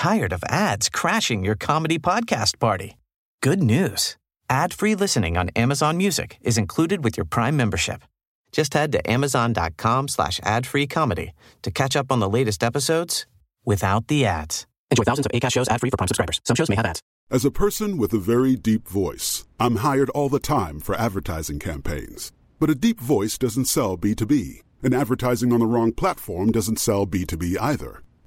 tired of ads crashing your comedy podcast party? Good news. Ad-free listening on Amazon Music is included with your Prime membership. Just head to amazon.com slash ad-free comedy to catch up on the latest episodes without the ads. Enjoy thousands of ACAST shows ad-free for Prime subscribers. Some shows may have ads. As a person with a very deep voice, I'm hired all the time for advertising campaigns. But a deep voice doesn't sell B2B, and advertising on the wrong platform doesn't sell B2B either.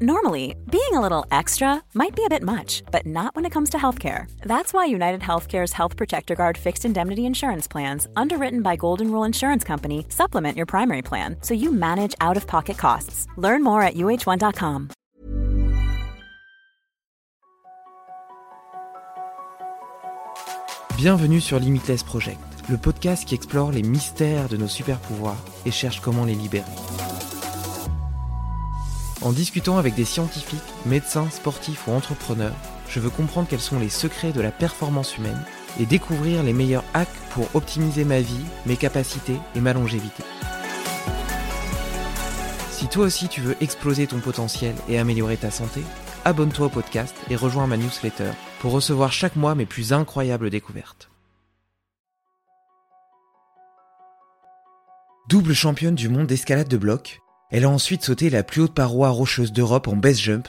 Normally, being a little extra might be a bit much, but not when it comes to healthcare. That's why United Healthcare's Health Protector Guard fixed indemnity insurance plans, underwritten by Golden Rule Insurance Company, supplement your primary plan so you manage out of pocket costs. Learn more at uh1.com. Bienvenue sur Limitless Project, le podcast qui explore les mystères de nos super pouvoirs et cherche comment les libérer. En discutant avec des scientifiques, médecins, sportifs ou entrepreneurs, je veux comprendre quels sont les secrets de la performance humaine et découvrir les meilleurs hacks pour optimiser ma vie, mes capacités et ma longévité. Si toi aussi tu veux exploser ton potentiel et améliorer ta santé, abonne-toi au podcast et rejoins ma newsletter pour recevoir chaque mois mes plus incroyables découvertes. Double championne du monde d'escalade de bloc, elle a ensuite sauté la plus haute paroi rocheuse d'Europe en base jump,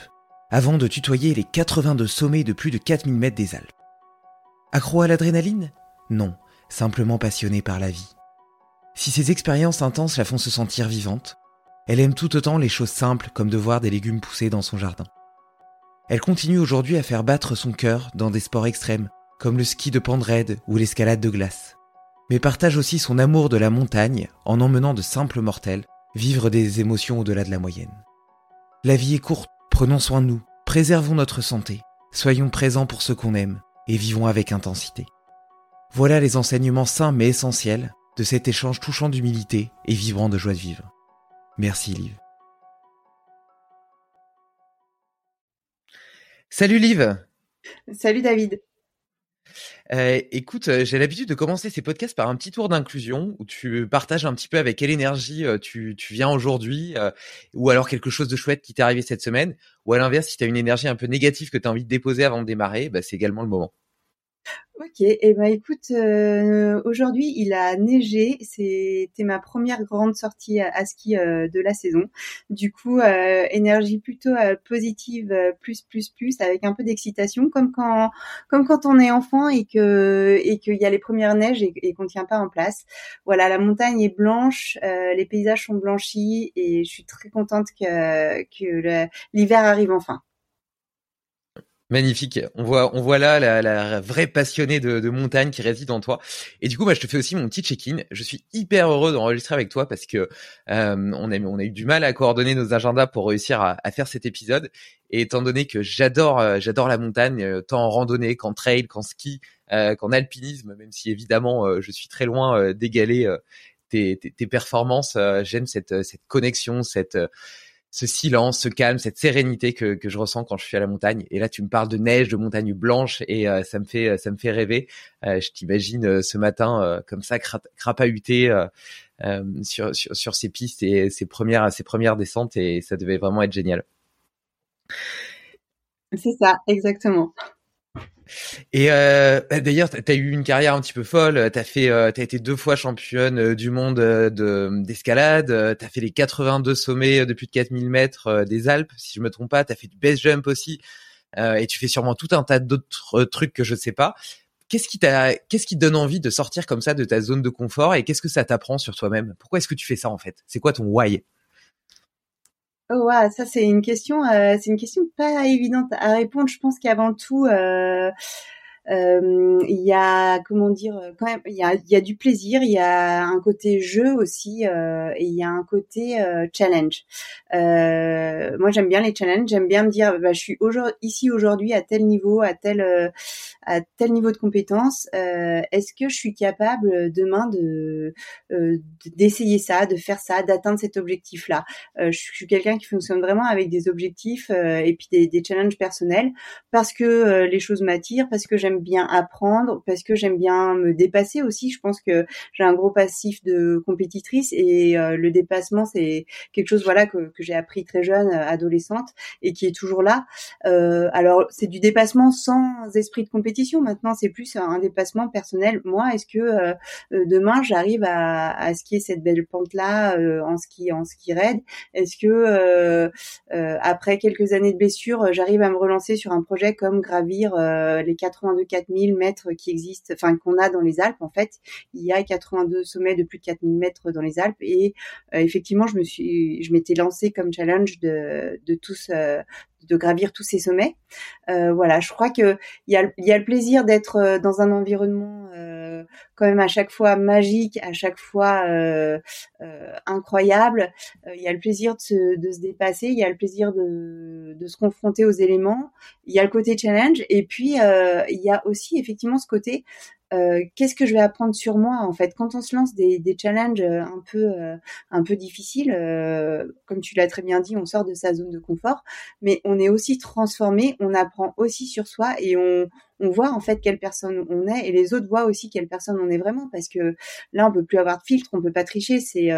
avant de tutoyer les 82 sommets de plus de 4000 mètres des Alpes. Accro à l'adrénaline? Non, simplement passionnée par la vie. Si ces expériences intenses la font se sentir vivante, elle aime tout autant les choses simples comme de voir des légumes pousser dans son jardin. Elle continue aujourd'hui à faire battre son cœur dans des sports extrêmes, comme le ski de pente raide ou l'escalade de glace. Mais partage aussi son amour de la montagne en emmenant de simples mortels vivre des émotions au-delà de la moyenne. La vie est courte, prenons soin de nous, préservons notre santé, soyons présents pour ceux qu'on aime et vivons avec intensité. Voilà les enseignements simples mais essentiels de cet échange touchant d'humilité et vibrant de joie de vivre. Merci Liv. Salut Liv Salut David euh, écoute, euh, j'ai l'habitude de commencer ces podcasts par un petit tour d'inclusion où tu partages un petit peu avec quelle énergie euh, tu, tu viens aujourd'hui, ou alors quelque chose de chouette qui t'est arrivé cette semaine, ou à l'inverse, si tu as une énergie un peu négative que tu envie de déposer avant de démarrer, bah, c'est également le moment. Ok, et eh ben écoute, euh, aujourd'hui il a neigé, c'était ma première grande sortie à, ski euh, de la saison. Du coup, euh, énergie plutôt positive, plus plus plus, avec un peu d'excitation, comme quand comme quand on est enfant et que et qu'il y a les premières neiges et, et qu'on tient pas en place. Voilà, la montagne est blanche, les paysages sont blanchis et je suis très contente que que l'hiver arrive enfin. Magnifique. On voit, on voit là la, vraie passionnée de, montagne qui réside en toi. Et du coup, moi, je te fais aussi mon petit check-in. Je suis hyper heureux d'enregistrer avec toi parce que euh, on, a, on a eu du mal à coordonner nos agendas pour réussir à, faire cet épisode. Et étant donné que j'adore, euh, j'adore la montagne, euh, tant en randonnée qu'en trail, qu'en ski, qu'en alpinisme, même si évidemment je suis très loin d'égaler tes, tes, tes, performances. J'aime cette, cette connexion, cette ce silence, ce calme, cette sérénité que, je ressens quand je suis à la montagne. Et là, tu me parles de neige, de montagne blanche, et euh, ça me fait ça me fait rêver. Euh, je t'imagine euh, ce matin comme ça crapahuté sur, sur sur ces pistes et ces premières ces premières descentes, et ça devait vraiment être génial. C'est ça, exactement. Et euh, bah, d'ailleurs, tu as eu une carrière un petit peu folle. T'as fait, euh, été deux fois championne euh, du monde euh, de d'escalade. T'as fait les 82 sommets de plus de 4000 mètres des Alpes, si je me trompe pas. T'as fait du base jump aussi. et tu fais sûrement tout un tas d'autres trucs que je sais pas. Qu'est-ce qui t'a, qu'est-ce qui te donne envie de sortir comme ça de ta zone de confort et qu'est-ce que ça t'apprend sur toi-même? Pourquoi est-ce que tu fais ça en fait? C'est quoi ton why? Oh ouais, ça c'est une question, euh, c'est une question pas évidente à répondre. Je pense qu'avant tout, euh, il y a comment dire quand même il y a, il y a du plaisir il y a un côté jeu aussi euh, et il y a un côté euh, challenge. Euh, moi j'aime bien les challenges. J'aime bien me dire bah, je suis aujourd'hui ici aujourd'hui à tel niveau à tel euh, à tel niveau de compétence est-ce que je suis capable demain de d'essayer ça de faire ça d'atteindre cet objectif là je suis quelqu'un qui fonctionne vraiment avec des objectifs et puis des, des challenges personnels parce que les choses m'attirent parce que j'aime bien apprendre, parce que j'aime bien me dépasser aussi. Je pense que j'ai un gros passif de compétitrice et euh, le dépassement, c'est quelque chose voilà que, que j'ai appris très jeune, euh, adolescente, et qui est toujours là. Euh, alors c'est du dépassement sans esprit de compétition. Maintenant, c'est plus un dépassement personnel. Moi, est-ce que demain j'arrive à, à skier cette belle pente là en ski en ski raid? Est-ce que après quelques années de blessure, j'arrive à me relancer sur un projet comme gravir les 82 4000 mètres qui existent, enfin qu'on a dans les Alpes. En fait, il y a 82 sommets de plus de 4000 mètres dans les Alpes. Et euh, effectivement, je me suis, je m'étais lancée comme challenge de, tous euh, de gravir tous ces sommets. Euh, voilà, je crois que il y a, y a le plaisir d'être dans un environnement euh, quand même à chaque fois magique, à chaque fois euh, incroyable. Il y a le plaisir de se, de se dépasser, il y a le plaisir de, de se confronter aux éléments. Il y a le côté challenge et puis il y a aussi effectivement ce côté euh, qu'est-ce que je vais apprendre sur moi en fait? Quand on se lance des, des challenges euh, un peu euh, un peu difficiles comme tu l'as très bien dit on sort de sa zone de confort mais on est aussi transformé on apprend aussi sur soi et on on voit en fait quelle personne on est et les autres voient aussi quelle personne on est vraiment parce que là on peut plus avoir de filtre on peut pas tricher c'est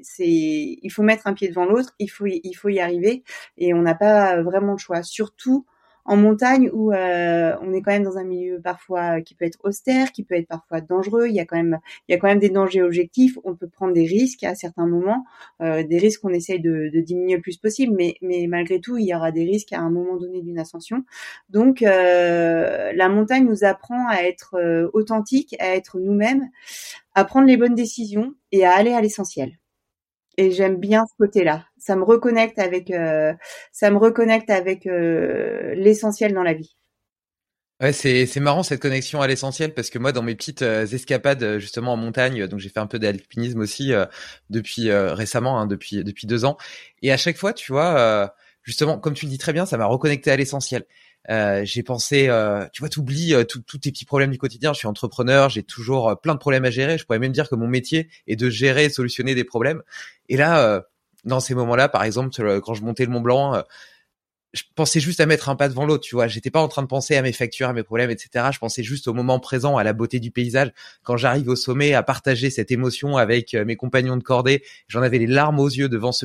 c'est il faut mettre un pied devant l'autre il faut il faut y arriver et on n'a pas vraiment de choix. Surtout en montagne où euh, on est quand même dans un milieu parfois qui peut être austère, qui peut être parfois dangereux. Il y a quand même, il y a quand même des dangers objectifs. On peut prendre des risques à certains moments, euh, des risques qu'on essaye de, diminuer le plus possible, mais, malgré tout, il y aura des risques à un moment donné d'une ascension. Donc, euh, la montagne nous apprend à être euh, authentique, à être nous-mêmes, à prendre les bonnes décisions et à aller à l'essentiel. Et j'aime bien ce côté-là. Ça me reconnecte avec, euh, ça me reconnecte avec euh, l'essentiel dans la vie. Ouais, c'est c'est marrant cette connexion à l'essentiel parce que moi dans mes petites euh, escapades justement en montagne, donc j'ai fait un peu d'alpinisme aussi depuis récemment, hein, depuis depuis deux ans, et à chaque fois, tu vois, justement, comme tu le dis très bien, ça m'a reconnecté à l'essentiel. Euh, j'ai pensé, euh, tu vois, t'oublies euh, tous tes petits problèmes du quotidien. Je suis entrepreneur, j'ai toujours plein de problèmes à gérer. Je pourrais même dire que mon métier est de gérer et solutionner des problèmes. Et là, dans ces moments-là, par exemple, quand je montais le Mont Blanc, je pensais juste à mettre un pas devant l'autre, tu vois. J'étais pas en train de penser à mes factures, à mes problèmes, etc. Je pensais juste au moment présent, à la beauté du paysage. Quand j'arrive au sommet, à partager cette émotion avec euh, mes compagnons de cordée, j'en avais les larmes aux yeux devant ce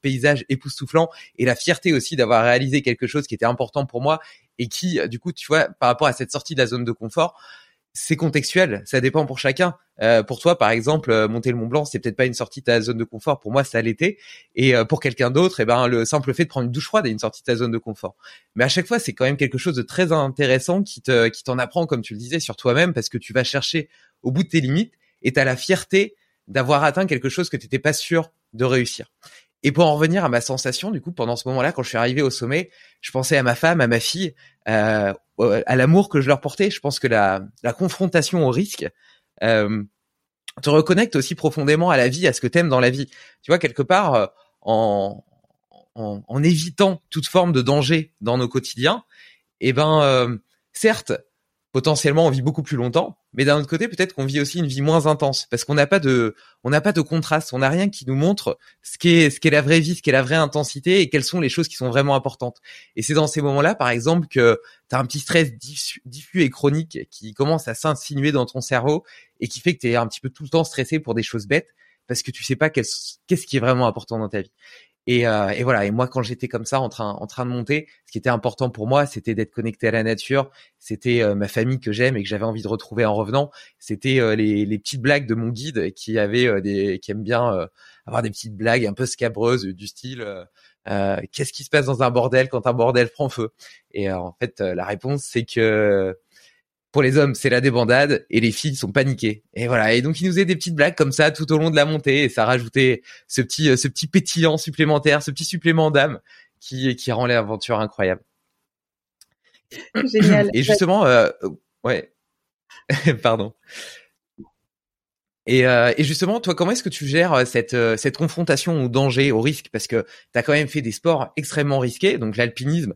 paysage époustouflant et la fierté aussi d'avoir réalisé quelque chose qui était important pour moi et qui, du coup, tu vois, par rapport à cette sortie de la zone de confort, c'est contextuel, ça dépend pour chacun. Euh, pour toi, par exemple, euh, monter le Mont Blanc, c'est peut-être pas une sortie de ta zone de confort. Pour moi, ça l'était. Et euh, pour quelqu'un d'autre, eh ben le simple fait de prendre une douche froide est une sortie de ta zone de confort. Mais à chaque fois, c'est quand même quelque chose de très intéressant qui te qui t'en apprend, comme tu le disais, sur toi-même, parce que tu vas chercher au bout de tes limites et t'as la fierté d'avoir atteint quelque chose que t'étais pas sûr de réussir. Et pour en revenir à ma sensation, du coup, pendant ce moment-là, quand je suis arrivé au sommet, je pensais à ma femme, à ma fille, à l'amour que je leur portais. Je pense que la, la confrontation au risque euh, te reconnecte aussi profondément à la vie, à ce que t'aimes dans la vie. Tu vois, quelque part, euh, en, en, en, évitant toute forme de danger dans nos quotidiens, eh ben, euh, certes, potentiellement on vit beaucoup plus longtemps, mais d'un autre côté peut-être qu'on vit aussi une vie moins intense parce qu'on n'a pas de on n'a pas de contraste, on n'a rien qui nous montre ce qu'est ce qu'est la vraie vie, ce qu'est la vraie intensité et quelles sont les choses qui sont vraiment importantes. Et c'est dans ces moments-là par exemple que tu as un petit stress diffus, et chronique qui commence à s'insinuer dans ton cerveau et qui fait que tu es un petit peu tout le temps stressé pour des choses bêtes parce que tu sais pas qu'est-ce qui est vraiment important dans ta vie. Et, euh, et, voilà. Et moi, quand j'étais comme ça, en train, en train de monter, ce qui était important pour moi, c'était d'être connecté à la nature. C'était euh, ma famille que j'aime et que j'avais envie de retrouver en revenant. C'était euh, les, les, petites blagues de mon guide qui avait des, qui aime bien avoir des petites blagues un peu scabreuses du style. Qu'est-ce qui se passe dans un bordel quand un bordel prend feu? Et en fait, la réponse, c'est que pour les hommes, c'est la débandade et les filles sont paniquées. Et voilà. Et donc, il nous faisait des petites blagues comme ça tout au long de la montée et ça rajoutait ce petit, euh, ce petit pétillant supplémentaire, ce petit supplément d'âme qui, qui rend l'aventure incroyable. Génial. Et justement, euh, ouais, pardon. Et, euh, et, justement, toi, comment est-ce que tu gères cette, cette confrontation au danger, au risque? Parce que tu as quand même fait des sports extrêmement risqués, donc l'alpinisme,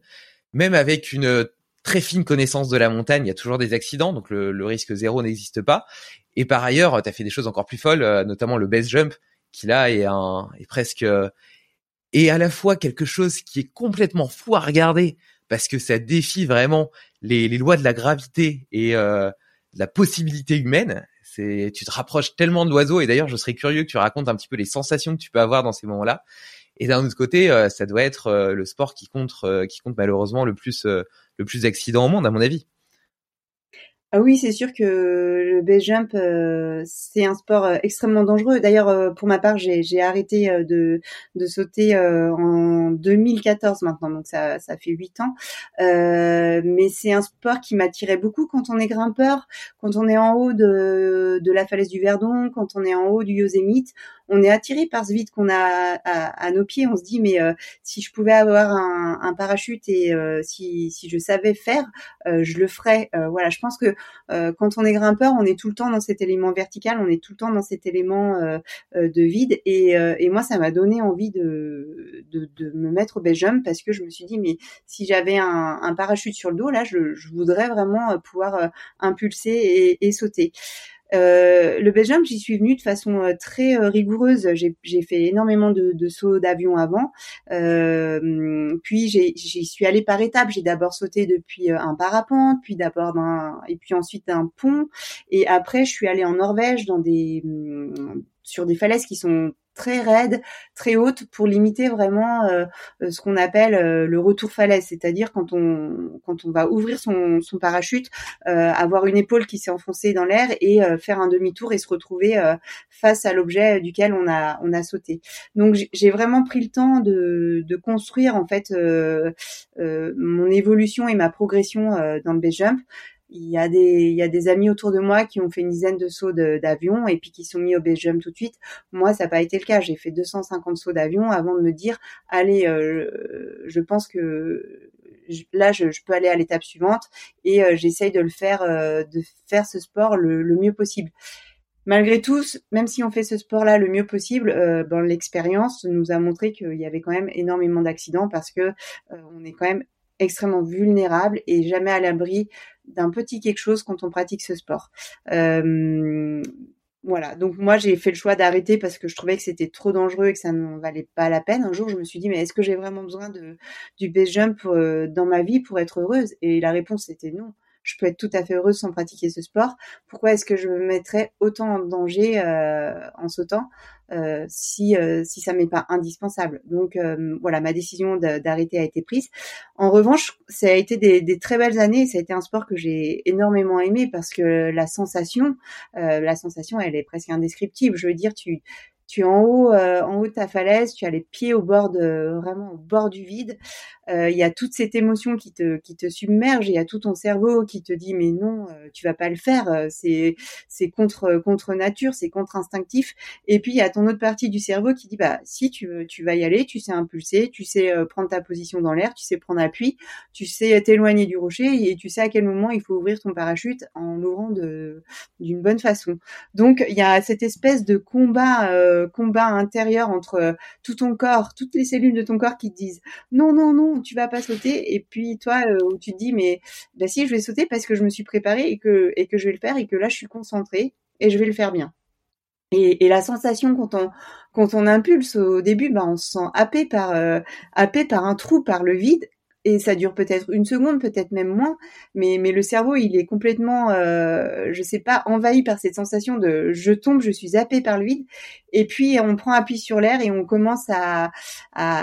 même avec une très fine connaissance de la montagne, il y a toujours des accidents, donc le, le risque zéro n'existe pas. Et par ailleurs, tu as fait des choses encore plus folles, notamment le base jump, qui là est, un, est presque... est à la fois quelque chose qui est complètement fou à regarder, parce que ça défie vraiment les, les lois de la gravité et euh, la possibilité humaine. C'est, tu te rapproches tellement de l'oiseau. Et d'ailleurs, je serais curieux que tu racontes un petit peu les sensations que tu peux avoir dans ces moments-là. Et d'un autre côté, euh, ça doit être euh, le sport qui compte, euh, qui compte malheureusement le plus, le plus d'accidents au monde, à mon avis. Ah oui, c'est sûr que le base jump, euh, c'est un sport euh, extrêmement dangereux. D'ailleurs, euh, pour ma part, j'ai arrêté de, de sauter en 2014 maintenant, donc ça, ça fait huit ans. mais c'est un sport qui m'attirait beaucoup quand on est grimpeur, quand on est en haut de, de la falaise du Verdon, quand on est en haut du Yosemite on est attiré par ce vide qu'on a à, nos pieds. On se dit, mais euh, si je pouvais avoir un, parachute et euh, si, si je savais faire, euh, je le ferais. voilà, je pense que quand on est grimpeur, on est tout le temps dans cet élément vertical, on est tout le temps dans cet élément de vide. Et, moi, ça m'a donné envie de, de, me mettre au base jump parce que je me suis dit, mais si j'avais un, parachute sur le dos, là, je, voudrais vraiment pouvoir impulser et sauter. Euh, le Belgium, j'y suis venue de façon euh, très euh, rigoureuse. J'ai fait énormément de, de sauts d'avion avant. Puis j'y suis allée par étapes. J'ai d'abord sauté depuis un parapente, puis d'abord et puis ensuite un pont. Et après, je suis allée en Norvège dans des sur des falaises qui sont très raide, très haute pour limiter vraiment euh, euh, ce qu'on appelle euh, le retour falaise, c'est-à-dire quand on quand on va ouvrir son, son parachute, avoir une épaule qui s'est enfoncée dans l'air et faire un demi-tour et se retrouver face à l'objet duquel on a on a sauté. Donc j'ai vraiment pris le temps de, de construire en fait mon évolution et ma progression dans le base jump il y a des il y a des amis autour de moi qui ont fait une dizaine de sauts d'avion et puis qui sont mis au jump tout de suite. Moi, ça n'a pas été le cas. J'ai fait 250 sauts d'avion avant de me dire allez, euh, je pense que là je, peux aller à l'étape suivante et euh, j'essaye de le faire euh, de faire ce sport le, mieux possible. Malgré tout, même si on fait ce sport-là le mieux possible, dans l'expérience nous a montré qu'il y avait quand même énormément d'accidents parce que on est quand même extrêmement vulnérable et jamais à l'abri d'un petit quelque chose quand on pratique ce sport. Euh, voilà, donc moi j'ai fait le choix d'arrêter parce que je trouvais que c'était trop dangereux et que ça ne valait pas la peine. Un jour je me suis dit mais est-ce que j'ai vraiment besoin de du base jump euh, dans ma vie pour être heureuse? Et la réponse était non je peux être tout à fait heureuse sans pratiquer ce sport. Pourquoi est-ce que je me mettrais autant en danger euh, en sautant euh, si euh, si ça m'est pas indispensable? Donc voilà, ma décision d'arrêter a été prise. En revanche, ça a été des, très belles années. Ça a été un sport que j'ai énormément aimé parce que la sensation, la sensation, elle est presque indescriptible. Je veux dire, tu tu es en haut, euh, en haut de ta falaise, tu as les pieds au bord de, vraiment au bord du vide. Euh, il y a toute cette émotion qui te, qui te submerge. Il y a tout ton cerveau qui te dit mais non, euh, tu vas pas le faire. C'est, c'est contre, contre nature, c'est contre instinctif. Et puis il y a ton autre partie du cerveau qui dit bah si tu veux, tu vas y aller, tu sais impulser, tu sais prendre ta position dans l'air, tu sais prendre appui, tu sais t'éloigner du rocher et tu sais à quel moment il faut ouvrir ton parachute en l'ouvrant de, d'une bonne façon. Donc il y a cette espèce de combat combat intérieur entre euh, tout ton corps, toutes les cellules de ton corps qui te disent non, non, non, tu vas pas sauter. Et puis toi, euh, où tu te dis mais bah si, je vais sauter parce que je me suis préparée et que je vais le faire et que là je suis concentrée et je vais le faire bien. Et, la sensation quand on quand on impulse au début, bah on se sent happé par euh, happé par un trou, par le vide, et ça dure peut-être une seconde, peut-être même moins, mais mais le cerveau il est complètement, euh, je sais pas, envahi par cette sensation de je tombe, je suis zappé par le vide, et puis on prend appui sur l'air et on commence à,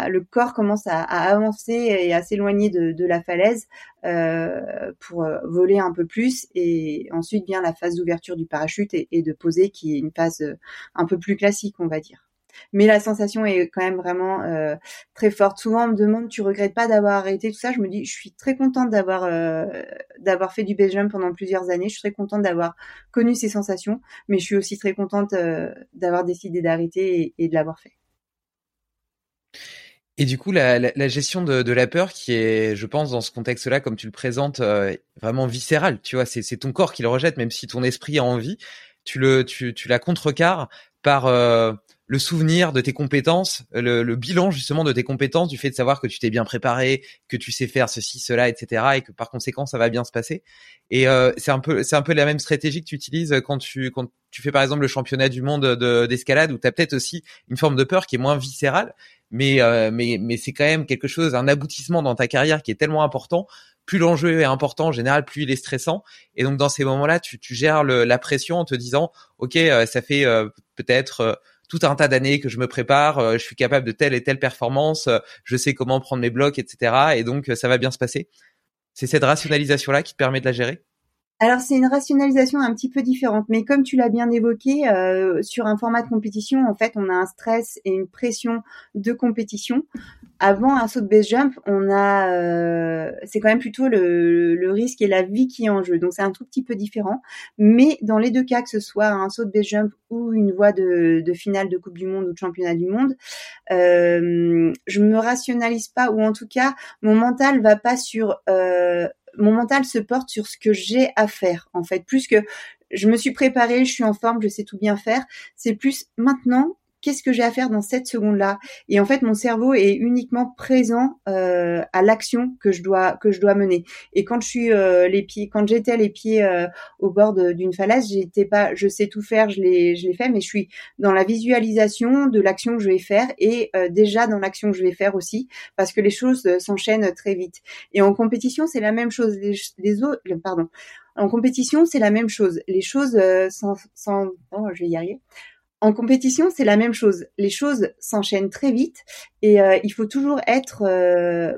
le corps commence à, avancer et à s'éloigner de, la falaise euh, pour euh, voler un peu plus, et ensuite vient la phase d'ouverture du parachute et, et de poser qui est une phase euh, un peu plus classique, on va dire. Mais la sensation est quand même vraiment euh, très forte. Souvent, on me demande, tu regrettes pas d'avoir arrêté tout ça Je me dis, je suis très contente d'avoir euh, d'avoir fait du jump pendant plusieurs années. Je suis très contente d'avoir connu ces sensations, mais je suis aussi très contente euh, d'avoir décidé d'arrêter et, de l'avoir fait. Et du coup, la, gestion de, de, la peur, qui est, je pense, dans ce contexte-là, comme tu le présentes, vraiment viscérale. Tu vois, c'est ton corps qui le rejette, même si ton esprit a envie. Tu le, tu, tu la contrecarres par le souvenir de tes compétences, le, bilan justement de tes compétences, du fait de savoir que tu t'es bien préparé, que tu sais faire ceci, cela, etc., et que par conséquent ça va bien se passer. Et euh, c'est un peu, c'est un peu la même stratégie que tu utilises quand tu quand tu fais par exemple le championnat du monde d'escalade, où tu as peut-être aussi une forme de peur qui est moins viscérale, mais euh, mais mais c'est quand même quelque chose, un aboutissement dans ta carrière qui est tellement important. Plus l'enjeu est important en général, plus il est stressant. Et donc dans ces moments-là, tu, tu gères la pression en te disant, ok, euh, ça fait peut-être tout un tas d'années que je me prépare, euh, je suis capable de telle et telle performance, euh, je sais comment prendre mes blocs, etc. Et donc, euh, ça va bien se passer. C'est cette rationalisation-là qui te permet de la gérer? Alors c'est une rationalisation un petit peu différente, mais comme tu l'as bien évoqué, sur un format de compétition, en fait, on a un stress et une pression de compétition. Avant un saut de base jump, on a, euh, c'est quand même plutôt le, le, risque et la vie qui est en jeu, donc c'est un tout petit peu différent. Mais dans les deux cas, que ce soit un saut de base jump ou une voie de, de finale de Coupe du Monde ou de Championnat du Monde, euh, je me rationalise pas, ou en tout cas, mon mental va pas sur euh, mon mental se porte sur ce que j'ai à faire, en fait, plus que je me suis préparée, je suis en forme, je sais tout bien faire. C'est plus maintenant, qu'est-ce que j'ai à faire dans cette seconde-là? Et en fait, mon cerveau est uniquement présent euh, à l'action que je dois que je dois mener. Et quand je suis euh, les pieds, quand j'étais les pieds euh, au bord d'une falaise, j'étais pas, je sais tout faire, je l'ai je l'ai fait, mais je suis dans la visualisation de l'action que je vais faire et déjà dans l'action que je vais faire aussi, parce que les choses s'enchaînent très vite. Et en compétition, c'est la même chose. Les, les autres, pardon. En compétition, c'est la même chose. Les choses sans, sans, oh, je vais y arriver en compétition, c'est la même chose. Les choses s'enchaînent très vite et euh, il faut toujours être euh,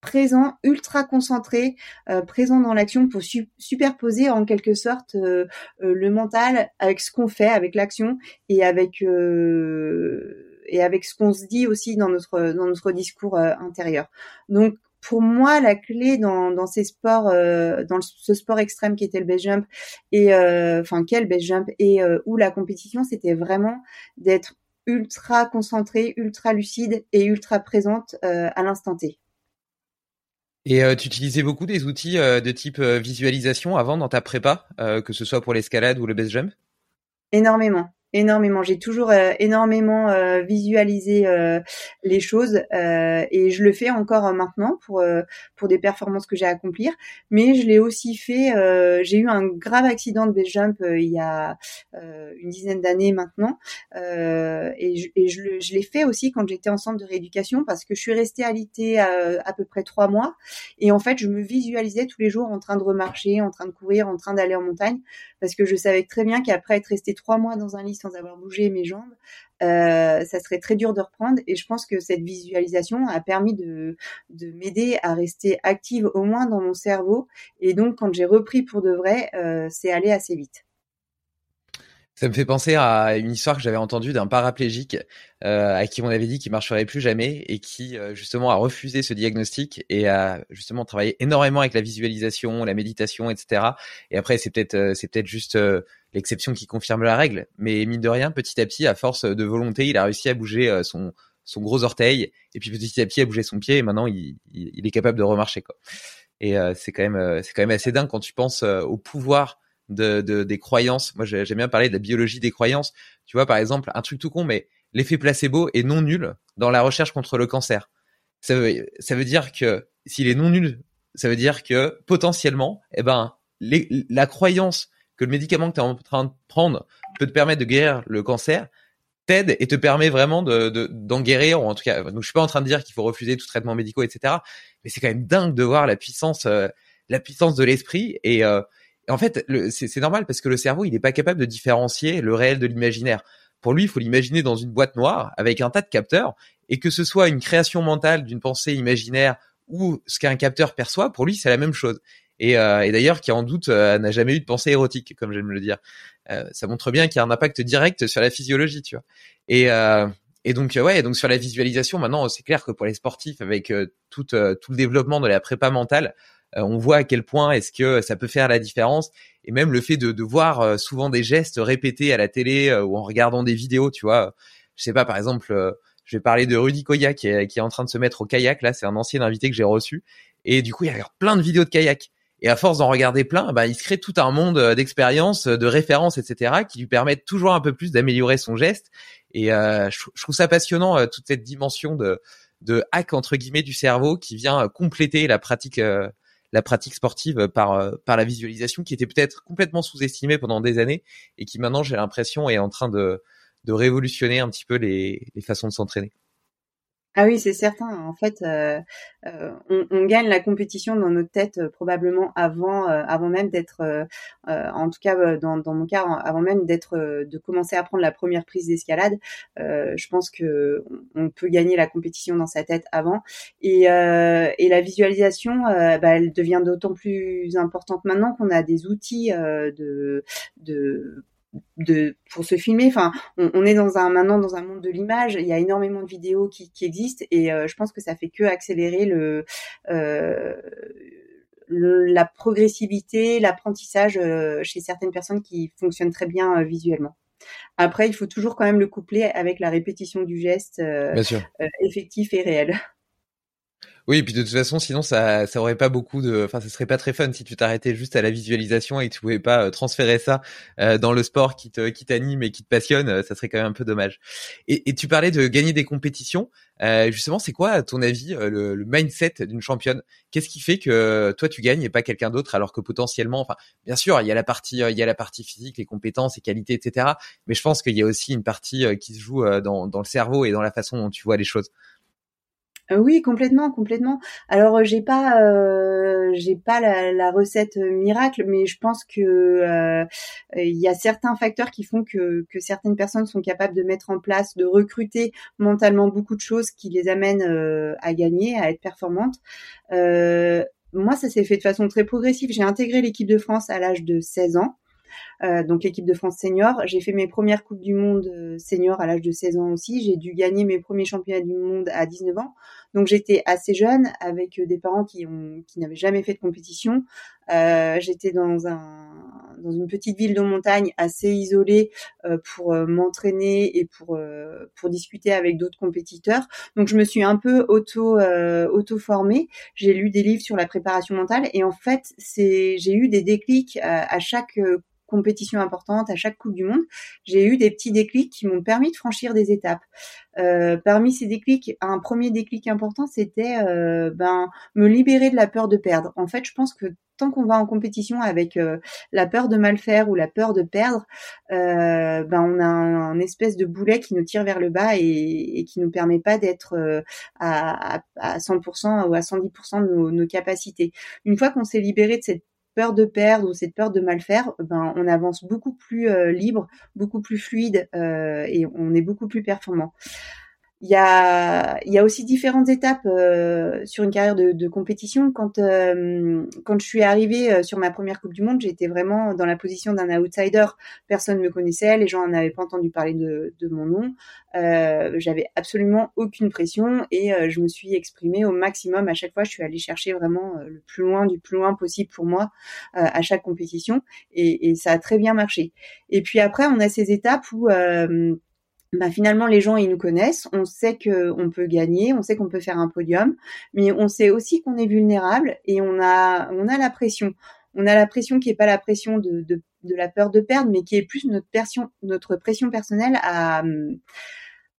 présent, ultra concentré, euh, présent dans l'action pour superposer en quelque sorte le mental avec ce qu'on fait, avec l'action et avec et avec ce qu'on se dit aussi dans notre dans notre discours intérieur. Donc pour moi, la clé dans, dans ces sports, euh, dans ce sport extrême qui était le base jump et euh, enfin quel base jump et euh, où la compétition, c'était vraiment d'être ultra concentrée, ultra lucide et ultra présente à l'instant T. Et tu utilisais beaucoup des outils de type visualisation avant dans ta prépa, que ce soit pour l'escalade ou le base jump? Énormément énormément. J'ai toujours euh, énormément euh, visualisé euh, les choses et je le fais encore maintenant pour pour des performances que j'ai à accomplir. Mais je l'ai aussi fait. j'ai eu un grave accident de base jump il y a une dizaine d'années maintenant et je, et je, l'ai fait aussi quand j'étais en centre de rééducation parce que je suis restée alitée à, à peu près trois mois et en fait je me visualisais tous les jours en train de remarcher, en train de courir, en train d'aller en montagne parce que je savais très bien qu'après être resté trois mois dans un lit sans avoir bougé mes jambes, euh, ça serait très dur de reprendre. Et je pense que cette visualisation a permis de, de m'aider à rester active au moins dans mon cerveau. Et donc, quand j'ai repris pour de vrai, euh, c'est allé assez vite. Ça me fait penser à une histoire que j'avais entendue d'un paraplégique euh, à qui on avait dit qu'il marcherait plus jamais et qui euh, justement a refusé ce diagnostic et a justement travaillé énormément avec la visualisation, la méditation, etc. Et après c'est peut-être euh, c'est peut-être juste euh, l'exception qui confirme la règle, mais mine de rien, petit à petit, à force de volonté, il a réussi à bouger son son gros orteil et puis petit à petit à bouger son pied et maintenant il, il, est capable de remarcher quoi. Et c'est quand même c'est quand même assez dingue quand tu penses au pouvoir de, de, des croyances. Moi, j'aime bien parler de la biologie des croyances. Tu vois, par exemple, un truc tout con, mais l'effet placebo est non nul dans la recherche contre le cancer. Ça veut, dire que s'il est non nul, ça veut dire que potentiellement, eh ben, la croyance que le médicament que tu es en train de prendre peut te permettre de guérir le cancer t'aide et te permet vraiment de, d'en guérir ou en tout cas je suis pas en train de dire qu'il faut refuser tout traitement médical etc mais c'est quand même dingue de voir la puissance euh, la puissance de l'esprit et euh, en fait, c'est normal parce que le cerveau, il n'est pas capable de différencier le réel de l'imaginaire. Pour lui, il faut l'imaginer dans une boîte noire avec un tas de capteurs et que ce soit une création mentale d'une pensée imaginaire ou ce qu'un capteur perçoit, pour lui, c'est la même chose. Et, euh, et d'ailleurs, qui en doute euh, n'a jamais eu de pensée érotique, comme j'aime le dire. Euh, ça montre bien qu'il y a un impact direct sur la physiologie, tu vois. Et, Et donc ouais, donc sur la visualisation, maintenant c'est clair que pour les sportifs, avec tout tout le développement de la prépa mentale, on voit à quel point est-ce que ça peut faire la différence et même le fait de, de voir souvent des gestes répétés à la télé ou en regardant des vidéos, tu vois. Je sais pas, par exemple, je vais parler de Rudy Koya qui est, qui est en train de se mettre au kayak. Là, c'est un ancien invité que j'ai reçu. Et du coup, il regarde plein de vidéos de kayak. Et à force d'en regarder plein, bah, il se crée tout un monde d'expériences, de références, etc., qui lui permettent toujours un peu plus d'améliorer son geste. Et euh, je, trouve ça passionnant toute cette dimension de, de hack entre guillemets du cerveau qui vient compléter la pratique la pratique sportive par euh, par la visualisation qui était peut-être complètement sous-estimée pendant des années et qui maintenant j'ai l'impression est en train de de révolutionner un petit peu les, les façons de s'entraîner. Ah oui, c'est certain. En fait, euh, euh, on, on, gagne la compétition dans notre tête euh, probablement avant, euh, avant même d'être, euh, en tout cas dans, dans, mon cas, avant même d'être, de commencer à prendre la première prise d'escalade. je pense que on peut gagner la compétition dans sa tête avant. Et, et la visualisation, bah, elle devient d'autant plus importante maintenant qu'on a des outils de, de de pour se filmer. Enfin, on, est dans un maintenant dans un monde de l'image. Il y a énormément de vidéos qui, qui existent et euh, je pense que ça fait que accélérer le, euh, la progressivité, l'apprentissage euh, chez certaines personnes qui fonctionnent très bien visuellement. Après, il faut toujours quand même le coupler avec la répétition du geste effectif et réel. Oui, et puis de toute façon, sinon ça, ça aurait pas beaucoup de, enfin, ça serait pas très fun si tu t'arrêtais juste à la visualisation et tu pouvais pas euh, transférer ça euh, dans le sport qui te, qui t'anime et qui te passionne. Euh, ça serait quand même un peu dommage. Et, et tu parlais de gagner des compétitions. justement, c'est quoi, à ton avis, le, le mindset d'une championne? Qu'est-ce qui fait que toi tu gagnes et pas quelqu'un d'autre, alors que potentiellement, enfin, bien sûr, il y a la partie, il y a la partie physique, les compétences, les qualités, etc. Mais je pense qu'il y a aussi une partie qui se joue dans, dans le cerveau et dans la façon dont tu vois les choses. Euh, oui, complètement, complètement. Alors euh, j'ai pas, euh, j'ai pas la, recette miracle, mais je pense que il y a certains facteurs qui font que, que certaines personnes sont capables de mettre en place, de recruter mentalement beaucoup de choses qui les amènent à gagner, à être performantes. moi, ça s'est fait de façon très progressive. J'ai intégré l'équipe de France à l'âge de 16 ans. Euh, donc l'équipe de France senior. J'ai fait mes premières coupes du monde euh, senior à l'âge de 16 ans aussi. J'ai dû gagner mes premiers championnats du monde à 19 ans. Donc j'étais assez jeune avec euh, des parents qui ont qui n'avaient jamais fait de compétition. Euh, j'étais dans un dans une petite ville de montagne assez isolée euh, pour m'entraîner et pour pour discuter avec d'autres compétiteurs. Donc je me suis un peu auto auto formée. J'ai lu des livres sur la préparation mentale et en fait c'est j'ai eu des déclics à chaque compétition importante, à chaque Coupe du Monde, j'ai eu des petits déclics qui m'ont permis de franchir des étapes. Euh, parmi ces déclics, un premier déclic important, c'était euh, ben me libérer de la peur de perdre. En fait, je pense que tant qu'on va en compétition avec euh, la peur de mal faire ou la peur de perdre, ben on a un, espèce de boulet qui nous tire vers le bas et, et qui nous permet pas d'être à, à, 100% ou à 110% de nos, nos capacités. Une fois qu'on s'est libéré de cette peur de perdre ou cette peur de mal faire, ben, on avance beaucoup plus euh, libre, beaucoup plus fluide euh, et on est beaucoup plus performant. Il y a, y a aussi différentes étapes euh, sur une carrière de, de compétition. Quand, euh, quand je suis arrivée euh, sur ma première Coupe du Monde, j'étais vraiment dans la position d'un outsider. Personne ne me connaissait, les gens n'avaient pas entendu parler de, de mon nom. Euh, J'avais absolument aucune pression et je me suis exprimée au maximum. À chaque fois, je suis allée chercher vraiment le plus loin du plus loin possible pour moi à chaque compétition et, et, ça a très bien marché. Et puis après, on a ces étapes où bah finalement les gens ils nous connaissent, on sait que on peut gagner, on sait qu'on peut faire un podium, mais on sait aussi qu'on est vulnérable et on a on a la pression. On a la pression qui est pas la pression de, de, de la peur de perdre, mais qui est plus notre pression notre pression personnelle à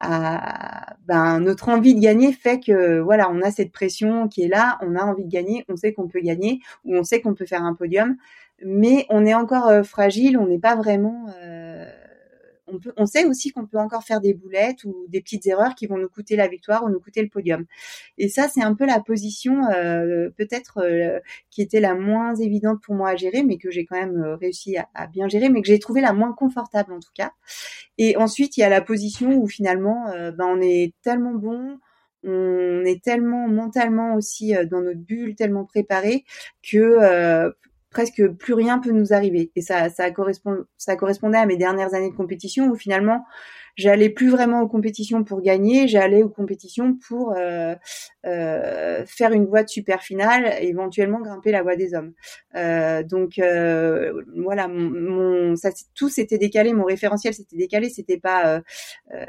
à ben, notre envie de gagner fait que voilà on a cette pression qui est là, on a envie de gagner, on sait qu'on peut gagner ou on sait qu'on peut faire un podium, mais on est encore euh, fragile, on n'est pas vraiment euh, on, sait aussi qu'on peut encore faire des boulettes ou des petites erreurs qui vont nous coûter la victoire ou nous coûter le podium. Et ça, c'est un peu la position euh, peut-être euh, qui était la moins évidente pour moi à gérer, mais que j'ai quand même euh, réussi à, bien gérer, mais que j'ai trouvé la moins confortable en tout cas. Et ensuite, il y a la position où finalement, ben, on est tellement bon, on est tellement mentalement aussi dans notre bulle, tellement préparé que presque plus rien peut nous arriver. Et ça, ça, correspond, ça correspondait à mes dernières années de compétition où finalement j'allais plus vraiment aux compétitions pour gagner, j'allais aux compétitions pour euh, euh, faire une voie de super finale, et éventuellement grimper la voie des hommes. Euh, donc voilà, tout s'était décalé, mon référentiel s'était décalé. C'était pas,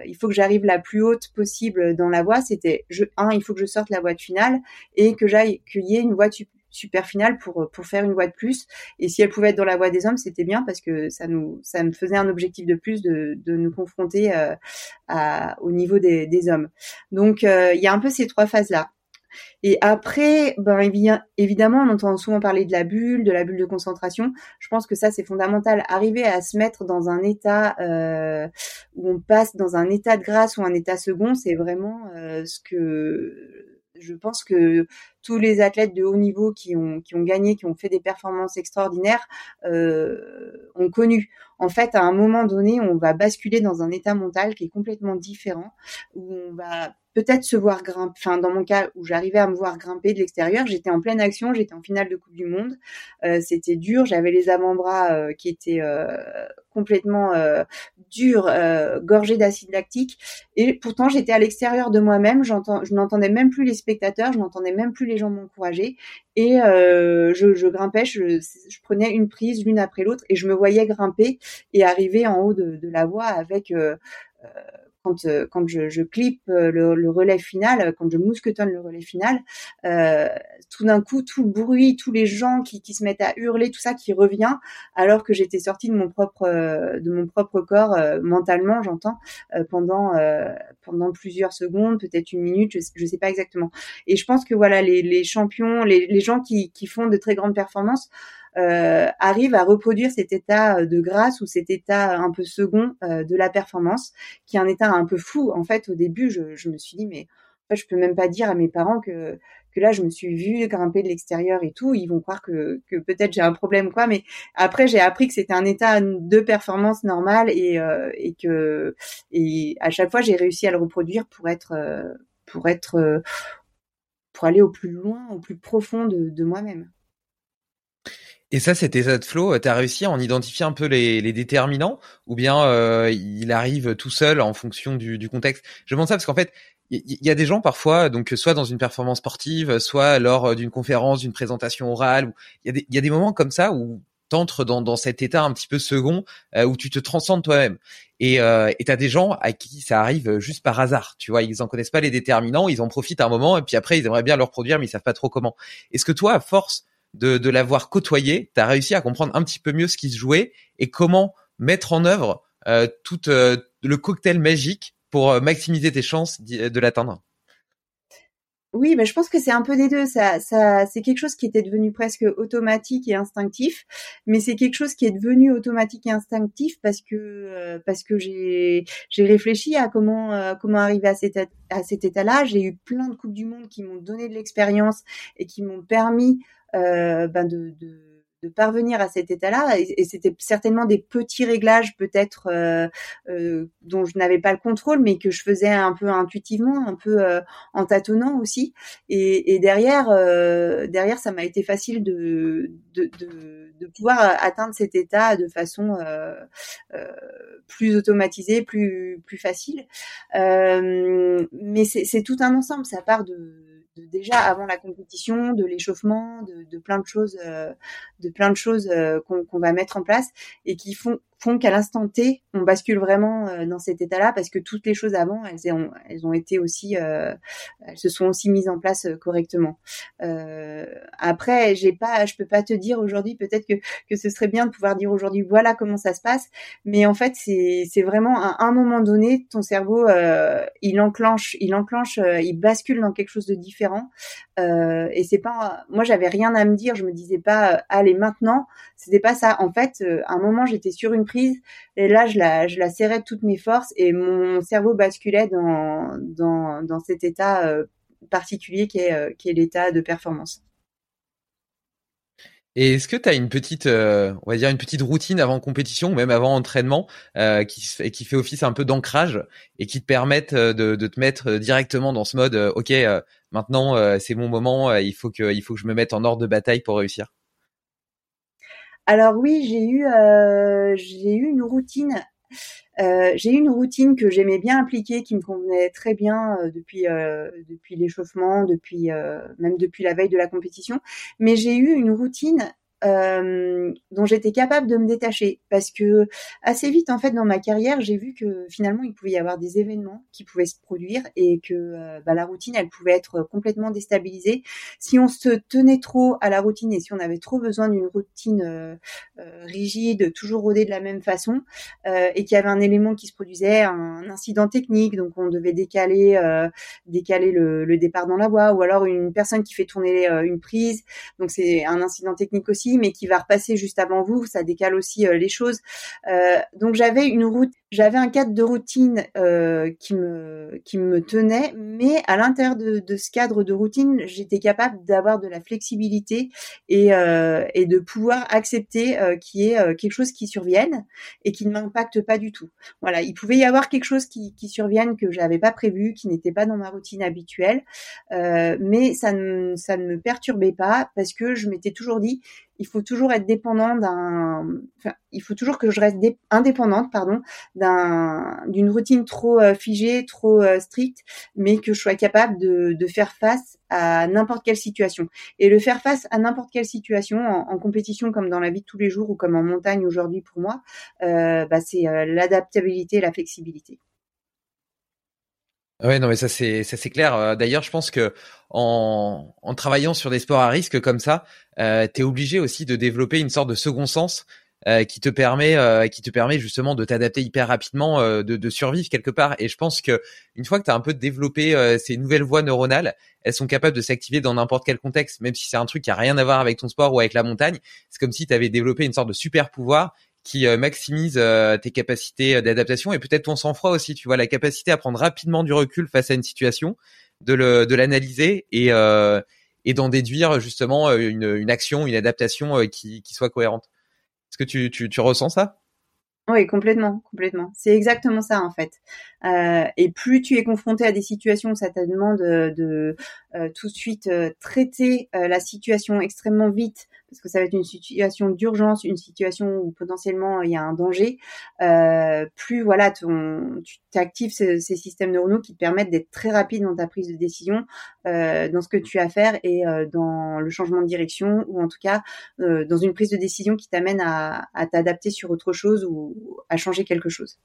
il faut que j'arrive la plus haute possible dans la voie. C'était, un, il faut que je sorte la voie de finale et que j'aille qu'il y ait une voie de super finale pour pour faire une voie de plus. Et si elle pouvait être dans la voie des hommes, c'était bien parce que ça nous ça me faisait un objectif de plus de de nous confronter euh, au niveau des, hommes. Donc euh, il y a un peu ces trois phases là. Et après, ben, évidemment, on entend souvent parler de la bulle, de la bulle de concentration. Je pense que ça, c'est fondamental. Arriver à se mettre dans un état euh, où on passe dans un état de grâce ou un état second, c'est vraiment euh, ce que je pense que tous les athlètes de haut niveau qui ont, gagné, qui ont fait des performances extraordinaires, euh, ont connu. En fait, à un moment donné, on va basculer dans un état mental qui est complètement différent, où on va peut-être se voir grimper. Enfin, dans mon cas, où j'arrivais à me voir grimper de l'extérieur, j'étais en pleine action, j'étais en finale de Coupe du Monde. Euh, c'était dur, j'avais les avant-bras euh, qui étaient euh, complètement durs, gorgés d'acide lactique, et pourtant j'étais à l'extérieur de moi-même. Je n'entendais même plus les spectateurs, je n'entendais même plus les gens m'encourager, et je, je, grimpais, je, je, prenais une prise l'une après l'autre, et je me voyais grimper et arriver en haut de, de la voie avec quand, euh, quand je, je clip euh, le, le, relais final, quand je mousquetonne le relais final, euh, tout d'un coup, tout le bruit, tous les gens qui, qui se mettent à hurler, tout ça qui revient, alors que j'étais sortie de mon propre de mon propre corps mentalement, j'entends, pendant pendant plusieurs secondes, peut-être une minute, je, je sais pas exactement. Et je pense que voilà, les, les champions, les, les gens qui, qui font de très grandes performances euh, arrive à reproduire cet état euh, de grâce ou cet état un peu second euh, de la performance, qui est un état un peu fou. En fait, au début, je, je me suis dit, mais en fait, je peux même pas dire à mes parents que que là je me suis vue grimper de l'extérieur et tout, ils vont croire que, que peut-être j'ai un problème quoi. Mais après j'ai appris que c'était un état de performance normal et, euh, et que et à chaque fois j'ai réussi à le reproduire pour être pour être pour aller au plus loin, au plus profond de, de moi-même. Et ça, cet état de flow, tu as réussi à en identifier un peu les, les déterminants ou bien euh, il arrive tout seul en fonction du, du contexte? Je demande ça parce qu'en fait, il y, a des gens parfois, donc soit dans une performance sportive, soit lors d'une conférence, d'une présentation orale, il y, y, a des moments comme ça où t'entres dans, dans cet état un petit peu second euh, où tu te transcendes toi-même. Et euh, tu as des gens à qui ça arrive juste par hasard. Tu vois, ils en connaissent pas les déterminants, ils en profitent un moment et puis après ils aimeraient bien le reproduire mais ils savent pas trop comment. Est-ce que toi, à force de, de l'avoir côtoyé, tu as réussi à comprendre un petit peu mieux ce qui se jouait et comment mettre en œuvre euh, tout euh, le cocktail magique pour euh, maximiser tes chances de l'atteindre. Oui, mais je pense que c'est un peu des deux. Ça, ça, c'est quelque chose qui était devenu presque automatique et instinctif, mais c'est quelque chose qui est devenu automatique et instinctif parce que parce que j'ai j'ai réfléchi à comment comment arriver à cet à cet état-là. J'ai eu plein de coupes du monde qui m'ont donné de l'expérience et qui m'ont permis euh, ben de, de, de, parvenir à cet état-là. Et, c'était certainement des petits réglages peut-être euh, euh, dont je n'avais pas le contrôle, mais que je faisais un peu intuitivement, un peu euh, en tâtonnant aussi. Et, et derrière, euh, derrière, ça m'a été facile de, de, de, de, pouvoir atteindre cet état de façon plus automatisée, plus plus facile. mais c'est tout un ensemble. Ça part de déjà avant la compétition, de l'échauffement, de, de, plein de choses, euh, de plein de choses euh, qu'on va mettre en place et qui font font qu'à l'instant T, on bascule vraiment euh, dans cet état-là parce que toutes les choses avant, elles ont, été aussi, euh, elles se sont aussi mises en place euh, correctement. Après, j'ai pas, je peux pas te dire aujourd'hui, peut-être que que ce serait bien de pouvoir dire aujourd'hui, voilà comment ça se passe, mais en fait, c'est c'est vraiment à un moment donné, ton cerveau, il enclenche, il enclenche, il bascule dans quelque chose de différent. et c'est pas, moi, j'avais rien à me dire, je me disais pas, allez maintenant, c'était pas ça. En fait, à un moment, j'étais sur une Et là, je la, serrais de toutes mes forces et mon cerveau basculait dans, dans, dans cet état euh, particulier qui est, euh, qui est l'état de performance. Et est-ce que tu as une petite, euh, on va dire une petite routine avant compétition ou même avant entraînement qui, qui fait office un peu d'ancrage et qui te permettent de, de, te mettre directement dans ce mode, ok, maintenant c'est mon moment, il faut que, il faut que je me mette en ordre de bataille pour réussir? Alors oui, j'ai eu euh, j'ai eu une routine Euh, j'ai une routine que j'aimais bien appliquer, qui me convenait très bien euh, depuis depuis l'échauffement, depuis même depuis la veille de la compétition. Mais j'ai eu une routine euh, dont j'étais capable de me détacher. Parce que assez vite en fait dans ma carrière j'ai vu que finalement il pouvait y avoir des événements qui pouvaient se produire et que euh, bah, la routine elle pouvait être complètement déstabilisée. Si on se tenait trop à la routine et si on avait trop besoin d'une routine euh, rigide toujours rodée de la même façon et qu'il y avait un élément qui se produisait un incident technique donc on devait décaler décaler le, le, départ dans la voie ou alors une personne qui fait tourner une prise donc c'est un incident technique aussi mais qui va repasser juste avant vous, ça décale aussi euh, les choses. Euh, donc j'avais une route, j'avais un cadre de routine euh, qui me qui me tenait, mais à l'intérieur de, ce cadre de routine, j'étais capable d'avoir de la flexibilité et et de pouvoir accepter qu'il y ait quelque chose qui survienne et qui ne m'impacte pas du tout. Voilà, il pouvait y avoir quelque chose qui, qui survienne que j'avais pas prévu, qui n'était pas dans ma routine habituelle, mais ça ne ça ne me perturbait pas parce que je m'étais toujours dit il faut toujours être dépendant d'un, enfin, il faut toujours que je reste indépendante, pardon, d'un, d'une routine trop euh, figée, trop euh, stricte, mais que je sois capable de, faire face à n'importe quelle situation. Et le faire face à n'importe quelle situation, en, compétition comme dans la vie de tous les jours ou comme en montagne aujourd'hui pour moi, euh, bah, c'est l'adaptabilité et la flexibilité. Ouais, non, mais ça c'est clair. D'ailleurs, je pense que en, travaillant sur des sports à risque comme ça, euh, tu es obligé aussi de développer une sorte de second sens euh, qui te permet euh, qui te permet justement de t'adapter hyper rapidement, de, de, survivre quelque part. Et je pense que une fois que tu as un peu développé ces nouvelles voies neuronales, elles sont capables de s'activer dans n'importe quel contexte, même si c'est un truc qui a rien à voir avec ton sport ou avec la montagne. C'est comme si tu avais développé une sorte de super pouvoir qui euh, maximise euh, tes capacités euh, d'adaptation et peut-être ton sang-froid aussi, tu vois, la capacité à prendre rapidement du recul face à une situation, de le de l'analyser et et d'en déduire justement une, une action, une adaptation qui, qui soit cohérente. Est-ce que tu, ressens ça? Oui, complètement, complètement. C'est exactement ça en fait. Euh, et plus tu es confronté à des situations où ça te demande de, euh, tout de suite euh, traiter la situation extrêmement vite, parce que ça va être une situation d'urgence, une situation où potentiellement il y a un danger, plus voilà, tu actives ces, systèmes neuronaux qui te permettent d'être très rapide dans ta prise de décision, dans ce que tu as à faire et dans le changement de direction, ou en tout cas dans une prise de décision qui t'amène à t'adapter sur autre chose ou à changer quelque chose.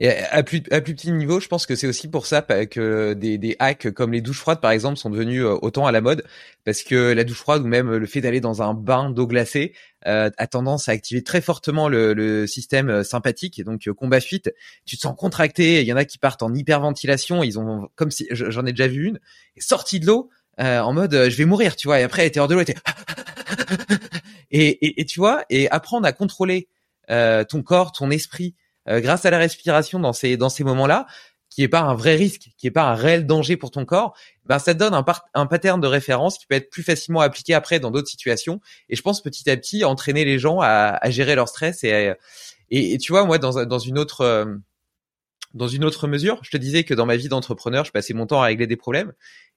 Et à plus, à plus petit niveau, je pense que c'est aussi pour ça que des, des hacks comme les douches froides, par exemple, sont devenus euh, autant à la mode, parce que la douche froide ou même le fait d'aller dans un bain d'eau glacée euh, a tendance à activer très fortement le, le système euh, sympathique, et donc combat fuite. Tu te sens contracté. Il y en a qui partent en hyperventilation. Ils ont comme si j'en ai déjà vu une, sortie de l'eau en mode je vais mourir, tu vois. Et après, elle était hors de l'eau, elle était et, et, et, tu vois, et apprendre à contrôler ton corps, ton esprit euh, grâce à la respiration dans ces dans ces moments-là, qui est pas un vrai risque, qui est pas un réel danger pour ton corps, ben ça te donne un, un pattern de référence qui peut être plus facilement appliqué après dans d'autres situations. Et je pense petit à petit entraîner les gens à, à gérer leur stress et, et, tu vois moi dans dans une autre euh, dans une autre mesure, je te disais que dans ma vie d'entrepreneur, je passais mon temps à régler des problèmes.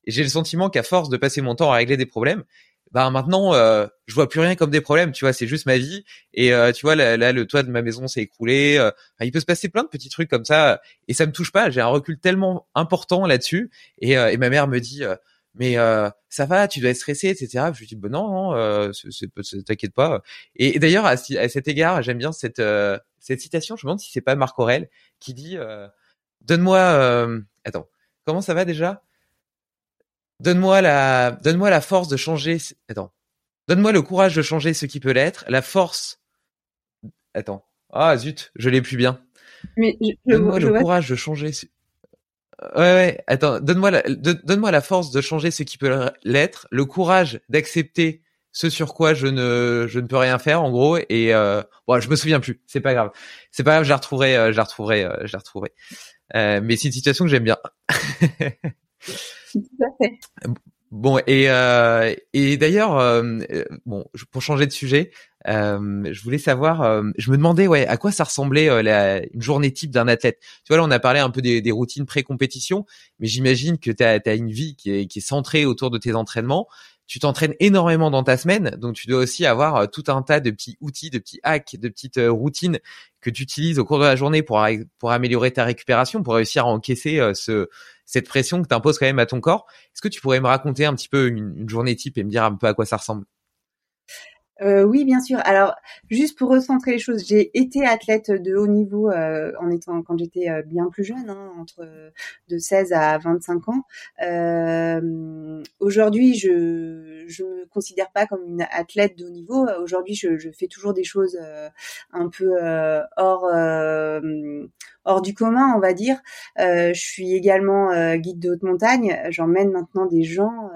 Et j'ai le sentiment qu'à force de passer mon temps à régler des problèmes, bah maintenant euh, je vois plus rien comme des problèmes tu vois c'est juste ma vie. Et euh, tu vois là, le toit de ma maison s'est écroulé euh, il peut se passer plein de petits trucs comme ça et ça me touche pas j'ai un recul tellement important là-dessus. Et, et ma mère me dit mais ça va tu dois être stressé etc je lui dis ben non, non t'inquiète pas et, d'ailleurs à, à, cet égard j'aime bien cette cette citation je me demande si c'est pas Marc Aurel qui dit donne-moi attends comment ça va déjà? Donne-moi la, donne-moi la force de changer. Attends. Donne-moi le courage de changer ce qui peut l'être, la force. Attends. Ah zut, je l'ai plus bien. Mais donne-moi le courage de changer. Ouais ouais. Attends. Donne-moi la, donne-moi la force de changer ce qui peut l'être, le courage d'accepter ce sur quoi je ne je ne peux rien faire en gros et euh, bon je me souviens plus c'est pas grave c'est pas grave je la retrouverai euh, je la retrouverai euh, je la retrouverai euh, mais c'est une situation que j'aime bien Bon et euh, et d'ailleurs euh, bon pour changer de sujet, euh, je voulais savoir, euh, je me demandais ouais à quoi ça ressemblait euh, la, une journée type d'un athlète. Tu vois là on a parlé un peu des, routines pré-compétition, mais j'imagine que tu as, as, une vie qui est, qui est centrée autour de tes entraînements. Tu t'entraînes énormément dans ta semaine, donc tu dois aussi avoir tout un tas de petits outils, de petits hacks, de petites routines que tu utilises au cours de la journée pour améliorer ta récupération, pour réussir à encaisser ce cette pression que tu imposes quand même à ton corps. Est-ce que tu pourrais me raconter un petit peu une journée type et me dire un peu à quoi ça ressemble? Euh, oui, bien sûr. Alors, juste pour recentrer les choses, j'ai été athlète de haut niveau euh, en étant quand j'étais euh, bien plus jeune, hein, entre de 16 à 25 ans. Euh, aujourd'hui, je je me considère pas comme une athlète de haut niveau. Aujourd'hui, je, je fais toujours des choses un peu hors hors du commun, on va dire. je suis également guide de haute montagne. J'emmène maintenant des gens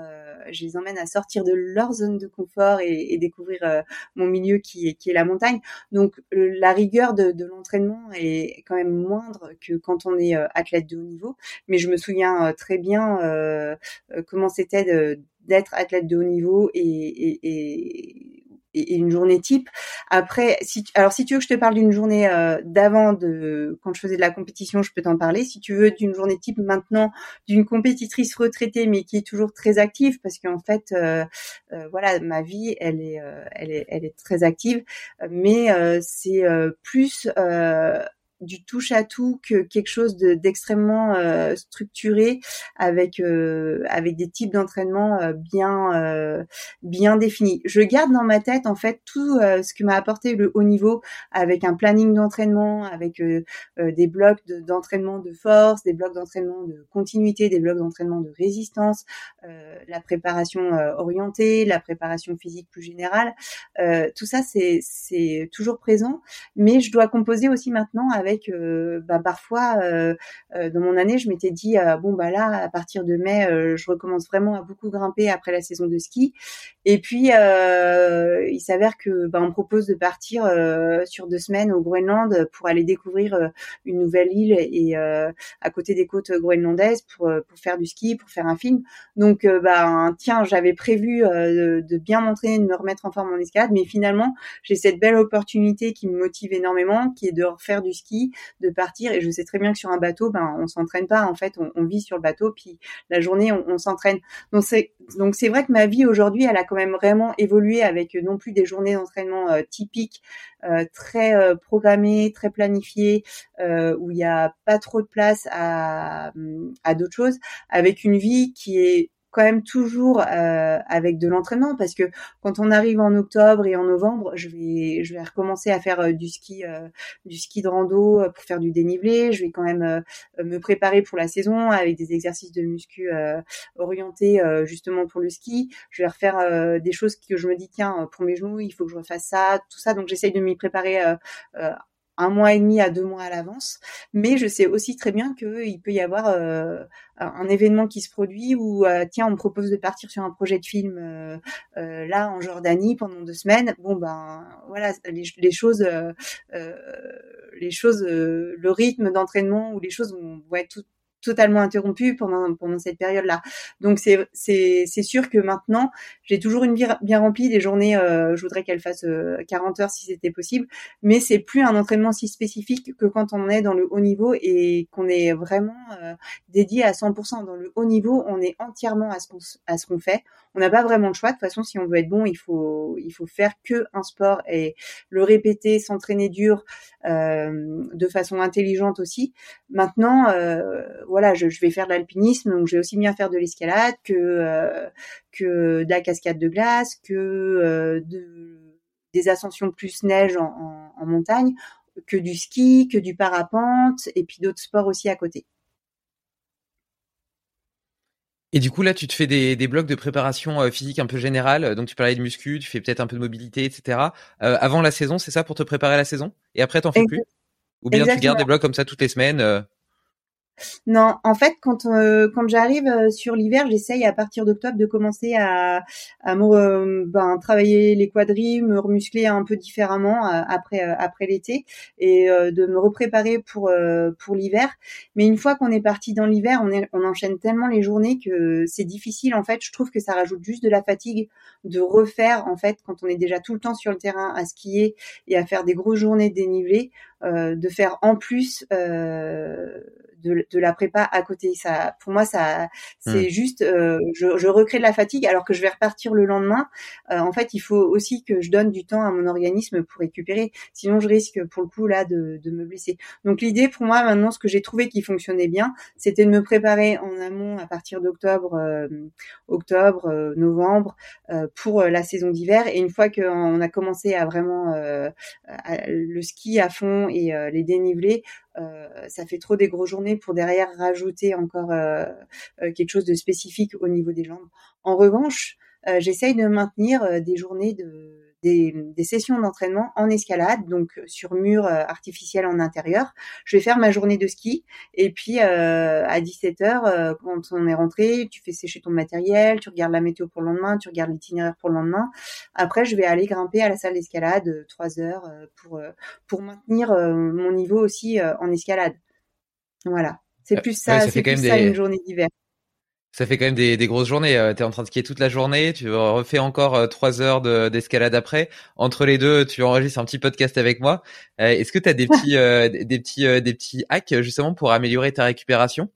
je les emmène à sortir de leur zone de confort et, découvrir euh, mon milieu qui est, qui est la montagne. Donc la rigueur de, l'entraînement est quand même moindre que quand on est euh, athlète de haut niveau. Mais je me souviens euh, très bien comment c'était d'être athlète de haut niveau et, et et, une journée type. Après, si alors si tu veux que je te parle d'une journée euh, d'avant de quand je faisais de la compétition, je peux t'en parler. Si tu veux d'une journée type maintenant d'une compétitrice retraitée mais qui est toujours très active parce qu'en fait, euh, euh, voilà, ma vie, elle est, elle est, elle est très active, mais c'est plus du touche à tout que quelque chose d'extrêmement euh, structuré avec euh, avec des types d'entraînement euh, bien bien définis. Je garde dans ma tête en fait tout ce que m'a apporté le haut niveau avec un planning d'entraînement, avec des blocs d'entraînement de, force, des blocs d'entraînement de continuité, des blocs d'entraînement de résistance, la préparation orientée, la préparation physique plus générale. tout ça c'est c'est toujours présent, mais je dois composer aussi maintenant avec bah, parfois euh, euh, dans mon année, je m'étais dit euh, bon bah là à partir de mai, je recommence vraiment à beaucoup grimper après la saison de ski. Et puis il s'avère que bah, on propose de partir sur deux semaines au Groenland pour aller découvrir une nouvelle île et à côté des côtes groenlandaises pour pour faire du ski, pour faire un film. Donc bah tiens, j'avais prévu de, de bien m'entraîner, de me remettre en forme en escalade, mais finalement j'ai cette belle opportunité qui me motive énormément, qui est de refaire du ski de partir. Et je sais très bien que sur un bateau, ben on s'entraîne pas. En fait, on, vit sur le bateau, puis la journée on, s'entraîne. Donc c'est vrai que ma vie aujourd'hui, elle a quand même vraiment évolué avec non plus des journées d'entraînement euh, typiques, euh, très euh, programmées, très planifiées, où il n'y a pas trop de place à d'autres choses, avec une vie qui est quand même toujours euh, avec de l'entraînement parce que quand on arrive en octobre et en novembre, je vais je vais recommencer à faire euh, du ski euh, du ski de rando pour faire du dénivelé. Je vais quand même me préparer pour la saison avec des exercices de muscu orientés justement pour le ski. Je vais refaire des choses que je me dis tiens pour mes genoux il faut que je refasse ça, tout ça. Donc j'essaye de m'y préparer un mois et demi à deux mois à l'avance. Mais je sais aussi très bien qu'il peut y avoir euh, un événement qui se produit où euh, tiens on me propose de partir sur un projet de film euh, là en Jordanie pendant deux semaines. Bon ben voilà les, choses, le rythme d'entraînement ou les choses vont, être tout, totalement interrompu pendant pendant cette période-là. Donc c'est c'est c'est sûr que maintenant j'ai toujours une vie bien remplie des journées. Euh, je voudrais qu'elle fasse 40 euh, heures si c'était possible, mais c'est plus un entraînement si spécifique que quand on est dans le haut niveau et qu'on est vraiment euh, dédié à 100% dans le haut niveau. On est entièrement à ce qu'on à ce qu'on fait. On n'a pas vraiment le choix. De toute façon, si on veut être bon, il faut il faut faire que un sport et le répéter, s'entraîner dur de façon intelligente aussi. Maintenant voilà, je, vais faire de l'alpinisme, donc je vais aussi bien faire de l'escalade que euh, que de la cascade de glace, que euh, de, des ascensions plus neige en, montagne, que du ski, que du parapente, et puis d'autres sports aussi à côté. Et du coup, là, tu te fais des, blocs de préparation euh, physique un peu générale. Donc, tu parlais de muscu, tu fais peut-être un peu de mobilité, etc. avant la saison, c'est ça pour te préparer à la saison? Et après, t'en fais plus? Ou bien tu gardes des blocs comme ça toutes les semaines non, en fait, quand euh, quand j'arrive euh, sur l'hiver, j'essaye à partir d'octobre de commencer à à me euh, ben, travailler les quadrilles, me remuscler un peu différemment après après l'été et de me repréparer pour pour l'hiver. Mais une fois qu'on est parti dans l'hiver, on on enchaîne tellement les journées que c'est difficile. En fait, je trouve que ça rajoute juste de la fatigue de refaire en fait quand on est déjà tout le temps sur le terrain à skier et à faire des grosses journées dénivelées de faire en plus de, de, la prépa à côté. Ça, pour moi, ça, c'est hmm. juste, euh, je, je, recrée de la fatigue alors que je vais repartir le lendemain. Euh, en fait, il faut aussi que je donne du temps à mon organisme pour récupérer. Sinon, je risque pour le coup là de, de me blesser. Donc l'idée pour moi maintenant, ce que j'ai trouvé qui fonctionnait bien, c'était de me préparer en amont à partir d'octobre, euh, octobre, novembre pour la saison d'hiver. Et une fois qu'on a commencé à vraiment le ski à fond et les dénivelés, euh, ça fait trop des grosses journées pour derrière rajouter encore euh, euh, quelque chose de spécifique au niveau des jambes. En revanche, j'essaye de maintenir des journées de des, des sessions d'entraînement en escalade, donc sur mur euh, artificiel en intérieur. Je vais faire ma journée de ski et puis euh, à 17h, euh, quand on est rentré, tu fais sécher ton matériel, tu regardes la météo pour le lendemain, tu regardes l'itinéraire pour le lendemain. Après, je vais aller grimper à la salle d'escalade 3 heures pour, pour maintenir mon niveau aussi en escalade. Voilà. C'est plus ça, c'est plus ça une journée d'hiver. Ça fait quand même des, des grosses journées. Euh, tu es en train de skier toute la journée, tu refais encore euh, trois heures d'escalade après. Entre les deux, tu enregistres un petit podcast avec moi. Euh, est-ce que tu as des petits, des petits, des petits hacks justement pour améliorer ta récupération?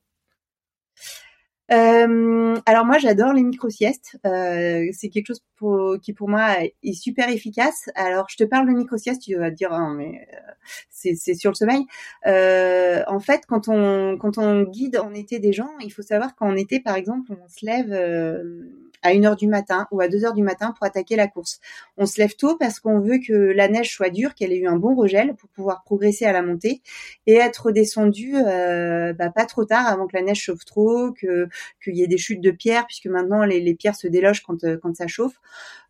Euh, alors moi j'adore les micro siestes. Euh, c'est quelque chose pour, qui pour moi est super efficace. Alors je te parle de micro sieste, tu vas te dire ah, mais euh, c'est, c'est sur le sommeil. Euh, en fait quand on quand on guide en été des gens, il faut savoir qu'en été par exemple on se lève euh, à 1h du matin ou à 2h du matin pour attaquer la course. On se lève tôt parce qu'on veut que la neige soit dure, qu'elle ait eu un bon regel pour pouvoir progresser à la montée et être descendu euh, bah, pas trop tard avant que la neige chauffe trop, que qu'il y ait des chutes de pierres puisque maintenant les, les pierres se délogent quand euh, quand ça chauffe.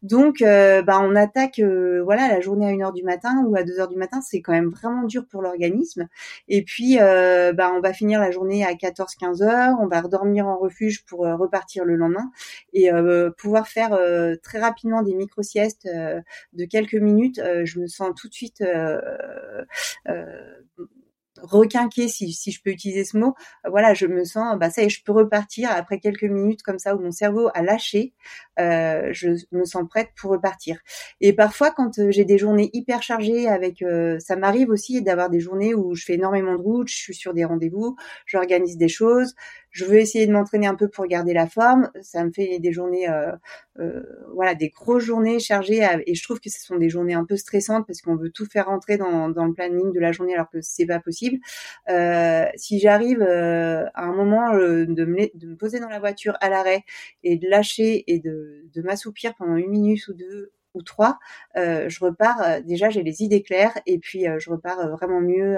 Donc, euh, bah, on attaque euh, voilà la journée à 1h du matin ou à 2h du matin, c'est quand même vraiment dur pour l'organisme. Et puis, euh, bah, on va finir la journée à 14-15 heures, on va redormir en refuge pour repartir le lendemain et pouvoir faire très rapidement des micro-siestes de quelques minutes. je me sens tout de suite requinqué si, si je peux utiliser ce mot voilà je me sens bah ça y est je peux repartir après quelques minutes comme ça où mon cerveau a lâché euh, je me sens prête pour repartir. Et parfois quand euh, j'ai des journées hyper chargées avec euh, ça m'arrive aussi d'avoir des journées où je fais énormément de route je suis sur des rendez-vous j'organise des choses je veux essayer de m'entraîner un peu pour garder la forme. Ça me fait des journées, euh, euh, voilà, des grosses journées chargées. et je trouve que ce sont des journées un peu stressantes parce qu'on veut tout faire rentrer dans, le planning de la journée alors que c'est pas possible. Euh, si j'arrive à un moment de me, poser dans la voiture à l'arrêt et de lâcher et de m'assoupir pendant une minute ou deux ou trois, euh, je repars. Euh, déjà, j'ai les idées claires et puis euh, je repars vraiment mieux,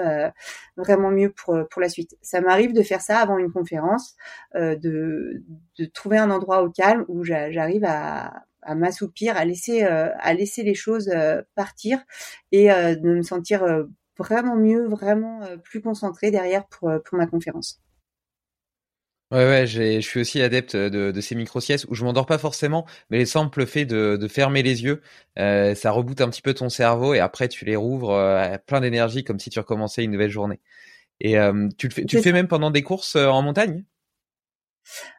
vraiment mieux pour pour la suite. Ça m'arrive de faire ça avant une conférence, de de trouver un endroit au calme où j'arrive à à m'assoupir, à laisser à laisser les choses partir et de me sentir vraiment mieux, vraiment plus concentrée derrière pour pour ma conférence. Ouais, ouais, je suis aussi adepte de, de ces micro-siestes où je m'endors pas forcément, mais le simple fait de, de fermer les yeux, euh, ça reboot un petit peu ton cerveau et après tu les rouvres euh, plein d'énergie comme si tu recommençais une nouvelle journée. Et euh, tu le fais, tu le fais même pendant des courses euh, en montagne?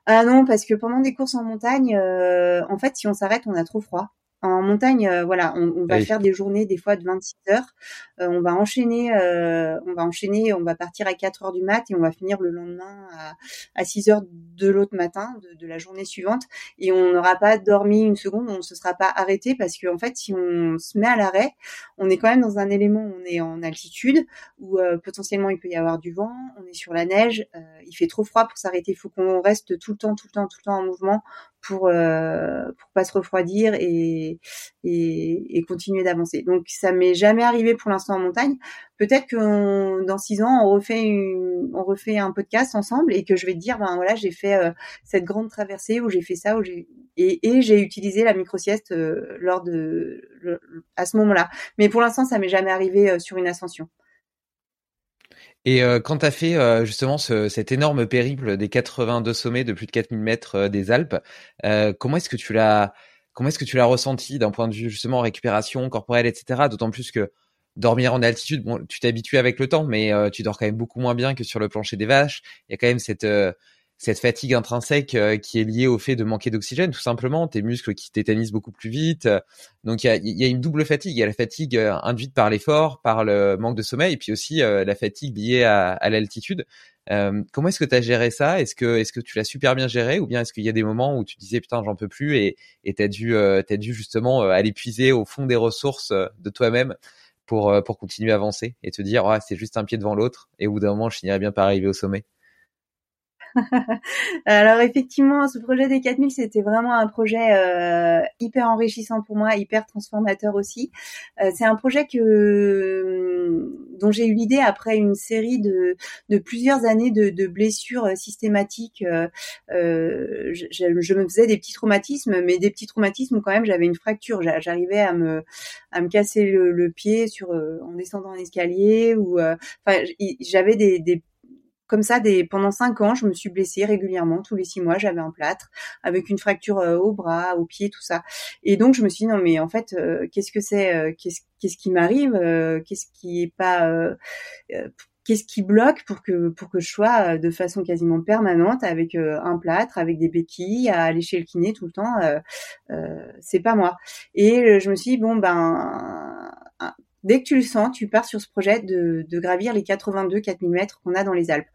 Ah non, parce que pendant des courses en montagne, euh, en fait, si on s'arrête, on a trop froid. En montagne, euh, voilà, on, on va faire des journées des fois de 26 heures. Euh, on va enchaîner, euh, on va enchaîner, on va partir à 4 heures du mat et on va finir le lendemain à, à 6 heures de l'autre matin, de, de, la journée suivante. Et on n'aura pas dormi une seconde, on ne se sera pas arrêté parce qu'en en fait, si on se met à l'arrêt, on est quand même dans un élément où on est en altitude, où potentiellement il peut y avoir du vent, on est sur la neige, il fait trop froid pour s'arrêter. Il faut qu'on reste tout le temps, tout le temps, tout le temps en mouvement pour euh, pour pas se refroidir et et, continuer d'avancer. Donc ça m'est jamais arrivé pour l'instant en montagne. Peut-être que dans six ans on refait on refait un podcast ensemble et que je vais te dire ben voilà j'ai fait euh, cette grande traversée où j'ai fait ça où j'ai et, j'ai utilisé la micro sieste euh, lors de à ce moment-là. Mais pour l'instant ça m'est jamais arrivé euh, sur une ascension. Et quand tu as fait justement ce, cet énorme périple des 82 sommets de plus de 4000 mètres des Alpes, comment est-ce que tu l'as comment est-ce que tu l'as ressenti d'un point de vue justement récupération corporelle, etc. D'autant plus que dormir en altitude, bon, tu t'habitues avec le temps, mais tu dors quand même beaucoup moins bien que sur le plancher des vaches. Il y a quand même cette cette fatigue intrinsèque qui est liée au fait de manquer d'oxygène, tout simplement, tes muscles qui tétanisent beaucoup plus vite. Donc il y a, une double fatigue. Il y a la fatigue induite par l'effort, par le manque de sommeil, et puis aussi la fatigue liée à l'altitude. Euh, comment est-ce que tu as géré ça? Est-ce que tu l'as super bien géré? Ou bien est-ce qu'il y a des moments où tu disais putain j'en peux plus et et t'as dû euh, dû justement euh, aller puiser au fond des ressources euh, de toi-même pour pour continuer à avancer et te dire c'est juste un pied devant l'autre et au bout d'un moment je finirai bien par arriver au sommet? Alors effectivement, ce projet des 4000, c'était vraiment un projet euh, hyper enrichissant pour moi, hyper transformateur aussi. Euh, c'est un projet que dont j'ai eu l'idée après une série de, de plusieurs années de, de blessures systématiques. Euh, je, je, me faisais des petits traumatismes, mais des petits traumatismes où quand même j'avais une fracture. J'arrivais à me à me casser le, le pied sur en descendant un escalier ou enfin j'avais des, des comme ça, des, pendant cinq ans, je me suis blessée régulièrement. Tous les six mois, j'avais un plâtre avec une fracture euh, au bras, au pied, tout ça. Et donc, je me suis dit non, mais en fait, euh, qu'est-ce que c'est euh, Qu'est-ce qu'est-ce qui m'arrive Qu'est-ce qui est pas Qu'est-ce qui bloque pour que pour que je sois de façon quasiment permanente avec un plâtre, avec des béquilles, à aller chez le kiné tout le temps C'est pas moi. Et je me suis dit bon ben dès que tu le sens, tu pars sur ce projet de, gravir les 82 4000 mètres qu'on a dans les Alpes.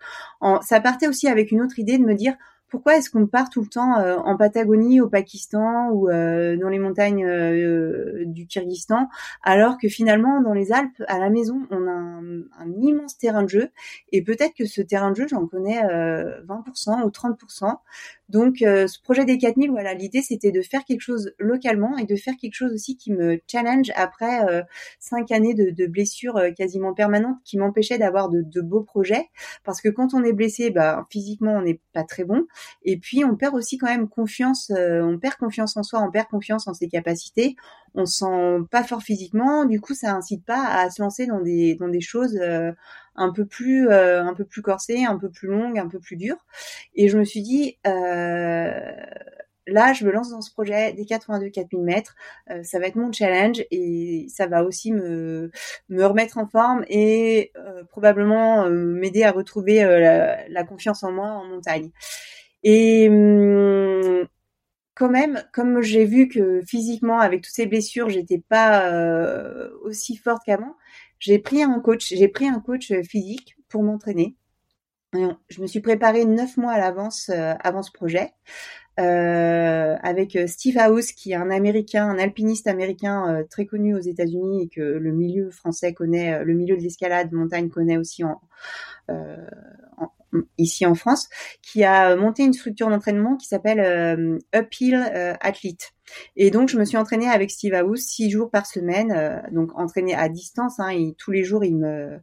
ça partait aussi avec une autre idée de me dire pourquoi est-ce qu'on part tout le temps euh, en Patagonie, au Pakistan ou euh, dans les montagnes euh, du Kyrgyzstan, alors que finalement dans les Alpes, à la maison, on a un, un immense terrain de jeu et peut-être que ce terrain de jeu, j'en connais 20% ou 30%. Donc, euh, ce projet des 4000, voilà, l'idée c'était de faire quelque chose localement et de faire quelque chose aussi qui me challenge après euh, cinq années de, de blessures euh, quasiment permanentes qui m'empêchaient d'avoir de, de, beaux projets. Parce que quand on est blessé, bah, physiquement on n'est pas très bon. Et puis on perd aussi quand même confiance, on perd confiance en soi, on perd confiance en ses capacités. On se sent pas fort physiquement. Du coup, ça incite pas à se lancer dans des dans des choses un peu plus euh, un peu plus corsée, un peu plus longue, un peu plus dure. Et je me suis dit euh, là, je me lance dans ce projet des 82 4000 mètres. Euh, ça va être mon challenge et ça va aussi me, me remettre en forme et probablement m'aider à retrouver la, la, confiance en moi en montagne. Et hum, quand même, comme j'ai vu que physiquement, avec toutes ces blessures, j'étais pas aussi forte qu'avant, j'ai pris un coach, j'ai pris un coach euh, physique pour m'entraîner. Je me suis préparée neuf mois à l'avance euh, avant ce projet. Euh, avec Steve House, qui est un Américain, un alpiniste américain très connu aux États-Unis et que le milieu français connaît, le milieu de l'escalade montagne connaît aussi en, ici en France, qui a monté une structure d'entraînement qui s'appelle Uphill Athlete. Et donc, je me suis entraînée avec Steve House six jours par semaine, euh, donc entraînée à distance. Hein, tous les jours, il me,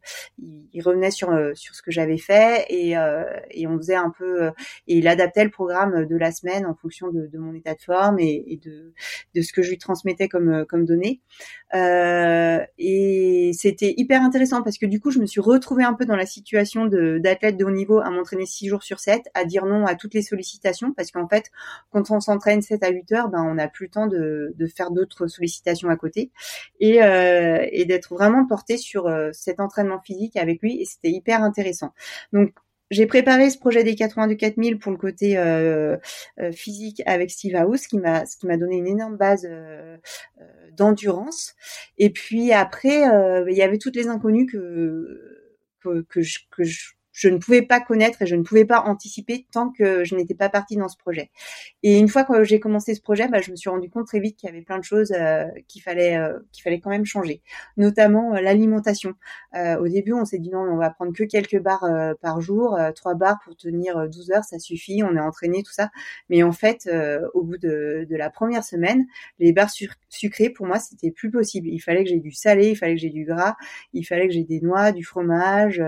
il, revenait sur euh, sur ce que j'avais fait et euh, on faisait un peu et il adaptait le programme de la semaine en fonction de, mon état de forme et, de de ce que je lui transmettais comme comme données. et c'était hyper intéressant parce que du coup, je me suis retrouvée un peu dans la situation d'athlète de haut niveau à m'entraîner six jours sur 7, à dire non à toutes les sollicitations parce qu'en fait, quand on s'entraîne 7 à 8 heures, ben on a plus le temps de, faire d'autres sollicitations à côté et, euh, d'être vraiment porté sur euh, cet entraînement physique avec lui et c'était hyper intéressant. Donc j'ai préparé ce projet des 82 4000 pour le côté euh, physique avec Steve House, qui m'a ce qui m'a donné une énorme base d'endurance. Et puis après, il y avait toutes les inconnues que que, que que je je ne pouvais pas connaître et je ne pouvais pas anticiper tant que je n'étais pas partie dans ce projet. Et une fois que j'ai commencé ce projet, bah, je me suis rendu compte très vite qu'il y avait plein de choses euh, qu'il fallait euh, qu'il fallait quand même changer, notamment euh, l'alimentation. au début, on s'est dit non, on va prendre que quelques barres par jour, trois barres pour tenir 12 heures, ça suffit, on est entraîné tout ça. Mais en fait, au bout de, de, la première semaine, les barres sucrées pour moi c'était plus possible. Il fallait que j'ai du salé, il fallait que j'ai du gras, il fallait que j'ai des noix, du fromage.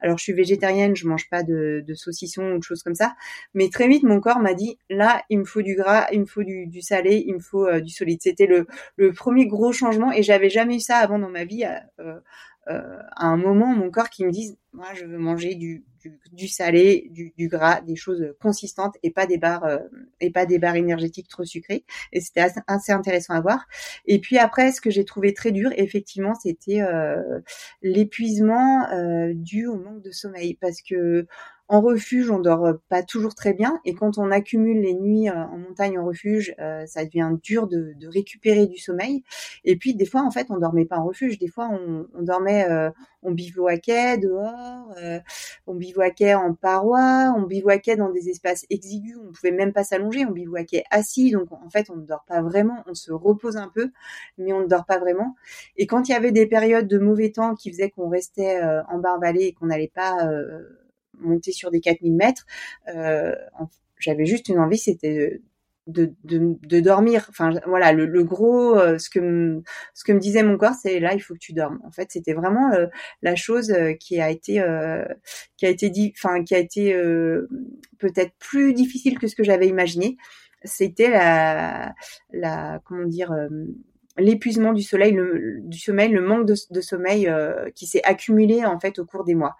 alors je suis végétarienne je mange pas de, saucisson ou de choses comme ça. Mais très vite, mon corps m'a dit, là, il me faut du gras, il me faut du, salé, il me faut euh, du solide. C'était le, le premier gros changement et j'avais jamais eu ça avant dans ma vie. Euh, euh, à un moment, mon corps qui me dise, moi, je veux manger du, du, salé, du, du, gras, des choses consistantes et pas des barres euh, et pas des barres énergétiques trop sucrées. Et c'était assez, intéressant à voir. Et puis après, ce que j'ai trouvé très dur, effectivement, c'était euh, l'épuisement dû au manque de sommeil, parce que en refuge, on dort pas toujours très bien, et quand on accumule les nuits en montagne en refuge, ça devient dur de, de, récupérer du sommeil. Et puis des fois, en fait, on dormait pas en refuge. Des fois, on, on dormait, on bivouaquait dehors, on bivouaquait en paroi, on bivouaquait dans des espaces exigus, on pouvait même pas s'allonger, on bivouaquait assis. Donc en fait, on ne dort pas vraiment, on se repose un peu, mais on ne dort pas vraiment. Et quand il y avait des périodes de mauvais temps qui faisaient qu'on restait en barre-vallée et qu'on n'allait pas monter sur des 4000 mètres, euh, j'avais juste une envie, c'était de, de, de, dormir. Enfin, voilà, le, le gros, euh, ce que ce que me disait mon corps, c'est là, il faut que tu dormes. En fait, c'était vraiment euh, la chose qui a été qui a été dit, enfin, qui a été peut-être plus difficile que ce que j'avais imaginé. C'était la la comment dire l'épuisement du soleil, le, du sommeil, le manque de, sommeil euh, qui s'est accumulé en fait au cours des mois.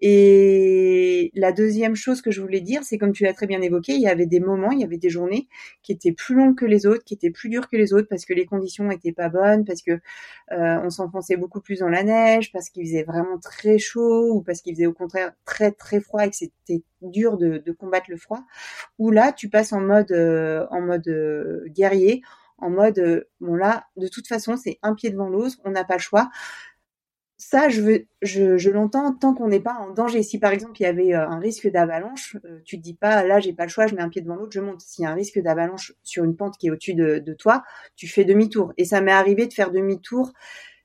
Et la deuxième chose que je voulais dire, c'est comme tu l'as très bien évoqué, il y avait des moments, il y avait des journées qui étaient plus longues que les autres, qui étaient plus dures que les autres parce que les conditions étaient pas bonnes, parce que euh, on s'enfonçait beaucoup plus dans la neige, parce qu'il faisait vraiment très chaud ou parce qu'il faisait au contraire très très froid et que c'était dur de, de, combattre le froid. Ou là, tu passes en mode euh, en mode guerrier en mode euh, bon là de toute façon c'est un pied devant l'autre, on n'a pas le choix. Ça, je, veux, je, l'entends tant qu'on n'est pas en danger. Si par exemple il y avait euh, un risque d'avalanche, euh, tu te dis pas là j'ai pas le choix, je mets un pied devant l'autre, je monte. S'il y a un risque d'avalanche sur une pente qui est au-dessus de, de toi, tu fais demi-tour. Et ça m'est arrivé de faire demi-tour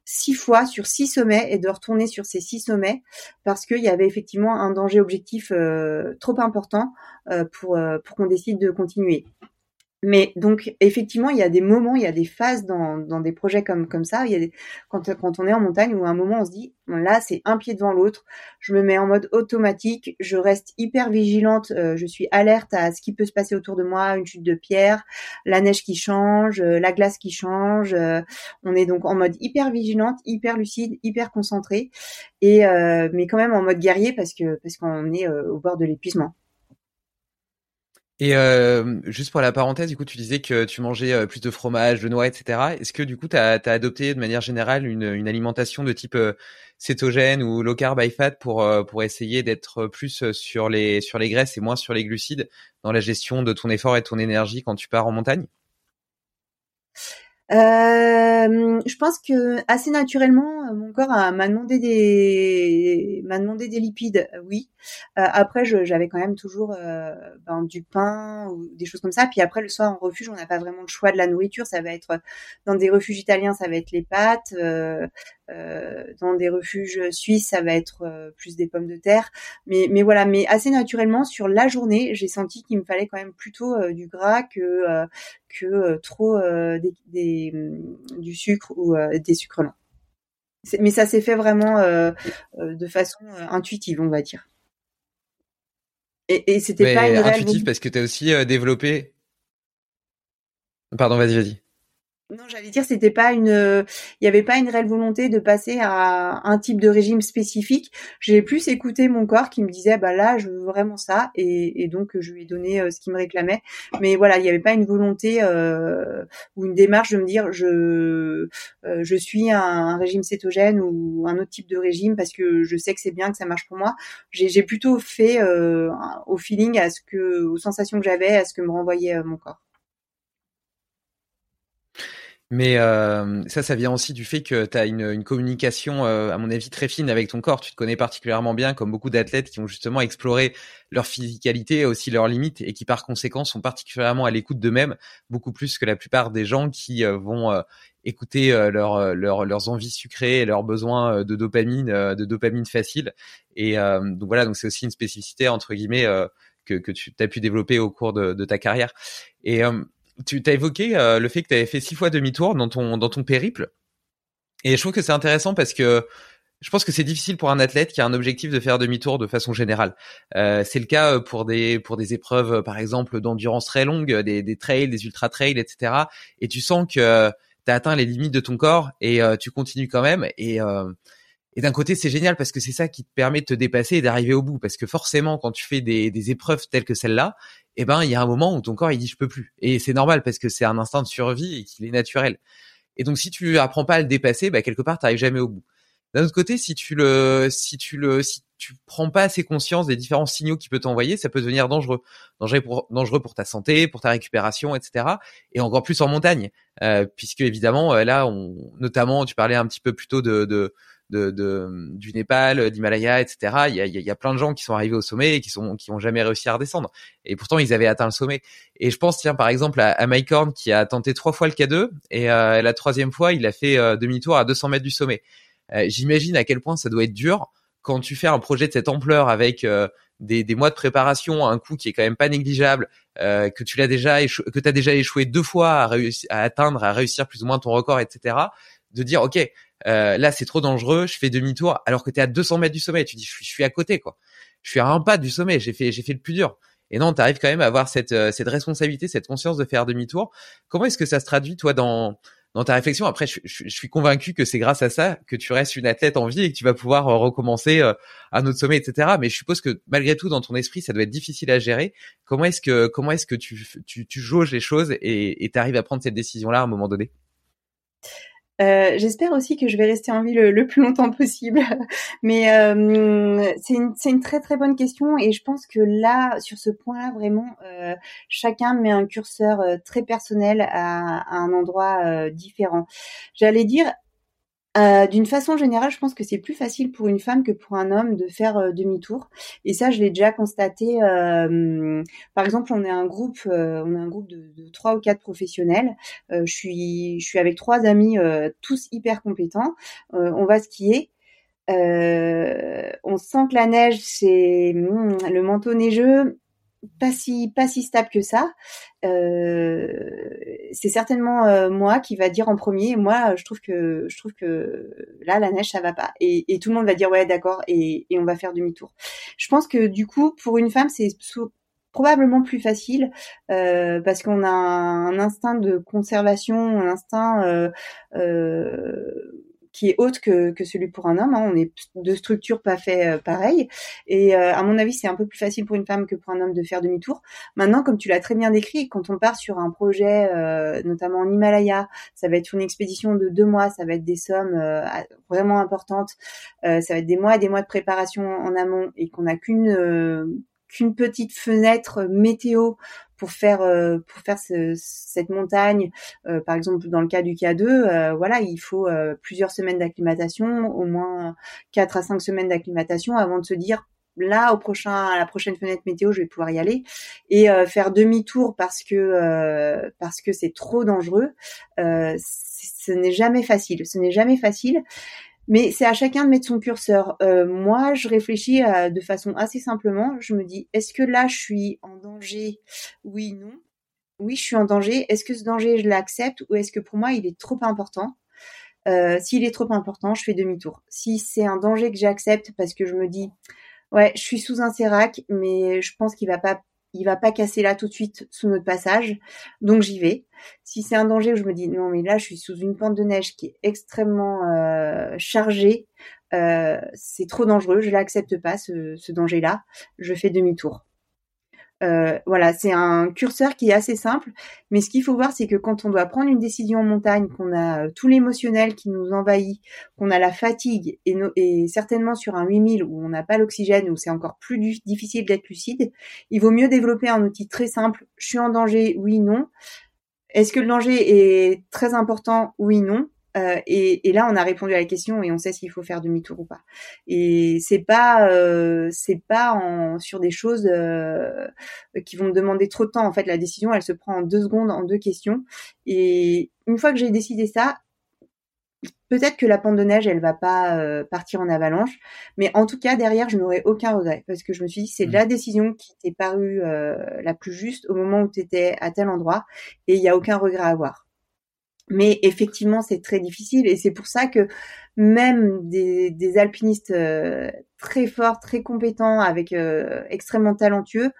six fois sur six sommets et de retourner sur ces six sommets parce qu'il y avait effectivement un danger objectif trop important pour qu'on décide de continuer. Mais donc effectivement, il y a des moments, il y a des phases dans, des projets comme comme ça. Il y a des, quand quand on est en montagne où à un moment on se dit là c'est un pied devant l'autre. Je me mets en mode automatique, je reste hyper vigilante, euh, je suis alerte à ce qui peut se passer autour de moi, une chute de pierre, la neige qui change, euh, la glace qui change. Euh, on est donc en mode hyper vigilante, hyper lucide, hyper concentré et mais quand même en mode guerrier parce que parce qu'on est au bord de l'épuisement. Et euh, juste pour la parenthèse, du coup, tu disais que tu mangeais euh, plus de fromage, de noix, etc. Est-ce que du coup, tu as, adopté de manière générale une, alimentation de type euh, cétogène ou low carb high fat pour euh, pour essayer d'être plus sur les sur les graisses et moins sur les glucides dans la gestion de ton effort et de ton énergie quand tu pars en montagne? Euh, je pense que assez naturellement, mon corps m'a demandé des m'a demandé des lipides, oui. Euh, après, j'avais quand même toujours euh, ben, du pain ou des choses comme ça. Puis après, le soir en refuge, on n'a pas vraiment le choix de la nourriture. Ça va être dans des refuges italiens, ça va être les pâtes. Euh, dans des refuges suisses, ça va être euh, plus des pommes de terre. Mais, mais voilà, mais assez naturellement sur la journée, j'ai senti qu'il me fallait quand même plutôt euh, du gras que que trop des, mm, du sucre ou des sucres lents. Mais ça s'est fait vraiment de façon intuitive, on va dire. Et, et c'était pas une intuitive parce que tu as aussi développé. Pardon, vas-y, vas-y. Non, j'allais dire, c'était pas une, il n'y avait pas une réelle volonté de passer à un type de régime spécifique. J'ai plus écouté mon corps qui me disait, bah là, je veux vraiment ça, et, donc je lui ai donné euh, ce qu'il me réclamait. Mais voilà, il n'y avait pas une volonté euh, ou une démarche de me dire, je, euh, je suis un, régime cétogène ou un autre type de régime parce que je sais que c'est bien, que ça marche pour moi. J'ai plutôt fait au feeling, à ce que, aux sensations que j'avais, à ce que me renvoyait mon corps. Mais euh, ça, ça vient aussi du fait que tu as une, une communication, euh, à mon avis, très fine avec ton corps. Tu te connais particulièrement bien, comme beaucoup d'athlètes qui ont justement exploré leur physicalité et aussi leurs limites, et qui par conséquent sont particulièrement à l'écoute d'eux-mêmes, beaucoup plus que la plupart des gens qui euh, vont écouter leur, leurs envies sucrées et leurs besoins de dopamine, de dopamine facile. Et donc voilà, donc c'est aussi une spécificité entre guillemets que, que tu as pu développer au cours de, de ta carrière. Et tu t'as évoqué euh, le fait que tu avais fait six fois demi-tour dans ton dans ton périple. Et je trouve que c'est intéressant parce que je pense que c'est difficile pour un athlète qui a un objectif de faire demi-tour de façon générale. Euh, c'est le cas euh, pour des pour des épreuves, par exemple, d'endurance très longue, des, des trails, des ultra trails, etc. Et tu sens que tu as atteint les limites de ton corps et tu continues quand même. Et et d'un côté, c'est génial parce que c'est ça qui te permet de te dépasser et d'arriver au bout. Parce que forcément, quand tu fais des, des épreuves telles que celle-là, eh ben, il y a un moment où ton corps, il dit, je peux plus. Et c'est normal parce que c'est un instinct de survie et qu'il est naturel. Et donc, si tu apprends pas à le dépasser, bah, quelque part, tu n'arrives jamais au bout. D'un autre côté, si tu le, si tu le, si tu prends pas assez conscience des différents signaux qu'il peut t'envoyer, ça peut devenir dangereux, dangereux pour, dangereux pour ta santé, pour ta récupération, etc. Et encore plus en montagne, euh, puisque évidemment euh, là, on, notamment, tu parlais un petit peu plus tôt de, de de, de, du Népal, d'Himalaya, etc. Il y, a, il y a plein de gens qui sont arrivés au sommet et qui sont qui ont jamais réussi à redescendre. Et pourtant, ils avaient atteint le sommet. Et je pense, tiens, par exemple, à, à Mike Horn qui a tenté trois fois le K2 et euh, la troisième fois, il a fait euh, demi-tour à 200 mètres du sommet. Euh, j'imagine à quel point ça doit être dur quand tu fais un projet de cette ampleur avec euh, des, des, mois de préparation, un coût qui est quand même pas négligeable, euh, que tu l'as déjà que tu as déjà échoué deux fois à, à atteindre, à réussir plus ou moins ton record, etc. De dire ok, euh, là c'est trop dangereux, je fais demi-tour, alors que tu es à 200 mètres du sommet, tu dis je suis, je suis à côté quoi, je suis à un pas du sommet, j'ai fait j'ai fait le plus dur. Et non, tu arrives quand même à avoir cette, cette responsabilité, cette conscience de faire demi-tour. Comment est-ce que ça se traduit toi dans dans ta réflexion? Après, je, je, suis convaincu que c'est grâce à ça que tu restes une athlète en vie et que tu vas pouvoir euh, recommencer euh, un autre sommet, etc. Mais je suppose que malgré tout, dans ton esprit, ça doit être difficile à gérer. Comment est-ce que comment est-ce que tu, tu, tu jauges les choses et tu arrives à prendre cette décision-là à un moment donné? Euh, J'espère aussi que je vais rester en vie le, plus longtemps possible. Mais euh, c'est une, très très bonne question et je pense que là, sur ce point-là, vraiment, euh, chacun met un curseur très personnel à, un endroit différent. J'allais dire, euh, d'une façon générale, je pense que c'est plus facile pour une femme que pour un homme de faire euh, demi-tour. Et ça, je l'ai déjà constaté. Euh, par exemple, on est un groupe, on est un groupe de, trois ou quatre professionnels. je suis, je suis avec trois amis, tous hyper compétents. on va skier. on sent que la neige, c'est hmm, le manteau neigeux pas si pas si stable que ça. Euh, c'est certainement euh, moi qui va dire en premier. Moi, je trouve que je trouve que là la neige ça va pas. Et, et tout le monde va dire ouais d'accord et, et on va faire demi-tour. Je pense que du coup pour une femme c'est probablement plus facile euh, parce qu'on a un, instinct de conservation, un instinct euh, euh, qui est autre que, que celui pour un homme. Hein. On est de structure pas fait euh, pareil. Et euh, à mon avis, c'est un peu plus facile pour une femme que pour un homme de faire demi-tour. Maintenant, comme tu l'as très bien décrit, quand on part sur un projet, euh, notamment en Himalaya, ça va être une expédition de deux mois, ça va être des sommes vraiment importantes, ça va être des mois et des mois de préparation en amont et qu'on n'a qu'une qu'une petite fenêtre météo pour faire euh, pour faire cette montagne, euh, par exemple dans le cas du K2, euh, voilà, il faut plusieurs semaines d'acclimatation, au moins quatre à cinq semaines d'acclimatation avant de se dire là au prochain à la prochaine fenêtre météo je vais pouvoir y aller et faire demi-tour parce que parce que c'est trop dangereux. Ce n'est jamais facile. Ce n'est jamais facile mais c'est à chacun de mettre son curseur. Euh, moi, je réfléchis de façon assez simplement. Je me dis, est-ce que là, je suis en danger? Oui, non. Oui, je suis en danger. Est-ce que ce danger, je l'accepte ou est-ce que pour moi, il est trop important? Euh, S'il est trop important, je fais demi-tour. Si c'est un danger que j'accepte parce que je me dis, ouais, je suis sous un sérac, mais je pense qu'il va pas il va pas casser là tout de suite sous notre passage, donc j'y vais. Si c'est un danger où je me dis non mais là je suis sous une pente de neige qui est extrêmement euh, chargée, euh, c'est trop dangereux, je l'accepte pas ce, ce danger-là, je fais demi-tour. Euh, voilà, c'est un curseur qui est assez simple, mais ce qu'il faut voir, c'est que quand on doit prendre une décision en montagne, qu'on a euh, tout l'émotionnel qui nous envahit, qu'on a la fatigue, et, et certainement sur un 8000 où on n'a pas l'oxygène, où c'est encore plus difficile d'être lucide, il vaut mieux développer un outil très simple. Je suis en danger, oui, non. Est-ce que le danger est très important, oui, non euh, et, et, là, on a répondu à la question et on sait s'il faut faire demi-tour ou pas. Et c'est pas, euh, c'est pas en, sur des choses euh, qui vont me demander trop de temps. En fait, la décision, elle se prend en deux secondes, en deux questions. Et une fois que j'ai décidé ça, peut-être que la pente de neige, elle va pas euh, partir en avalanche, mais en tout cas derrière, je n'aurai aucun regret parce que je me suis dit c'est mmh. la décision qui t'est parue euh, la plus juste au moment où tu étais à tel endroit et il y a aucun regret à avoir. Mais effectivement, c'est très difficile et c'est pour ça que même des, des alpinistes euh, très forts, très compétents, avec euh, extrêmement talentueux,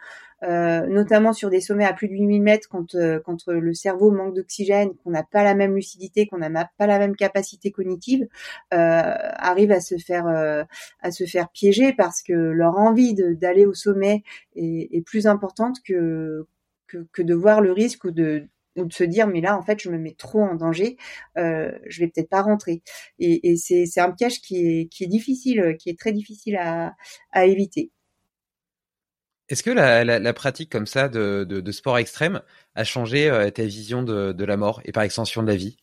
euh, notamment sur des sommets à plus de 8000 mètres, quand, quand le cerveau manque d'oxygène, qu'on n'a pas la même lucidité, qu'on n'a pas la même capacité cognitive, arrivent à se faire à se faire piéger parce que leur envie d'aller au sommet est, est, plus importante que, que, que de voir le risque ou de ou de se dire mais là en fait je me mets trop en danger, euh, je vais peut-être pas rentrer. Et, c'est, c'est un piège qui est, qui est difficile, qui est très difficile à, à éviter. Est-ce que la, la, la, pratique comme ça de, de, de, sport extrême a changé euh, ta vision de, de la mort et par extension de la vie?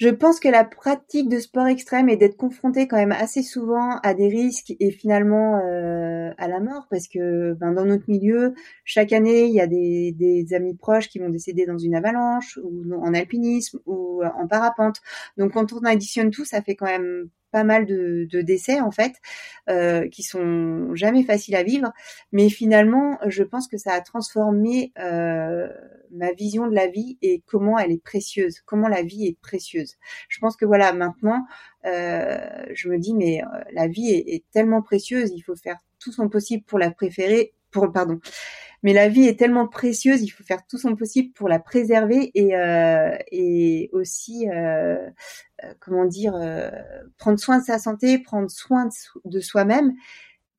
Je pense que la pratique de sport extrême est d'être confronté quand même assez souvent à des risques et finalement euh, à la mort parce que ben, dans notre milieu, chaque année, il y a des, des, amis proches qui vont décéder dans une avalanche ou en alpinisme ou en parapente. Donc quand on additionne tout, ça fait quand même pas mal de, de décès en fait, euh, qui sont jamais faciles à vivre. Mais finalement, je pense que ça a transformé euh, ma vision de la vie et comment elle est précieuse, comment la vie est précieuse. Je pense que voilà, maintenant, euh, je me dis mais euh, la vie est, est, tellement précieuse, il faut faire tout son possible pour la préférer, pardon. Mais la vie est tellement précieuse, il faut faire tout son possible pour la préserver et, euh, aussi euh, euh, comment dire, prendre soin de sa santé, prendre soin de, soi-même,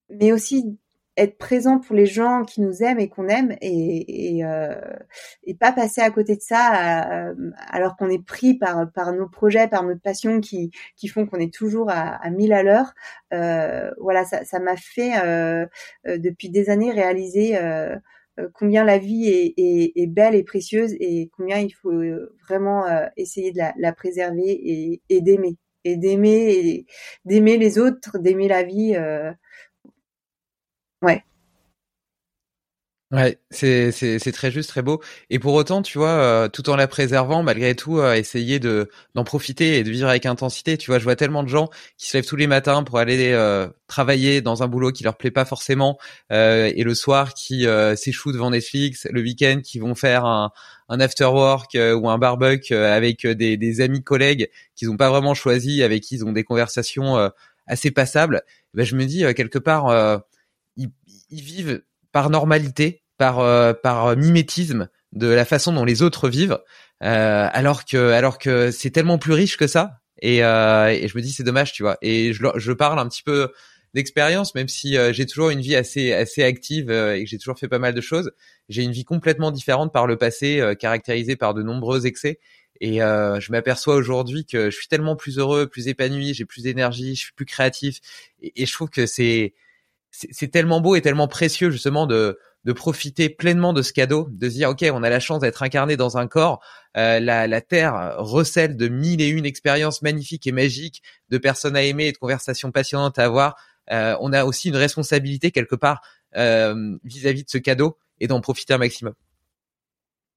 mais aussi être présent pour les gens qui nous aiment et qu'on aime et, et, euh, et, pas passer à côté de ça alors qu'on est pris par, par nos projets, par notre passion qui, qui font qu'on est toujours à, à 1000 à l'heure. Euh, voilà, ça m'a fait depuis des années réaliser euh, combien la vie est, belle et précieuse et combien il faut euh, vraiment euh, essayer de la, préserver et, d'aimer et d'aimer d'aimer les autres, d'aimer la vie. Ouais. Ouais, c'est c'est très juste, très beau. Et pour autant, tu vois, euh, tout en la préservant, malgré tout, euh, essayer de d'en profiter et de vivre avec intensité. Tu vois, je vois tellement de gens qui se lèvent tous les matins pour aller euh, travailler dans un boulot qui leur plaît pas forcément, et le soir qui s'échouent devant Netflix, le week-end qui vont faire un un after work ou un barbecue avec des, des amis collègues qu'ils ont pas vraiment choisi, avec qui ils ont des conversations assez passables. Ben, je me dis quelque part, ils, vivent par normalité, par euh, par mimétisme de la façon dont les autres vivent, euh, alors que alors que c'est tellement plus riche que ça. Et, euh, et je me dis c'est dommage, tu vois. Et je, je parle un petit peu d'expérience, même si j'ai toujours une vie assez assez active et que j'ai toujours fait pas mal de choses. J'ai une vie complètement différente par le passé, caractérisée par de nombreux excès. Et je m'aperçois aujourd'hui que je suis tellement plus heureux, plus épanoui, j'ai plus d'énergie, je suis plus créatif. Et, et je trouve que c'est c'est tellement beau et tellement précieux justement de de profiter pleinement de ce cadeau, de se dire ok, on a la chance d'être incarné dans un corps. Euh, la, la terre recèle de mille et une expériences magnifiques et magiques, de personnes à aimer et de conversations passionnantes à avoir. Euh, on a aussi une responsabilité quelque part euh, vis-à-vis -vis de ce cadeau et d'en profiter un maximum.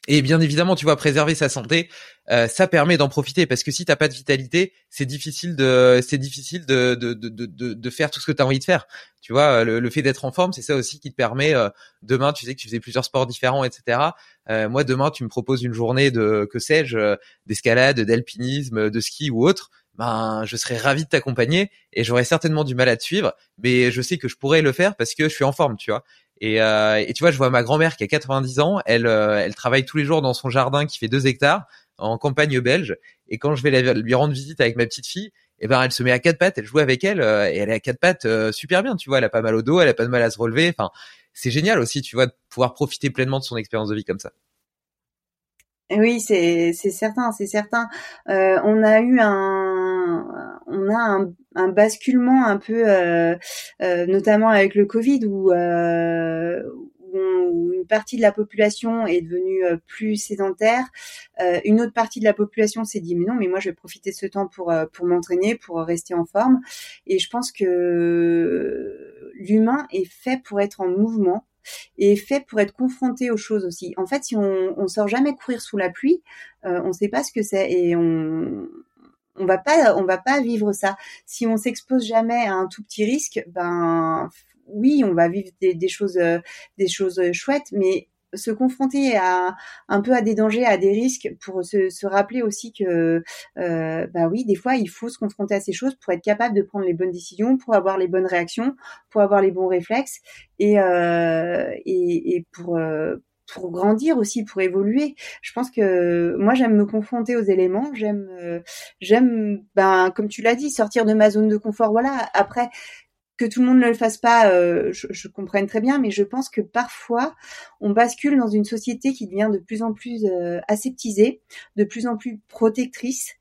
Et bien évidemment, tu vois, préserver sa santé, euh, ça permet d'en profiter parce que si t'as pas de vitalité, c'est difficile de, c'est difficile de de, de, de, de faire tout ce que tu as envie de faire. Tu vois, le, fait d'être en forme, c'est ça aussi qui te permet. Euh, demain, tu sais que tu faisais plusieurs sports différents, etc. Euh, moi, demain, tu me proposes une journée de, que sais-je, d'escalade, d'alpinisme, de ski ou autre. Ben, je serais ravi de t'accompagner et j'aurais certainement du mal à te suivre, mais je sais que je pourrais le faire parce que je suis en forme, tu vois. Et, euh, et, tu vois, je vois ma grand-mère qui a 90 ans, elle, euh, elle travaille tous les jours dans son jardin qui fait 2 hectares en campagne belge. Et quand je vais lui rendre visite avec ma petite fille, eh ben elle se met à quatre pattes, elle joue avec elle euh, et elle est à quatre pattes euh, super bien, tu vois, elle a pas mal au dos, elle a pas de mal à se relever. Enfin, c'est génial aussi, tu vois, de pouvoir profiter pleinement de son expérience de vie comme ça. Oui, c'est c'est certain, c'est certain. Euh, on a eu un on a un, un basculement un peu, euh, euh, notamment avec le Covid, où, euh, où, une partie de la population est devenue plus sédentaire. Euh, une autre partie de la population s'est dit mais non, mais moi je vais profiter de ce temps pour pour m'entraîner, pour rester en forme. Et je pense que l'humain est fait pour être en mouvement et fait pour être confronté aux choses aussi. En fait, si on, on sort jamais courir sous la pluie, euh, on ne sait pas ce que c'est et on on va pas on va pas vivre ça. Si on s'expose jamais à un tout petit risque, ben oui, on va vivre des, choses des choses chouettes, mais se confronter à un peu à des dangers, à des risques, pour se, se rappeler aussi que, euh, bah oui, des fois, il faut se confronter à ces choses pour être capable de prendre les bonnes décisions, pour avoir les bonnes réactions, pour avoir les bons réflexes et euh, et, et, pour euh, pour grandir aussi, pour évoluer. Je pense que moi j'aime me confronter aux éléments, j'aime euh, j'aime ben comme tu l'as dit sortir de ma zone de confort. Voilà. Après que tout le monde ne le fasse pas, euh, je, je comprenne très bien, mais je pense que parfois on bascule dans une société qui devient de plus en plus euh, aseptisée, de plus en plus protectrice,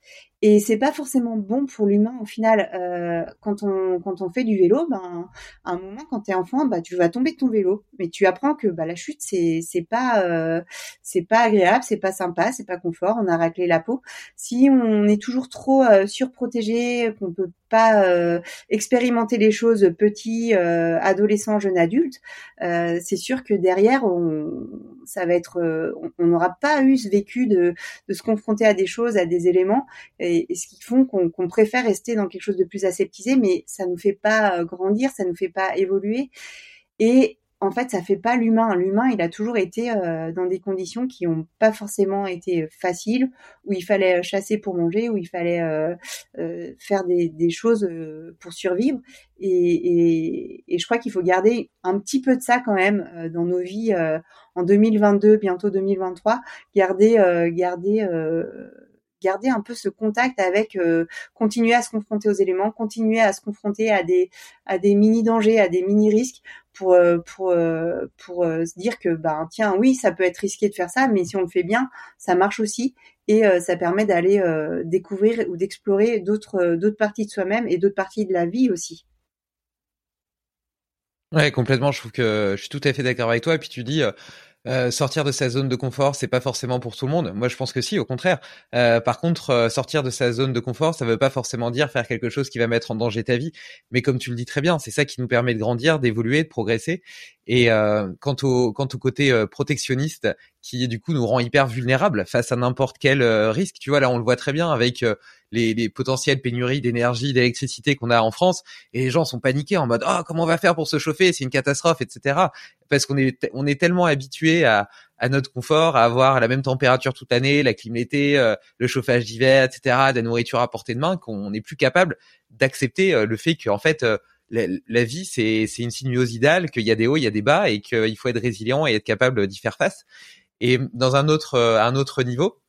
et c'est pas forcément bon pour l'humain au final. Euh, quand on quand on fait du vélo, ben à un moment quand t'es enfant, bah tu vas tomber de ton vélo, mais tu apprends que bah la chute c'est c'est pas euh, c'est pas agréable, c'est pas sympa, c'est pas confort. On a raclé la peau. Si on est toujours trop euh, surprotégé, qu'on peut euh, expérimenter les choses petit, euh, adolescent, jeune adulte, euh, c'est sûr que derrière, on, ça va être, on n'aura pas eu ce vécu de, se confronter à des choses, à des éléments, et, et ce qui font qu'on préfère rester dans quelque chose de plus aseptisé, mais ça nous fait pas grandir, ça nous fait pas évoluer. Et en fait, ça fait pas l'humain. L'humain, il a toujours été euh, dans des conditions qui n'ont pas forcément été faciles, où il fallait chasser pour manger, où il fallait euh, euh, faire des, des choses euh, pour survivre. Et, et, et je crois qu'il faut garder un petit peu de ça quand même euh, dans nos vies en 2022, bientôt 2023. Garder, garder garder un peu ce contact avec continuer à se confronter aux éléments, continuer à se confronter à des à des mini dangers, à des mini risques pour euh, pour euh, pour euh, se dire que bah tiens oui ça peut être risqué de faire ça mais si on le fait bien ça marche aussi et ça permet d'aller découvrir ou d'explorer d'autres d'autres parties de soi-même et d'autres parties de la vie aussi. Ouais, complètement. Je trouve que je suis tout à fait d'accord avec toi. Et puis tu dis, euh, sortir de sa zone de confort, c'est pas forcément pour tout le monde. Moi, je pense que si, au contraire. Euh, par contre, euh, sortir de sa zone de confort, ça veut pas forcément dire faire quelque chose qui va mettre en danger ta vie. Mais comme tu le dis très bien, c'est ça qui nous permet de grandir, d'évoluer, de progresser. Et quant au au côté protectionniste, qui du coup nous rend hyper vulnérables face à n'importe quel risque. Tu vois, là, on le voit très bien avec les, les, potentielles pénuries d'énergie, d'électricité qu'on a en France, et les gens sont paniqués en mode ah comment on va faire pour se chauffer, c'est une catastrophe, etc. Parce qu'on est on est tellement habitué à, notre confort, à avoir la même température toute l'année, la clim l'été, euh, le chauffage d'hiver, etc., de la nourriture à portée de main, qu'on n'est plus capable d'accepter euh, le fait qu'en fait euh, la, vie c'est une sinuosidale, qu'il y a des hauts, il y a des bas, et qu'il faut être résilient et être capable d'y faire face. Et dans un autre niveau,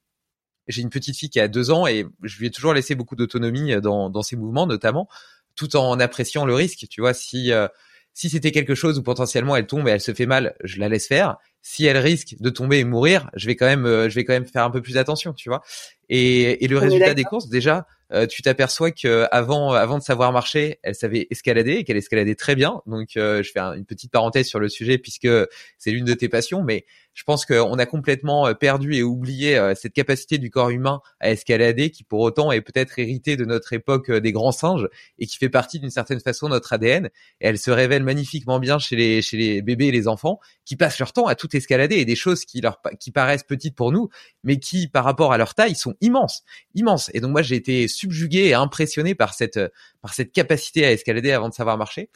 j'ai une petite fille qui a deux ans et je lui ai toujours laissé beaucoup d'autonomie dans, dans ses mouvements, notamment, tout en appréciant le risque. Tu vois, si si c'était quelque chose où potentiellement elle tombe et elle se fait mal, je la laisse faire. Si elle risque de tomber et mourir, je vais quand même, euh, je vais quand même faire un peu plus attention, tu vois. Et, et le résultat des courses, déjà, euh, tu t'aperçois que avant, avant de savoir marcher, elle savait escalader et qu'elle escaladait très bien. Donc, je fais une petite parenthèse sur le sujet puisque c'est l'une de tes passions, mais je pense qu'on a complètement euh, perdu et oublié euh, cette capacité du corps humain à escalader, qui pour autant est peut-être héritée de notre époque euh, des grands singes et qui fait partie d'une certaine façon de notre ADN. Et elle se révèle magnifiquement bien chez les chez les bébés et les enfants qui passent leur temps à tout escalader et des choses qui leur qui paraissent petites pour nous, mais qui par rapport à leur taille sont immenses, immenses. Et donc moi j'ai été subjugué et impressionné par cette par cette capacité à escalader avant de savoir marcher.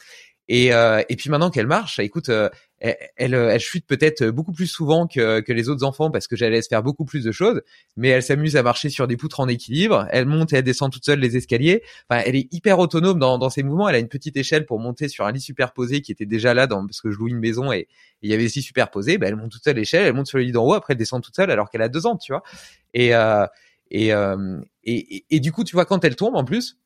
Et, euh, et puis maintenant qu'elle marche, écoute, euh, elle, elle, chute peut-être beaucoup plus souvent que, que les autres enfants parce que j'allais laisse faire beaucoup plus de choses, mais elle s'amuse à marcher sur des poutres en équilibre. Elle monte et elle descend toute seule les escaliers. Enfin, elle est hyper autonome dans, dans ses mouvements. Elle a une petite échelle pour monter sur un lit superposé qui était déjà là parce que je loue une maison et il y avait lits superposés. Ben, elle monte toute seule l'échelle, elle monte sur le lit d'en haut, après elle descend toute seule alors qu'elle a deux ans, tu vois. Et, et, euh, et, du coup, tu vois, quand elle tombe en plus,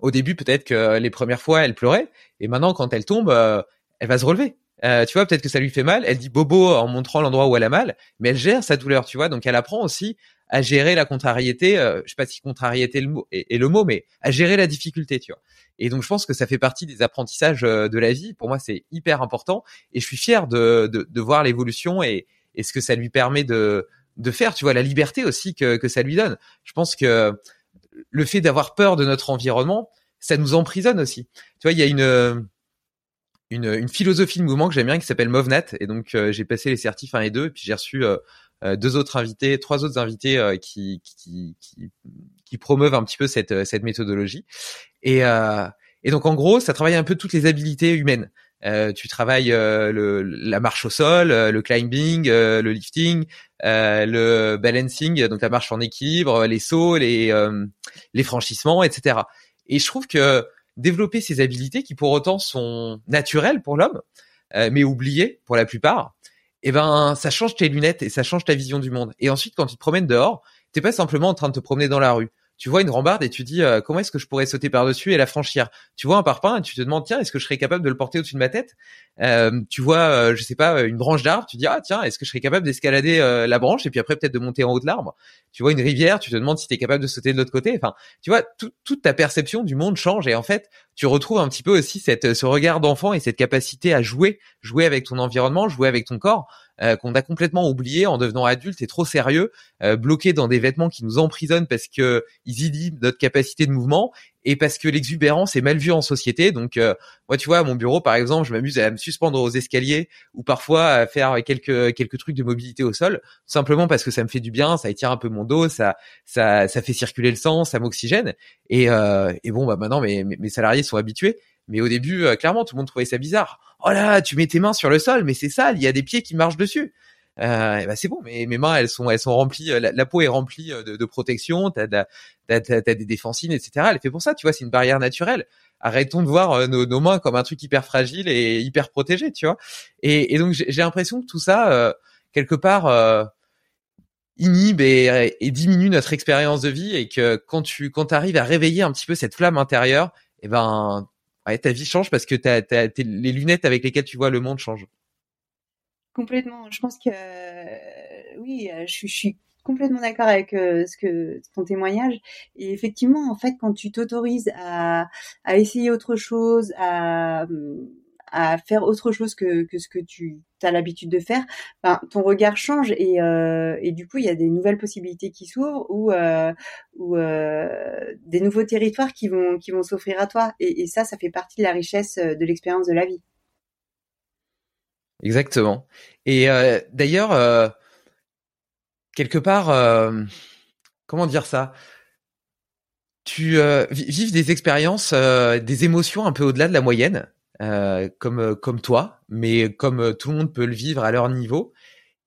au début, peut-être que les premières fois, elle pleurait, et maintenant, quand elle tombe, euh, elle va se relever. Euh, tu vois, peut-être que ça lui fait mal. Elle dit bobo en montrant l'endroit où elle a mal, mais elle gère sa douleur, tu vois. Donc, elle apprend aussi à gérer la contrariété. Euh, je sais pas si contrariété le mot, est, le mot, mais à gérer la difficulté, tu vois. Et donc, je pense que ça fait partie des apprentissages euh, de la vie. Pour moi, c'est hyper important, et je suis fier de, de, de voir l'évolution et, et ce que ça lui permet de de faire. Tu vois, la liberté aussi que que ça lui donne. Je pense que le fait d'avoir peur de notre environnement, ça nous emprisonne aussi. Tu vois, il y a une une, une philosophie de mouvement que j'aime bien qui s'appelle MovNat et donc euh, j'ai passé les certifs 1 et 2 et puis j'ai reçu euh, euh, deux autres invités, trois autres invités qui, qui, qui, qui promeuvent un petit peu cette cette méthodologie et et donc en gros, ça travaille un peu toutes les habiletés humaines. Euh, tu travailles euh, le, la marche au sol, le climbing, euh, le lifting, le balancing, donc la marche en équilibre, les sauts, les, les franchissements, etc. Et je trouve que développer ces habilités qui pour autant sont naturelles pour l'homme, mais oubliées pour la plupart, eh ben ça change tes lunettes et ça change ta vision du monde. Et ensuite, quand tu te promènes dehors, t'es pas simplement en train de te promener dans la rue. Tu vois une rambarde et tu dis euh, comment est-ce que je pourrais sauter par-dessus et la franchir? Tu vois un parpaing et tu te demandes tiens est-ce que je serais capable de le porter au-dessus de ma tête? Euh, tu vois euh, je sais pas une branche d'arbre, tu dis ah tiens est-ce que je serais capable d'escalader la branche et puis après peut-être de monter en haut de l'arbre? Tu vois une rivière, tu te demandes si tu es capable de sauter de l'autre côté. Enfin tu vois toute ta perception du monde change et en fait tu retrouves un petit peu aussi cette ce regard d'enfant et cette capacité à jouer, jouer avec ton environnement, jouer avec ton corps. Euh, qu'on a complètement oublié en devenant adulte et trop sérieux, euh, bloqué dans des vêtements qui nous emprisonnent parce que ils inhibent notre capacité de mouvement et parce que l'exubérance est mal vue en société. Donc euh, moi tu vois à mon bureau par exemple, je m'amuse à me suspendre aux escaliers ou parfois à faire quelques quelques trucs de mobilité au sol, simplement parce que ça me fait du bien, ça étire un peu mon dos, ça ça ça fait circuler le sang, ça m'oxygène et euh, et bon bah maintenant mes mes salariés sont habitués mais au début, euh, clairement, tout le monde trouvait ça bizarre. Oh là, tu mets tes mains sur le sol, mais c'est sale, il y a des pieds qui marchent dessus. Euh, bah c'est bon, mais mes mains elles sont elles sont remplies, euh, la, peau est remplie euh, de, protection, t'as as, des défensines, etc. Elle fait pour ça, tu vois, c'est une barrière naturelle. Arrêtons de voir nos, mains comme un truc hyper fragile et hyper protégé, tu vois. Et, et donc j'ai l'impression que tout ça quelque part inhibe et, et, diminue notre expérience de vie et que quand tu quand arrives à réveiller un petit peu cette flamme intérieure, et ben ouais, ta vie change parce que t'as, les lunettes avec lesquelles tu vois le monde changent. Complètement. Je pense que oui, euh, je, suis complètement d'accord avec euh, ce que ton témoignage. Et effectivement, en fait, quand tu t'autorises à, à essayer autre chose, à à faire autre chose que, que ce que tu as l'habitude de faire, ton regard change et, euh, et du coup il y a des nouvelles possibilités qui s'ouvrent ou, euh, ou euh, des nouveaux territoires qui vont qui vont s'offrir à toi et, ça ça fait partie de la richesse de l'expérience de la vie. Exactement. Et d'ailleurs quelque part comment dire ça? Tu vives des expériences, des émotions un peu au-delà de la moyenne. Euh, comme euh, comme toi, mais comme euh, tout le monde peut le vivre à leur niveau.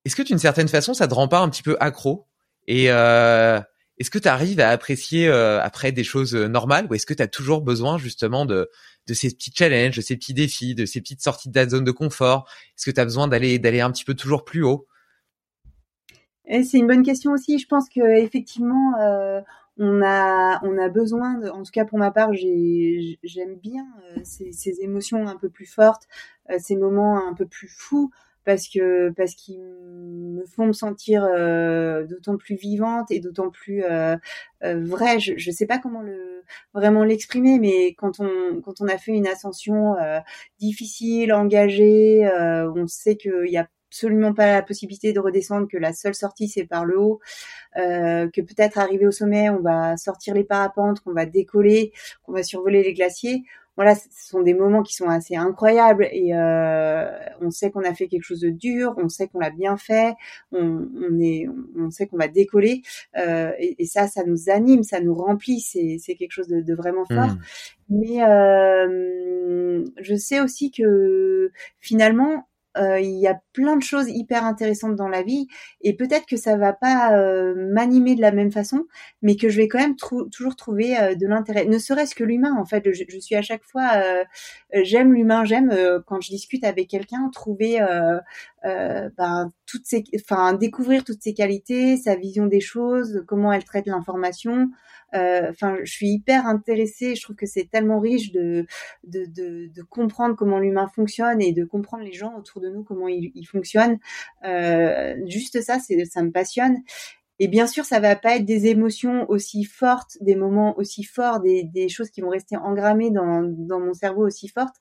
Est-ce que d'une certaine façon, ça te rend pas un petit peu accro? Et est-ce que tu arrives à apprécier après des choses normales, ou est-ce que tu as toujours besoin justement de de ces petits challenges, de ces petits défis, de ces petites sorties de la zone de confort? Est-ce que tu as besoin d'aller d'aller un petit peu toujours plus haut? C'est une bonne question aussi. Je pense que effectivement, on a, on a besoin, de, en tout cas pour ma part, j'aime bien euh, ces, ces, émotions un peu plus fortes, euh, ces moments un peu plus fous, parce que parce qu'ils me font me sentir euh, d'autant plus vivante et d'autant plus vraie. Je ne sais pas comment le vraiment l'exprimer, mais quand on quand on a fait une ascension difficile, engagée, on sait qu'il y a absolument pas la possibilité de redescendre, que la seule sortie c'est par le haut, euh, que peut-être arrivé au sommet, on va sortir les parapentes, qu'on va décoller, qu'on va survoler les glaciers. Voilà, ce sont des moments qui sont assez incroyables et euh, on sait qu'on a fait quelque chose de dur, on sait qu'on l'a bien fait, on, on, est, on sait qu'on va décoller euh, et, et, ça, ça nous anime, ça nous remplit, c'est, c'est quelque chose de, de vraiment fort. Mmh. Mais je sais aussi que finalement, euh, il y a plein de choses hyper intéressantes dans la vie et peut-être que ça va pas euh, m'animer de la même façon, mais que je vais quand même toujours trouver euh, de l'intérêt. Ne serait-ce que l'humain, en fait, je, je, suis à chaque fois, j'aime l'humain, j'aime quand je discute avec quelqu'un, trouver, ben, toutes ces, enfin, découvrir toutes ses qualités, sa vision des choses, comment elle traite l'information. Euh, enfin, je suis hyper intéressée. Je trouve que c'est tellement riche de, de, de, de comprendre comment l'humain fonctionne et de comprendre les gens autour de nous comment ils, ils fonctionnent. Euh, juste ça, c'est ça me passionne. Et bien sûr, ça va pas être des émotions aussi fortes, des moments aussi forts, des, des choses qui vont rester engrammées dans, dans mon cerveau aussi fortes.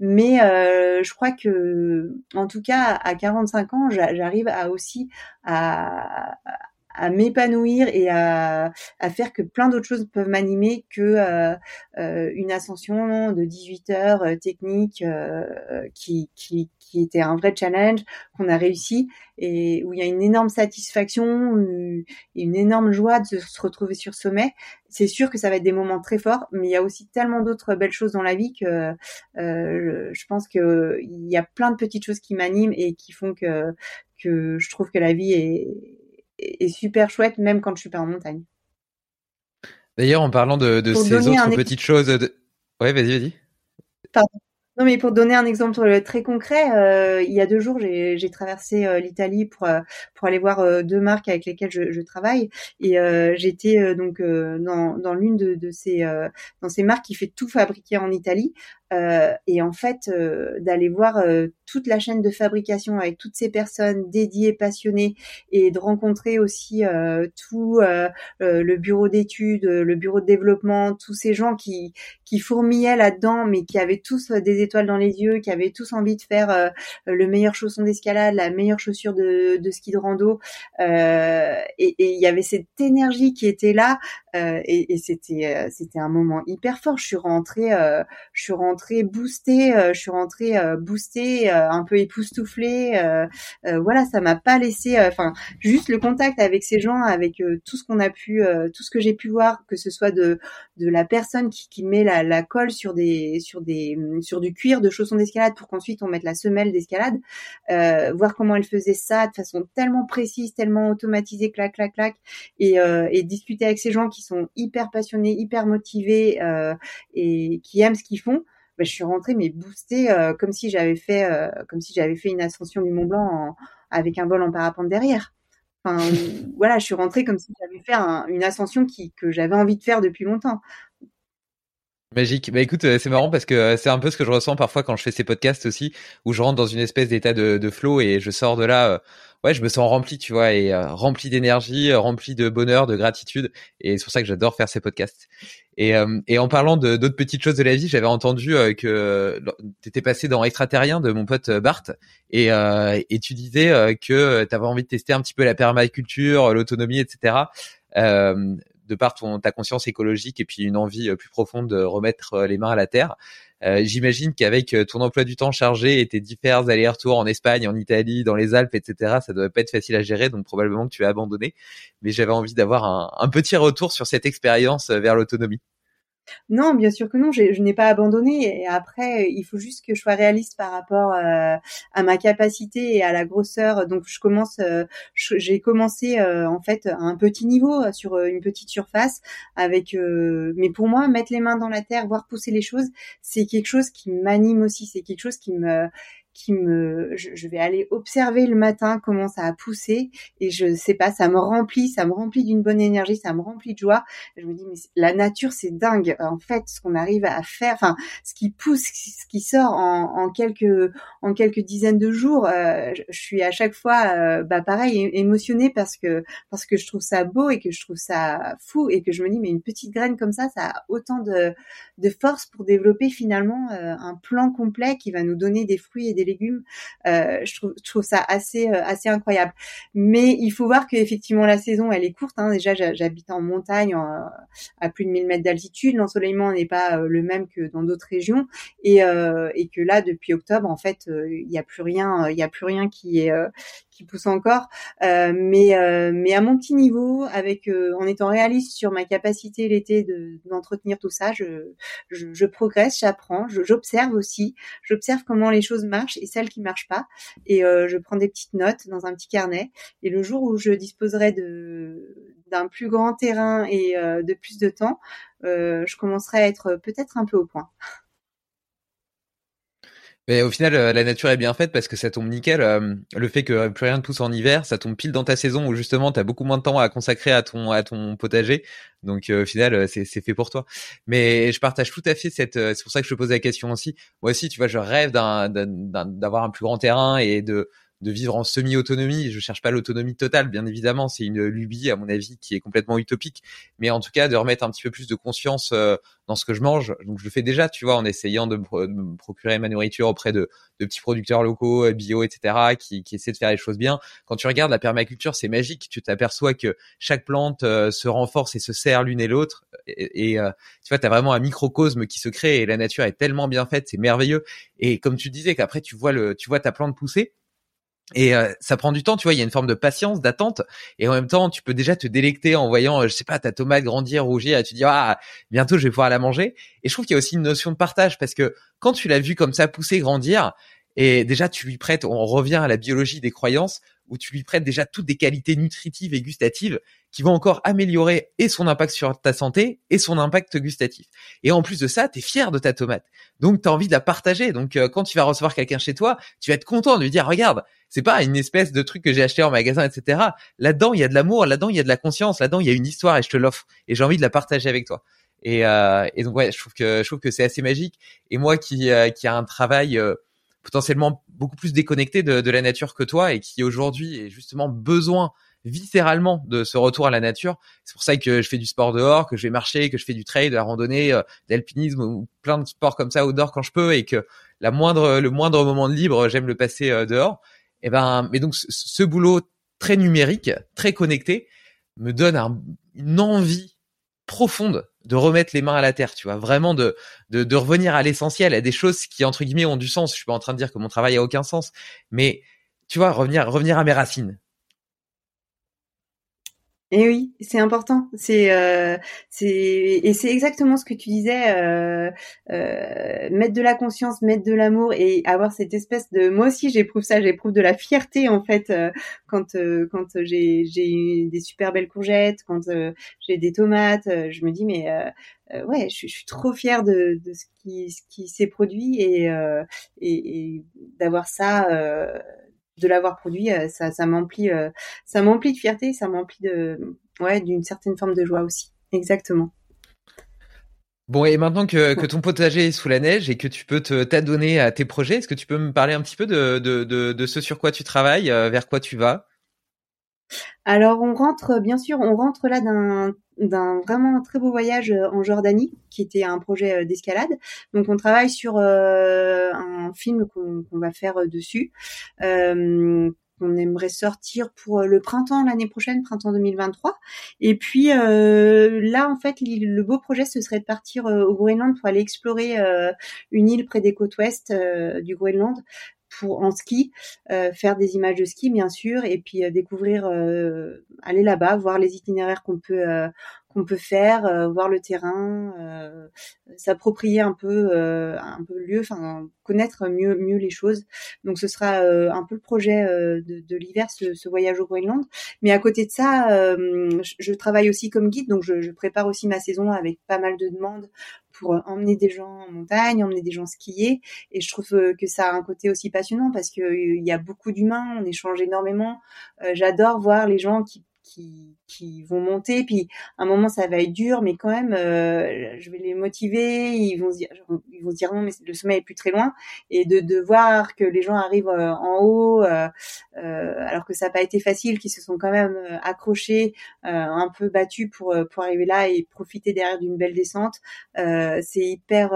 Mais euh, je crois que, en tout cas, à 45 ans, j'arrive à aussi à, à m'épanouir et à, à, faire que plein d'autres choses peuvent m'animer que euh, euh, une ascension de 18 heures euh, technique qui, qui, qui, était un vrai challenge qu'on a réussi et où il y a une énorme satisfaction une énorme joie de se retrouver sur sommet. C'est sûr que ça va être des moments très forts, mais il y a aussi tellement d'autres belles choses dans la vie que euh, je pense que il y a plein de petites choses qui m'animent et qui font que que je trouve que la vie est est super chouette, même quand je suis pas en montagne. D'ailleurs, en parlant de, de ces autres petites choses, de... ouais, vas-y, vas-y. Pardon. Non, mais pour donner un exemple très concret, euh, il y a deux jours, j'ai traversé euh, l'Italie pour euh, pour aller voir euh, deux marques avec lesquelles je, je travaille, et j'étais donc dans, dans l'une de, de, ces dans ces marques qui fait tout fabriquer en Italie, et en fait d'aller voir toute la chaîne de fabrication avec toutes ces personnes dédiées, passionnées, et de rencontrer aussi tout le bureau d'études, le bureau de développement, tous ces gens qui fourmillaient là-dedans, mais qui avaient tous des étoiles dans les yeux, qui avaient tous envie de faire euh, le meilleur chausson d'escalade, la meilleure chaussure de, de ski de rando. Euh, et il y avait cette énergie qui était là, euh, et, et c'était c'était un moment hyper fort. Je suis rentrée, je suis rentrée boostée, je suis rentrée boostée, un peu époustouflée. voilà, ça m'a pas laissé, enfin juste le contact avec ces gens, avec tout ce qu'on a pu, tout ce que j'ai pu voir, que ce soit de de la personne qui, qui met la la, colle sur des sur des sur du cuir de chaussons d'escalade pour qu'ensuite on mette la semelle d'escalade. Euh, voir comment elle faisait ça de façon tellement précise, tellement automatisée, clac clac clac, et, euh, et discuter avec ces gens qui sont hyper passionnés, hyper motivés euh, et qui aiment ce qu'ils font. Ben, je suis rentrée mais boostée comme si j'avais fait comme si j'avais fait une ascension du Mont Blanc avec un vol en parapente derrière. Enfin, voilà, je suis rentrée comme si j'avais fait une ascension qui, que j'avais envie de faire depuis longtemps. Magique. Bah écoute, euh, c'est marrant parce que euh, c'est un peu ce que je ressens parfois quand je fais ces podcasts aussi, où je rentre dans une espèce d'état de, de flow et je sors de là, euh, ouais, je me sens rempli, tu vois, et rempli d'énergie, rempli de bonheur, de gratitude. Et c'est pour ça que j'adore faire ces podcasts. Et, et en parlant de d'autres petites choses de la vie, j'avais entendu que tu étais passé dans Extraterrien de mon pote Bart, et, et tu disais que tu avais envie de tester un petit peu la permaculture, l'autonomie, etc. Euh, de par ton, ta conscience écologique et puis une envie euh, plus profonde de remettre euh, les mains à la terre. Euh, J'imagine qu'avec euh, ton emploi du temps chargé et tes différents allers-retours en Espagne, en Italie, dans les Alpes, etc., ça doit pas être facile à gérer, donc probablement que tu as abandonné. Mais j'avais envie d'avoir un, un petit retour sur cette expérience vers l'autonomie. Non, bien sûr que non, je n'ai pas abandonné. Et après, il faut juste que je sois réaliste par rapport euh, à ma capacité et à la grosseur. Donc, je commence, euh, j'ai commencé euh, en fait à un petit niveau sur une petite surface, avec. mais pour moi, mettre les mains dans la terre, voir pousser les choses, c'est quelque chose qui m'anime aussi. C'est quelque chose qui me qui me, je, vais aller observer le matin comment ça a poussé et je sais pas, ça me remplit, ça me remplit d'une bonne énergie, ça me remplit de joie. Je me dis mais la nature c'est dingue. En fait, ce qu'on arrive à faire, enfin ce qui pousse, ce qui sort en, en quelques en quelques dizaines de jours, euh, je, suis à chaque fois, euh, bah pareil, émotionnée parce que parce que je trouve ça beau et que je trouve ça fou et que je me dis mais une petite graine comme ça, ça a autant de de force pour développer finalement euh, un plan complet qui va nous donner des fruits et des légumes. Euh, je, trouve, ça assez euh, assez incroyable. Mais il faut voir qu'effectivement la saison elle est courte. Hein. Déjà j'habite en montagne à plus de 1000 mètres d'altitude. L'ensoleillement n'est pas le même que dans d'autres régions et, que là depuis octobre en fait il n'y a plus rien il y a plus rien qui pousse encore. Euh, mais euh, mais à mon petit niveau, avec euh, en étant réaliste sur ma capacité l'été de d'entretenir tout ça, je progresse, j'apprends, j'observe aussi, j'observe comment les choses marchent et celles qui marchent pas, et je prends des petites notes dans un petit carnet. Et le jour où je disposerai d'un plus grand terrain et de plus de temps, je commencerai à être peut-être un peu au point. Mais au final, euh, la nature est bien faite parce que ça tombe nickel. Euh, le fait que plus rien ne pousse en hiver, ça tombe pile dans ta saison où justement tu as beaucoup moins de temps à consacrer à ton à ton potager. Donc euh, au final, c'est fait pour toi. Mais je partage tout à fait cette. c'est pour ça que je te pose la question aussi. Moi aussi, tu vois, je rêve d'avoir un plus grand terrain et de de vivre en semi-autonomie. Je cherche pas l'autonomie totale, bien évidemment, c'est une lubie à mon avis qui est complètement utopique, mais en tout cas de remettre un petit peu plus de conscience euh, dans ce que je mange. Donc je le fais déjà, tu vois, en essayant de me, procurer ma nourriture auprès de, de, petits producteurs locaux, euh, bio, etc., qui, qui essaient de faire les choses bien. Quand tu regardes la permaculture, c'est magique. Tu t'aperçois que chaque plante euh, se renforce et se sert l'une et l'autre, et, tu vois, tu as vraiment un microcosme qui se crée et la nature est tellement bien faite, c'est merveilleux. Et comme tu disais qu'après tu vois le, tu vois ta plante pousser et euh, ça prend du temps, tu vois, il y a une forme de patience, d'attente, et en même temps, tu peux déjà te délecter en voyant, euh, je sais pas, ta tomate grandir, rougir, et tu dis ah bientôt je vais pouvoir la manger. Et je trouve qu'il y a aussi une notion de partage parce que quand tu l'as vu comme ça pousser, grandir, et déjà tu lui prêtes, on revient à la biologie des croyances où tu lui prêtes déjà toutes des qualités nutritives et gustatives qui vont encore améliorer et son impact sur ta santé et son impact gustatif. Et en plus de ça, tu es fier de ta tomate. Donc tu as envie de la partager. Donc euh, quand tu vas recevoir quelqu'un chez toi, tu vas être content de lui dire regarde, c'est pas une espèce de truc que j'ai acheté en magasin, etc. Là-dedans, il y a de l'amour, là-dedans, il y a de la conscience, là-dedans, il y a une histoire et je te l'offre. Et j'ai envie de la partager avec toi. Et, euh, donc ouais, je trouve que je trouve que c'est assez magique. Et moi qui euh, qui a un travail euh, potentiellement beaucoup plus déconnecté de, de, la nature que toi et qui aujourd'hui est justement besoin viscéralement de ce retour à la nature. C'est pour ça que je fais du sport dehors, que je vais marcher, que je fais du trail, de la randonnée, euh, d'alpinisme ou plein de sports comme ça outdoor quand je peux et que la moindre le moindre moment de libre, j'aime le passer euh, dehors. Et eh ben mais donc ce, boulot très numérique, très connecté me donne un, une envie profonde de remettre les mains à la terre, tu vois, vraiment de, de, de revenir à l'essentiel, à des choses qui, entre guillemets, ont du sens. Je suis pas en train de dire que mon travail a aucun sens, mais tu vois, revenir, revenir à mes racines, et oui, c'est important. C'est euh, c'est et c'est exactement ce que tu disais. Euh, euh, mettre de la conscience, mettre de l'amour et avoir cette espèce de. Moi aussi, j'éprouve ça. J'éprouve de la fierté en fait quand quand j'ai j'ai des super belles courgettes, quand j'ai des tomates. je me dis mais ouais, je, suis trop fière de, de ce qui ce qui s'est produit et, et d'avoir ça de l'avoir produit, euh, ça, ça m'emplit, euh, ça m'emplit de fierté, ça m'emplit de, ouais, d'une certaine forme de joie aussi. Exactement. Bon, et maintenant que, que, ton potager est sous la neige et que tu peux te t'adonner à tes projets, est-ce que tu peux me parler un petit peu de, de, de, de ce sur quoi tu travailles, euh, vers quoi tu vas? Alors on rentre, bien sûr, on rentre là d'un d'un vraiment très beau voyage euh, en Jordanie, qui était un projet euh, d'escalade. Donc on travaille sur euh, un film qu'on va faire dessus. Euh, on aimerait sortir pour le printemps l'année prochaine, printemps 2023. Et puis là, en fait, le beau projet, ce serait de partir au Groenland pour aller explorer une île près des côtes ouest du Groenland pour en ski, euh, faire des images de ski bien sûr, et puis euh, découvrir, euh, aller là-bas, voir les itinéraires qu'on peut qu'on peut faire, voir le terrain, s'approprier un peu un peu le lieu, enfin connaître mieux mieux les choses. Donc ce sera un peu le projet de, de l'hiver, ce, ce, voyage au Groenland. Mais à côté de ça, je, je, travaille aussi comme guide, donc je, je, prépare aussi ma saison avec pas mal de demandes pour euh, emmener des gens en montagne, emmener des gens skier. Et je trouve euh, que ça a un côté aussi passionnant parce qu'il euh, y a beaucoup d'humains, on échange énormément. J'adore voir les gens qui qui, qui vont monter. Puis à un moment, ça va être dur, mais quand même, euh, je vais les motiver. Ils vont se dire, ils vont se dire non, mais le sommet est plus très loin. Et de, de voir que les gens arrivent euh, en haut, euh, euh, alors que ça n'a pas été facile, qu'ils se sont quand même euh, accrochés, un peu battus pour pour arriver là et profiter derrière d'une belle descente. c'est hyper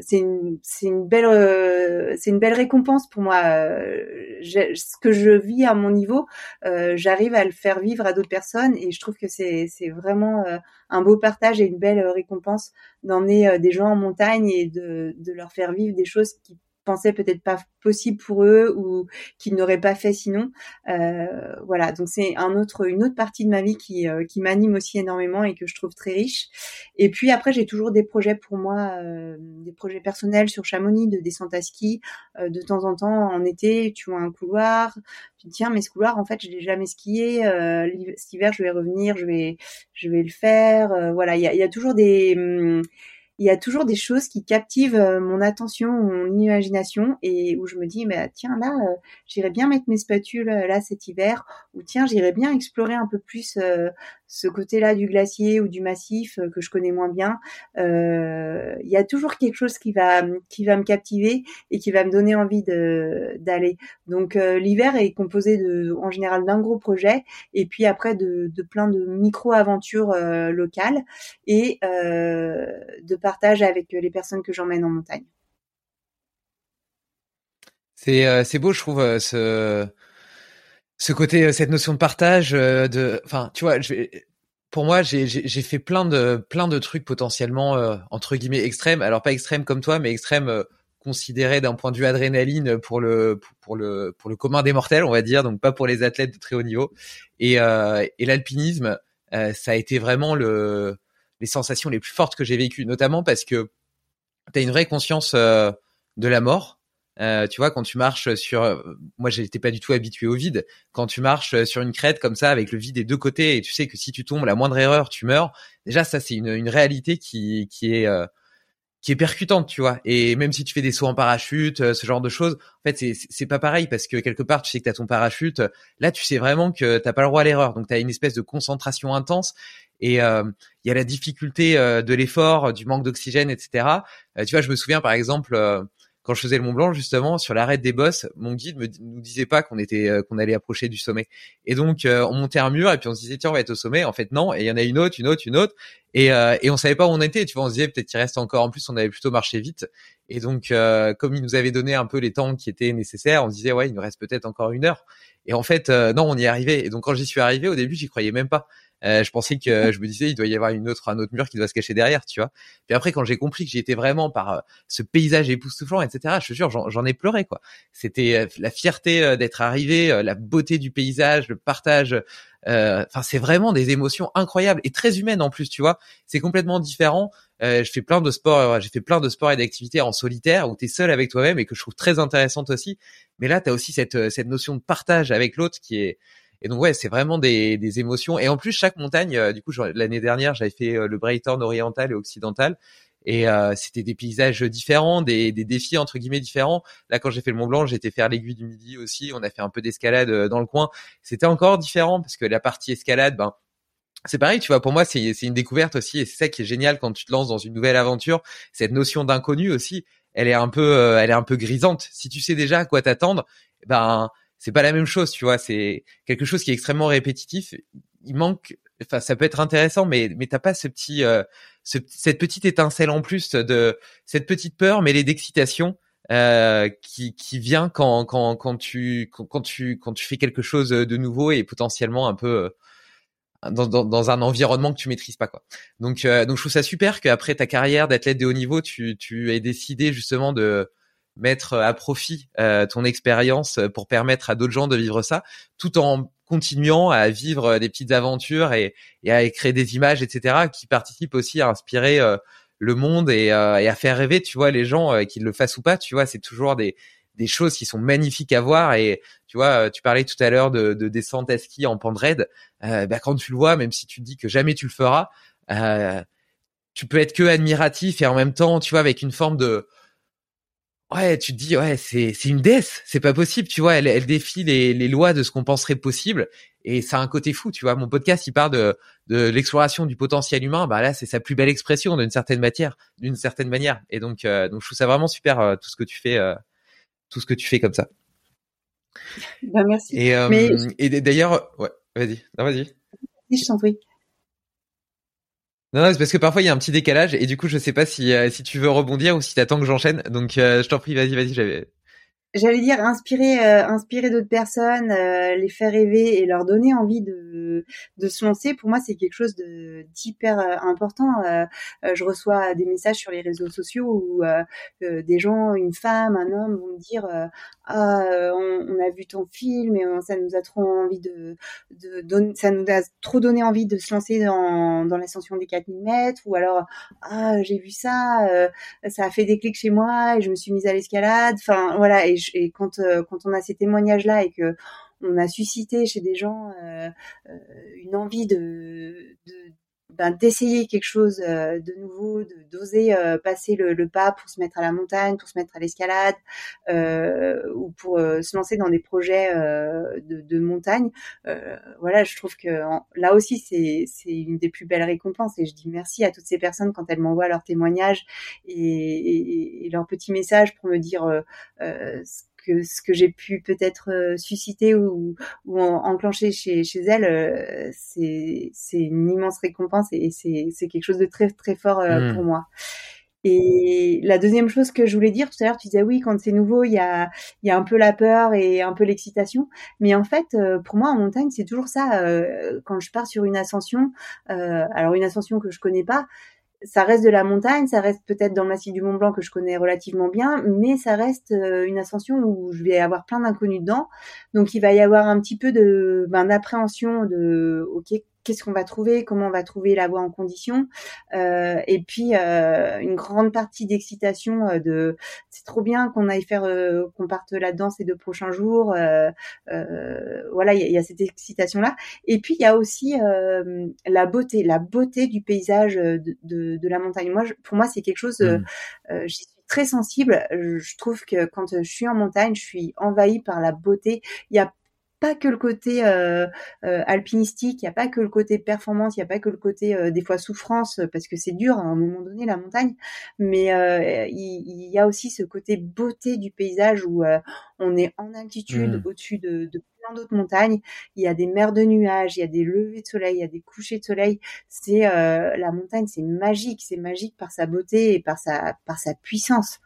c'est une une belle euh, c'est une belle récompense pour moi. Euh, ce que je vis à mon niveau, j'arrive à le faire vivre à d'autres personnes et je trouve que c'est c'est vraiment un beau partage et une belle récompense d'emmener des gens en montagne et de de leur faire vivre des choses qui pensaient peut-être pas possible pour eux ou qu'ils n'auraient pas fait sinon. Euh, voilà, donc c'est un autre, une autre partie de ma vie qui, euh, qui m'anime aussi énormément et que je trouve très riche. Et puis après, j'ai toujours des projets pour moi, euh, des projets personnels sur Chamonix, de descente à ski. Euh, de temps en temps, en été, tu vois un couloir, tu te tiens, mais ce couloir, en fait, je l'ai jamais skié. Euh, cet hiver, je vais revenir, je vais, je vais le faire. voilà, il y a, y a, toujours des hum, il y a toujours des choses qui captivent euh, mon attention, mon imagination, et où je me dis, mais tiens, là, euh, j'irais bien mettre mes spatules euh, là cet hiver, ou tiens, j'irais bien explorer un peu plus ce côté-là du glacier ou du massif que je connais moins bien. Il y a toujours quelque chose qui va qui va me captiver et qui va me donner envie d'aller. Donc l'hiver est composé en général d'un gros projet, et puis après de, de plein de micro-aventures locales et de partage avec les personnes que j'emmène en montagne. C'est euh, beau, je trouve euh, ce ce côté, euh, cette notion de partage. de, enfin, tu vois, je pour moi, j'ai fait plein de plein de trucs potentiellement entre guillemets extrêmes. Alors pas extrêmes comme toi, mais extrêmes considérés d'un point de vue adrénaline pour le pour le pour le commun des mortels, on va dire, donc pas pour les athlètes de très haut niveau. Et et l'alpinisme, ça a été vraiment le les sensations les plus fortes que j'ai vécues, notamment parce que tu as une vraie conscience euh, de la mort, Euh, tu vois, quand tu marches sur, moi, j'étais pas du tout habitué au vide. Quand tu marches sur une crête comme ça, avec le vide des deux côtés, et tu sais que si tu tombes, la moindre erreur, tu meurs. Déjà, ça, c'est une, une réalité qui, qui est, euh, qui est percutante, tu vois. Et même si tu fais des sauts en parachute, euh, ce genre de choses, en fait, c'est pas pareil parce que quelque part, tu sais que t'as ton parachute. Là, tu sais vraiment que t'as pas le droit à l'erreur. Donc, t'as une espèce de concentration intense. Et euh, il y a la difficulté euh, de l'effort, du manque d'oxygène, etc. tu vois, je me souviens par exemple quand je faisais le Mont Blanc justement sur l'arrêt des bosses, mon guide me nous disait pas qu'on était euh, allait approcher du sommet. Et donc euh, on montait un mur et puis on se disait tiens on va être au sommet. En fait non. Et il y en a une autre, une autre, une autre. Et euh, et on savait pas où on était. Tu vois on se disait peut-être qu'il reste encore. En plus on avait plutôt marché vite. Et donc comme il nous avait donné un peu les temps qui étaient nécessaires, on se disait ouais il nous reste peut-être encore une heure. Et en fait non on y est arrivé. Et donc quand j'y suis arrivé au début j'y croyais même pas. Euh, je pensais que je me disais il doit y avoir une autre un autre mur qui doit se cacher derrière, tu vois. Puis après quand j'ai compris que j'y étais vraiment par euh, ce paysage époustouflant, etc. Je te jure, j'en ai pleuré quoi. C'était euh, la fierté d'être arrivé, la beauté du paysage, le partage. Enfin, c'est vraiment des émotions incroyables et très humaines en plus, tu vois. C'est complètement différent. je fais plein de sports, j'ai fait plein de sports et d'activités en solitaire où tu es seul avec toi-même et que je trouve très intéressante aussi. Mais là, tu as aussi cette, cette notion de partage avec l'autre qui est, et donc ouais, c'est vraiment des, des, émotions. Et en plus, chaque montagne, euh, du coup, l'année dernière, j'avais fait euh, le Brighton oriental et occidental. Et euh, c'était des paysages différents, des, des, défis entre guillemets différents. Là, quand j'ai fait le Mont Blanc, j'étais faire l'aiguille du Midi aussi. On a fait un peu d'escalade dans le coin. C'était encore différent parce que la partie escalade, ben c'est pareil, tu vois. Pour moi, c'est une découverte aussi, et c'est ça qui est génial quand tu te lances dans une nouvelle aventure. Cette notion d'inconnu aussi, elle est un peu, elle est un peu grisante. Si tu sais déjà à quoi t'attendre, ben c'est pas la même chose, tu vois. C'est quelque chose qui est extrêmement répétitif. Il manque, enfin, ça peut être intéressant, mais mais t'as pas ce petit, euh, cette petite étincelle en plus de cette petite peur mêlée d'excitation euh, qui qui vient quand quand quand tu quand, tu quand tu fais quelque chose de nouveau et potentiellement un peu euh, dans, dans, dans, un environnement que tu maîtrises pas quoi. Donc euh, donc je trouve ça super qu'après ta carrière d'athlète de haut niveau, tu tu aies décidé justement de mettre à profit euh, ton expérience pour permettre à d'autres gens de vivre ça, tout en continuant à vivre des petites aventures et, et à créer des images, etc., qui participent aussi à inspirer euh, le monde et, euh, et, à faire rêver, tu vois, les gens, qu'ils le fassent ou pas, tu vois, c'est toujours des, des choses qui sont magnifiques à voir et tu vois, tu parlais tout à l'heure de, de descente à ski en pente raide, bah, quand tu le vois, même si tu te dis que jamais tu le feras, tu peux être que admiratif et en même temps, tu vois, avec une forme de ouais, tu te dis ouais, c'est c'est une déesse, c'est pas possible, tu vois, elle elle défie les les lois de ce qu'on penserait possible et ça a un côté fou, tu vois. Mon podcast, il parle de de l'exploration du potentiel humain, bah là, c'est sa plus belle expression d'une certaine matière, d'une certaine manière. Et donc euh, donc je trouve ça vraiment super euh, tout ce que tu fais euh, tout ce que tu fais comme ça. Ben, merci. Et Mais... et d'ailleurs, ouais, vas-y. Non, vas-y. Je t'en prie. Non, non c'est parce que parfois il y a un petit décalage et du coup je sais pas si euh, si tu veux rebondir ou si t'attends que j'enchaîne. Donc euh, je t'en prie, vas-y, vas-y. J'avais. J'allais dire inspirer, euh, inspirer d'autres personnes, les faire rêver et leur donner envie de de se lancer. Pour moi, c'est quelque chose de d'hyper important. je reçois des messages sur les réseaux sociaux où des gens, une femme, un homme, vont me dire ah, on, on, a vu ton film et ça nous a trop envie de, de, ça nous a trop donné envie de se lancer dans, dans l'ascension des 4000 mètres ou alors ah j'ai vu ça, euh, ça a fait des clics chez moi et je me suis mise à l'escalade. Enfin voilà et quand euh, quand on a ces témoignages là et que on a suscité chez des gens euh, une envie de ben, d'essayer quelque chose euh, de nouveau, d'oser euh, passer le, le, pas pour se mettre à la montagne, pour se mettre à l'escalade euh, ou pour se lancer dans des projets de, de, montagne. voilà, je trouve que là aussi c'est une des plus belles récompenses et je dis merci à toutes ces personnes quand elles m'envoient leurs témoignages et, et, et, leurs petits messages pour me dire que ce que j'ai pu peut-être euh, susciter ou, ou enclencher chez, chez elle, euh, c'est une immense récompense et c'est c'est quelque chose de très très fort euh, mmh. pour moi. Et la deuxième chose que je voulais dire tout à l'heure, tu disais oui, quand c'est nouveau, il y a, il y a un peu la peur et un peu l'excitation. Mais en fait, pour moi, en montagne, c'est toujours ça. quand je pars sur une ascension, alors une ascension que je connais pas, ça reste de la montagne, ça reste peut-être dans le massif du Mont Blanc que je connais relativement bien, mais ça reste euh, une ascension où je vais avoir plein d'inconnus dedans. Donc il va y avoir un petit peu de ben, d'appréhension de ok qu'est-ce qu'on va trouver, comment on va trouver la voie en condition, euh, et puis euh, une grande partie d'excitation euh, de c'est trop bien qu'on aille faire qu'on parte là-dedans ces deux prochains jours, voilà il y a, y a, cette excitation là, et puis il y a aussi la beauté, la beauté du paysage de, de, de la montagne. Moi, pour moi c'est quelque chose, mmh. j'y suis très sensible. Je trouve que quand je suis en montagne, je suis envahie par la beauté. Il y a pas que le côté euh, euh, alpinistique, il n'y a pas que le côté performance, il n'y a pas que le côté euh, des fois souffrance, parce que c'est dur à un moment donné la montagne, mais il, y a aussi ce côté beauté du paysage où on est en altitude mmh. au-dessus de, de plein d'autres montagnes, il y a des mers de nuages, il y a des levées de soleil, il y a des couchers de soleil. C'est la montagne, c'est magique, c'est magique par sa beauté et par sa par sa puissance.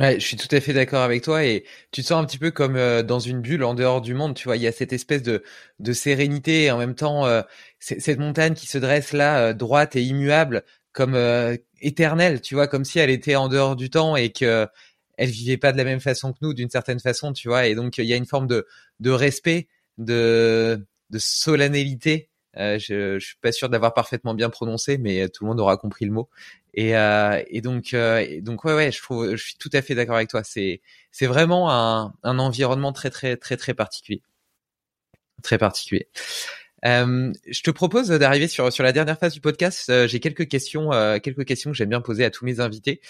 Ouais, je suis tout à fait d'accord avec toi et tu te sens un petit peu comme euh, dans une bulle en dehors du monde, tu vois, il y a cette espèce de, de sérénité et en même temps euh, cette montagne qui se dresse là, euh, droite et immuable, comme éternelle, tu vois, comme si elle était en dehors du temps et que elle vivait pas de la même façon que nous, d'une certaine façon, tu vois, et donc il y a une forme de, de respect, de, de solennalité je, je suis pas sûr d'avoir parfaitement bien prononcé, mais tout le monde aura compris le mot. Et, euh, et donc, euh, donc ouais, ouais, je trouve, je suis tout à fait d'accord avec toi. C'est, c'est vraiment un, un environnement très, très, très, très particulier, très particulier. Euh, je te propose d'arriver sur sur la dernière phase du podcast. Euh, j'ai quelques questions, euh, quelques questions que j'aime bien poser à tous mes invités.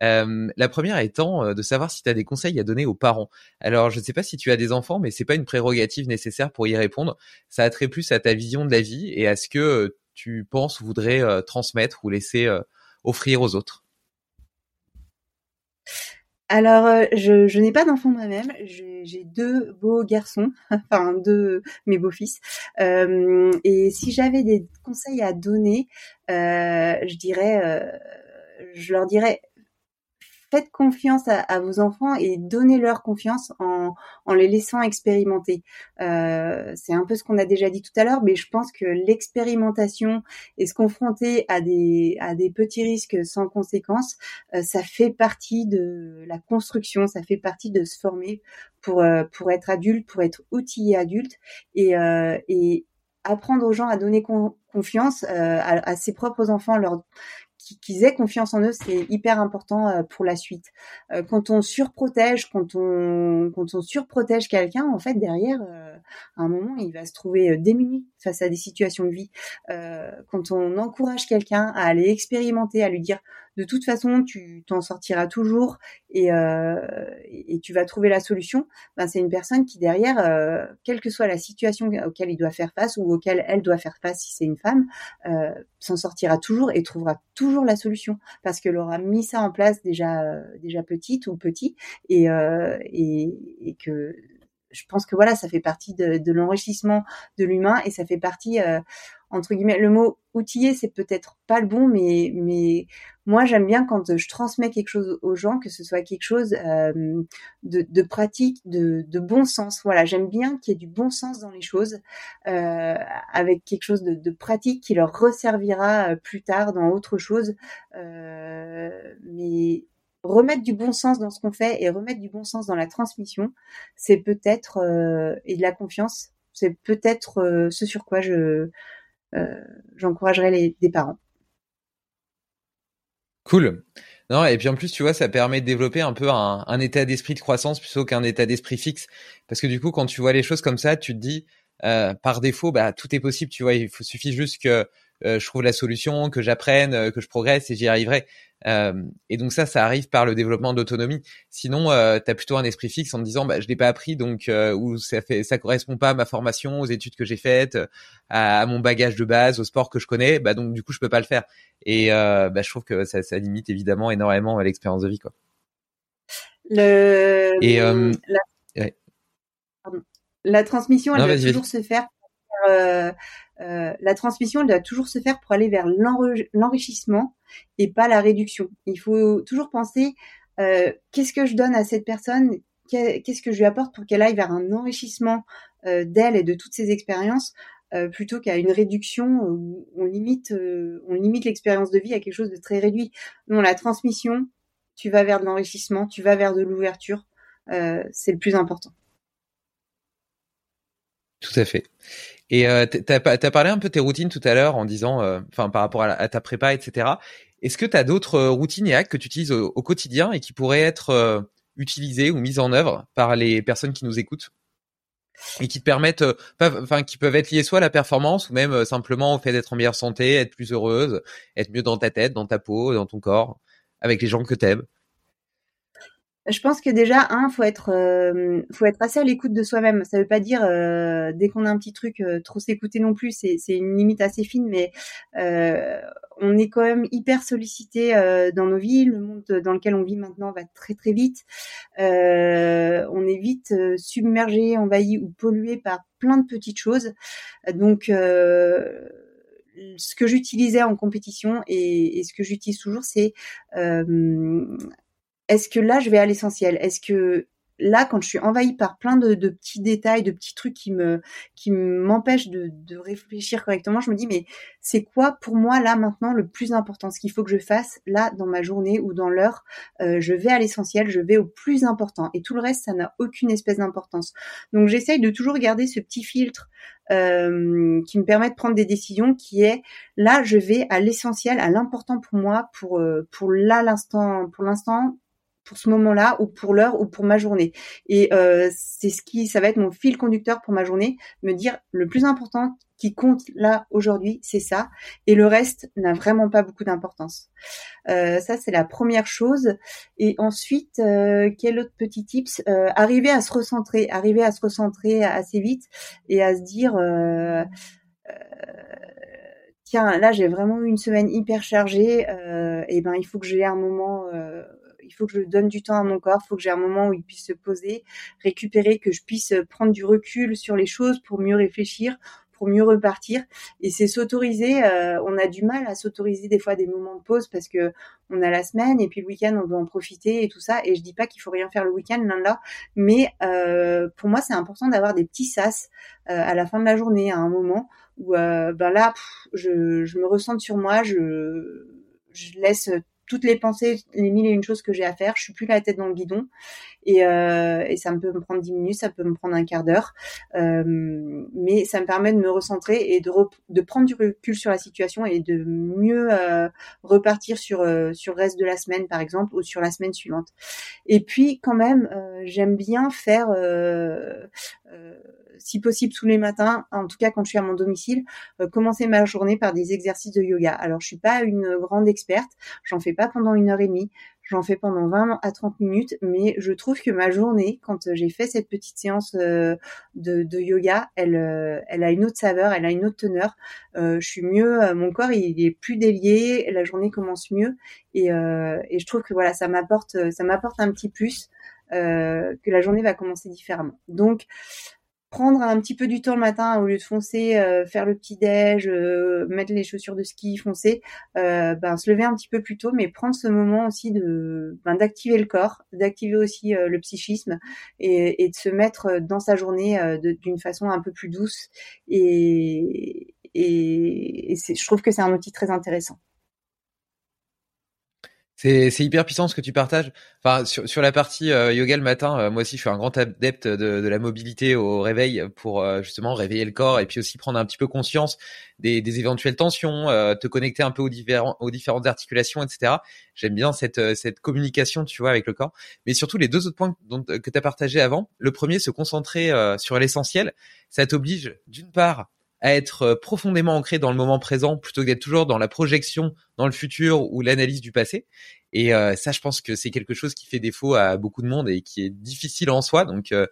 La première étant de savoir si tu as des conseils à donner aux parents. Alors, je ne sais pas si tu as des enfants, mais c'est pas une prérogative nécessaire pour y répondre. Ça a trait plus à ta vision de la vie et à ce que tu penses ou voudrais transmettre ou laisser offrir aux autres alors, euh, je, n'ai pas d'enfant moi-même. J'ai deux beaux garçons, enfin deux mes beaux-fils. Euh, et si j'avais des conseils à donner, euh, je dirais, je leur dirais, faites confiance à, vos enfants et donnez-leur confiance en, les laissant expérimenter. Euh, c'est un peu ce qu'on a déjà dit tout à l'heure, mais je pense que l'expérimentation et se confronter à des, petits risques sans conséquences, euh, ça fait partie de la construction, ça fait partie de se former pour, euh, être adulte, pour être outillé adulte et, apprendre aux gens à donner confiance à, ses propres enfants, qu'ils aient confiance en eux, c'est hyper important euh, pour la suite. Euh, quand on surprotège, quand on quand on surprotège quelqu'un, en fait derrière, euh, à un moment, il va se trouver démuni face à des situations de vie. quand on encourage quelqu'un à aller expérimenter, à lui dire de toute façon, tu t'en sortiras toujours et, euh, et tu vas trouver la solution. Ben, c'est une personne qui derrière, euh, quelle que soit la situation auquel il doit faire face ou auquel elle doit faire face si c'est une femme, euh, s'en sortira toujours et trouvera toujours la solution parce qu'elle aura mis ça en place déjà déjà petite ou petit et, et, que je pense que voilà, ça fait partie de, l'enrichissement de l'humain et ça fait partie entre guillemets, le mot outiller, c'est peut-être pas le bon, mais moi, j'aime bien quand je transmets quelque chose aux gens, que ce soit quelque chose euh, de, de, pratique, de, de, bon sens. Voilà, j'aime bien qu'il y ait du bon sens dans les choses, euh, avec quelque chose de, de, pratique qui leur resservira euh, plus tard dans autre chose. Euh, mais remettre du bon sens dans ce qu'on fait et remettre du bon sens dans la transmission, c'est peut-être euh, et de la confiance, c'est peut-être euh, ce sur quoi je euh, j'encouragerais les des parents. Cool. Non, et puis en plus, tu vois, ça permet de développer un peu un, état d'esprit de croissance plutôt qu'un état d'esprit fixe. Parce que du coup, quand tu vois les choses comme ça, tu te dis, euh, par défaut, bah, tout est possible, tu vois, il suffit juste que je trouve la solution, que j'apprenne, euh, que je progresse et j'y arriverai. Euh, et donc ça, ça arrive par le développement d'autonomie. Sinon, euh, tu as plutôt un esprit fixe en te disant, bah, je l'ai pas appris, donc ou ça fait, ça correspond pas à ma formation, aux études que j'ai faites, à, mon bagage de base, au sport que je connais, bah donc du coup je peux pas le faire. Et bah, je trouve que ça, ça limite évidemment énormément l'expérience de vie, quoi. Le... Et la... la transmission, elle doit toujours se faire. Euh, euh, la transmission doit toujours se faire pour aller vers l'enrichissement et pas la réduction. Il faut toujours penser euh, qu'est-ce que je donne à cette personne, qu'est-ce que je lui apporte pour qu'elle aille vers un enrichissement d'elle et de toutes ses expériences plutôt qu'à une réduction où on limite on limite l'expérience de vie à quelque chose de très réduit. Non, la transmission, tu vas vers de l'enrichissement, tu vas vers de l'ouverture, c'est le plus important. Tout à fait. Et euh, t'as as parlé un peu de tes routines tout à l'heure en disant, euh, enfin par rapport à, ta prépa, etc. Est-ce que tu as d'autres euh, routines et actes que tu utilises au, quotidien et qui pourraient être euh, utilisées ou mises en œuvre par les personnes qui nous écoutent et qui te permettent, enfin qui peuvent être liées soit à la performance ou même simplement au fait d'être en meilleure santé, être plus heureuse, être mieux dans ta tête, dans ta peau, dans ton corps, avec les gens que t'aimes? Je pense que déjà, un, faut être, euh, faut être assez à l'écoute de soi-même. Ça veut pas dire euh, dès qu'on a un petit truc euh, trop s'écouter non plus. C'est, une limite assez fine, mais on est quand même hyper sollicité dans nos vies. Le monde dans lequel on vit maintenant va très très vite. on est vite submergé, envahi ou pollué par plein de petites choses. Donc ce que j'utilisais en compétition et, et ce que j'utilise toujours, c'est est-ce que là je vais à l'essentiel? Est-ce que là, quand je suis envahie par plein de, petits détails, de petits trucs qui me qui m'empêchent de, réfléchir correctement, je me dis mais c'est quoi pour moi là maintenant le plus important? Ce qu'il faut que je fasse là dans ma journée ou dans l'heure, euh, je vais à l'essentiel, je vais au plus important. Et tout le reste ça n'a aucune espèce d'importance. Donc j'essaye de toujours garder ce petit filtre euh, qui me permet de prendre des décisions, qui est là je vais à l'essentiel, à l'important pour moi, pour euh, pour là l'instant, pour l'instant pour ce moment-là ou pour l'heure ou pour ma journée. Et euh, c'est ce qui, ça va être mon fil conducteur pour ma journée, me dire le plus important qui compte là aujourd'hui, c'est ça, et le reste n'a vraiment pas beaucoup d'importance. Euh, ça c'est la première chose. Et ensuite, euh, quel autre petit tips euh, Arriver à se recentrer, arriver à se recentrer assez vite et à se dire. Euh, tiens, là j'ai vraiment eu une semaine hyper chargée, et ben il faut que j'ai un moment il faut que je donne du temps à mon corps, il faut que j'ai un moment où il puisse se poser, récupérer, que je puisse prendre du recul sur les choses pour mieux réfléchir, pour mieux repartir. Et c'est s'autoriser. Euh, on a du mal à s'autoriser des fois des moments de pause parce que on a la semaine et puis le week-end on veut en profiter et tout ça. Et je dis pas qu'il faut rien faire le week-end là là, mais euh, pour moi c'est important d'avoir des petits sas euh, à la fin de la journée, à un moment où ben là je, je me ressens sur moi, je je laisse toutes les pensées, les mille et une choses que j'ai à faire. Je suis plus la tête dans le guidon et, euh, et ça me peut me prendre dix minutes, ça peut me prendre un quart d'heure, euh, mais ça me permet de me recentrer et de, de prendre du recul sur la situation et de mieux euh, repartir sur euh, sur le reste de la semaine par exemple ou sur la semaine suivante. Et puis quand même, euh, j'aime bien faire si possible tous les matins, en tout cas quand je suis à mon domicile, euh, commencer ma journée par des exercices de yoga. Alors je suis pas une grande experte, j'en fais pas pendant une heure et demie, j'en fais pendant 20 à 30 minutes, mais je trouve que ma journée, quand j'ai fait cette petite séance euh, de, yoga, elle, euh, elle a une autre saveur, elle a une autre teneur. je suis mieux, mon corps il est plus délié, la journée commence mieux, et, et je trouve que voilà, ça m'apporte, ça m'apporte un petit plus. que la journée va commencer différemment. Donc, prendre un petit peu du temps le matin au lieu de foncer, euh, faire le petit déj, euh, mettre les chaussures de ski, foncer, euh, ben, se lever un petit peu plus tôt, mais prendre ce moment aussi de ben, d'activer le corps, d'activer aussi le psychisme et, de se mettre dans sa journée d'une façon un peu plus douce et, et je trouve que c'est un outil très intéressant. C'est, hyper puissant ce que tu partages. Enfin, sur, sur la partie euh, yoga le matin, euh, moi aussi, je suis un grand adepte de, de la mobilité au réveil pour euh, justement réveiller le corps et puis aussi prendre un petit peu conscience des, des éventuelles tensions, te connecter un peu aux, différents, aux différentes articulations, etc. J'aime bien cette, cette communication, tu vois, avec le corps. Mais surtout, les deux autres points dont, que tu as partagé avant. Le premier, se concentrer sur l'essentiel. Ça t'oblige, d'une part, à être profondément ancré dans le moment présent plutôt que d'être toujours dans la projection dans le futur ou l'analyse du passé. Et euh, ça, je pense que c'est quelque chose qui fait défaut à beaucoup de monde et qui est difficile en soi. Donc, euh,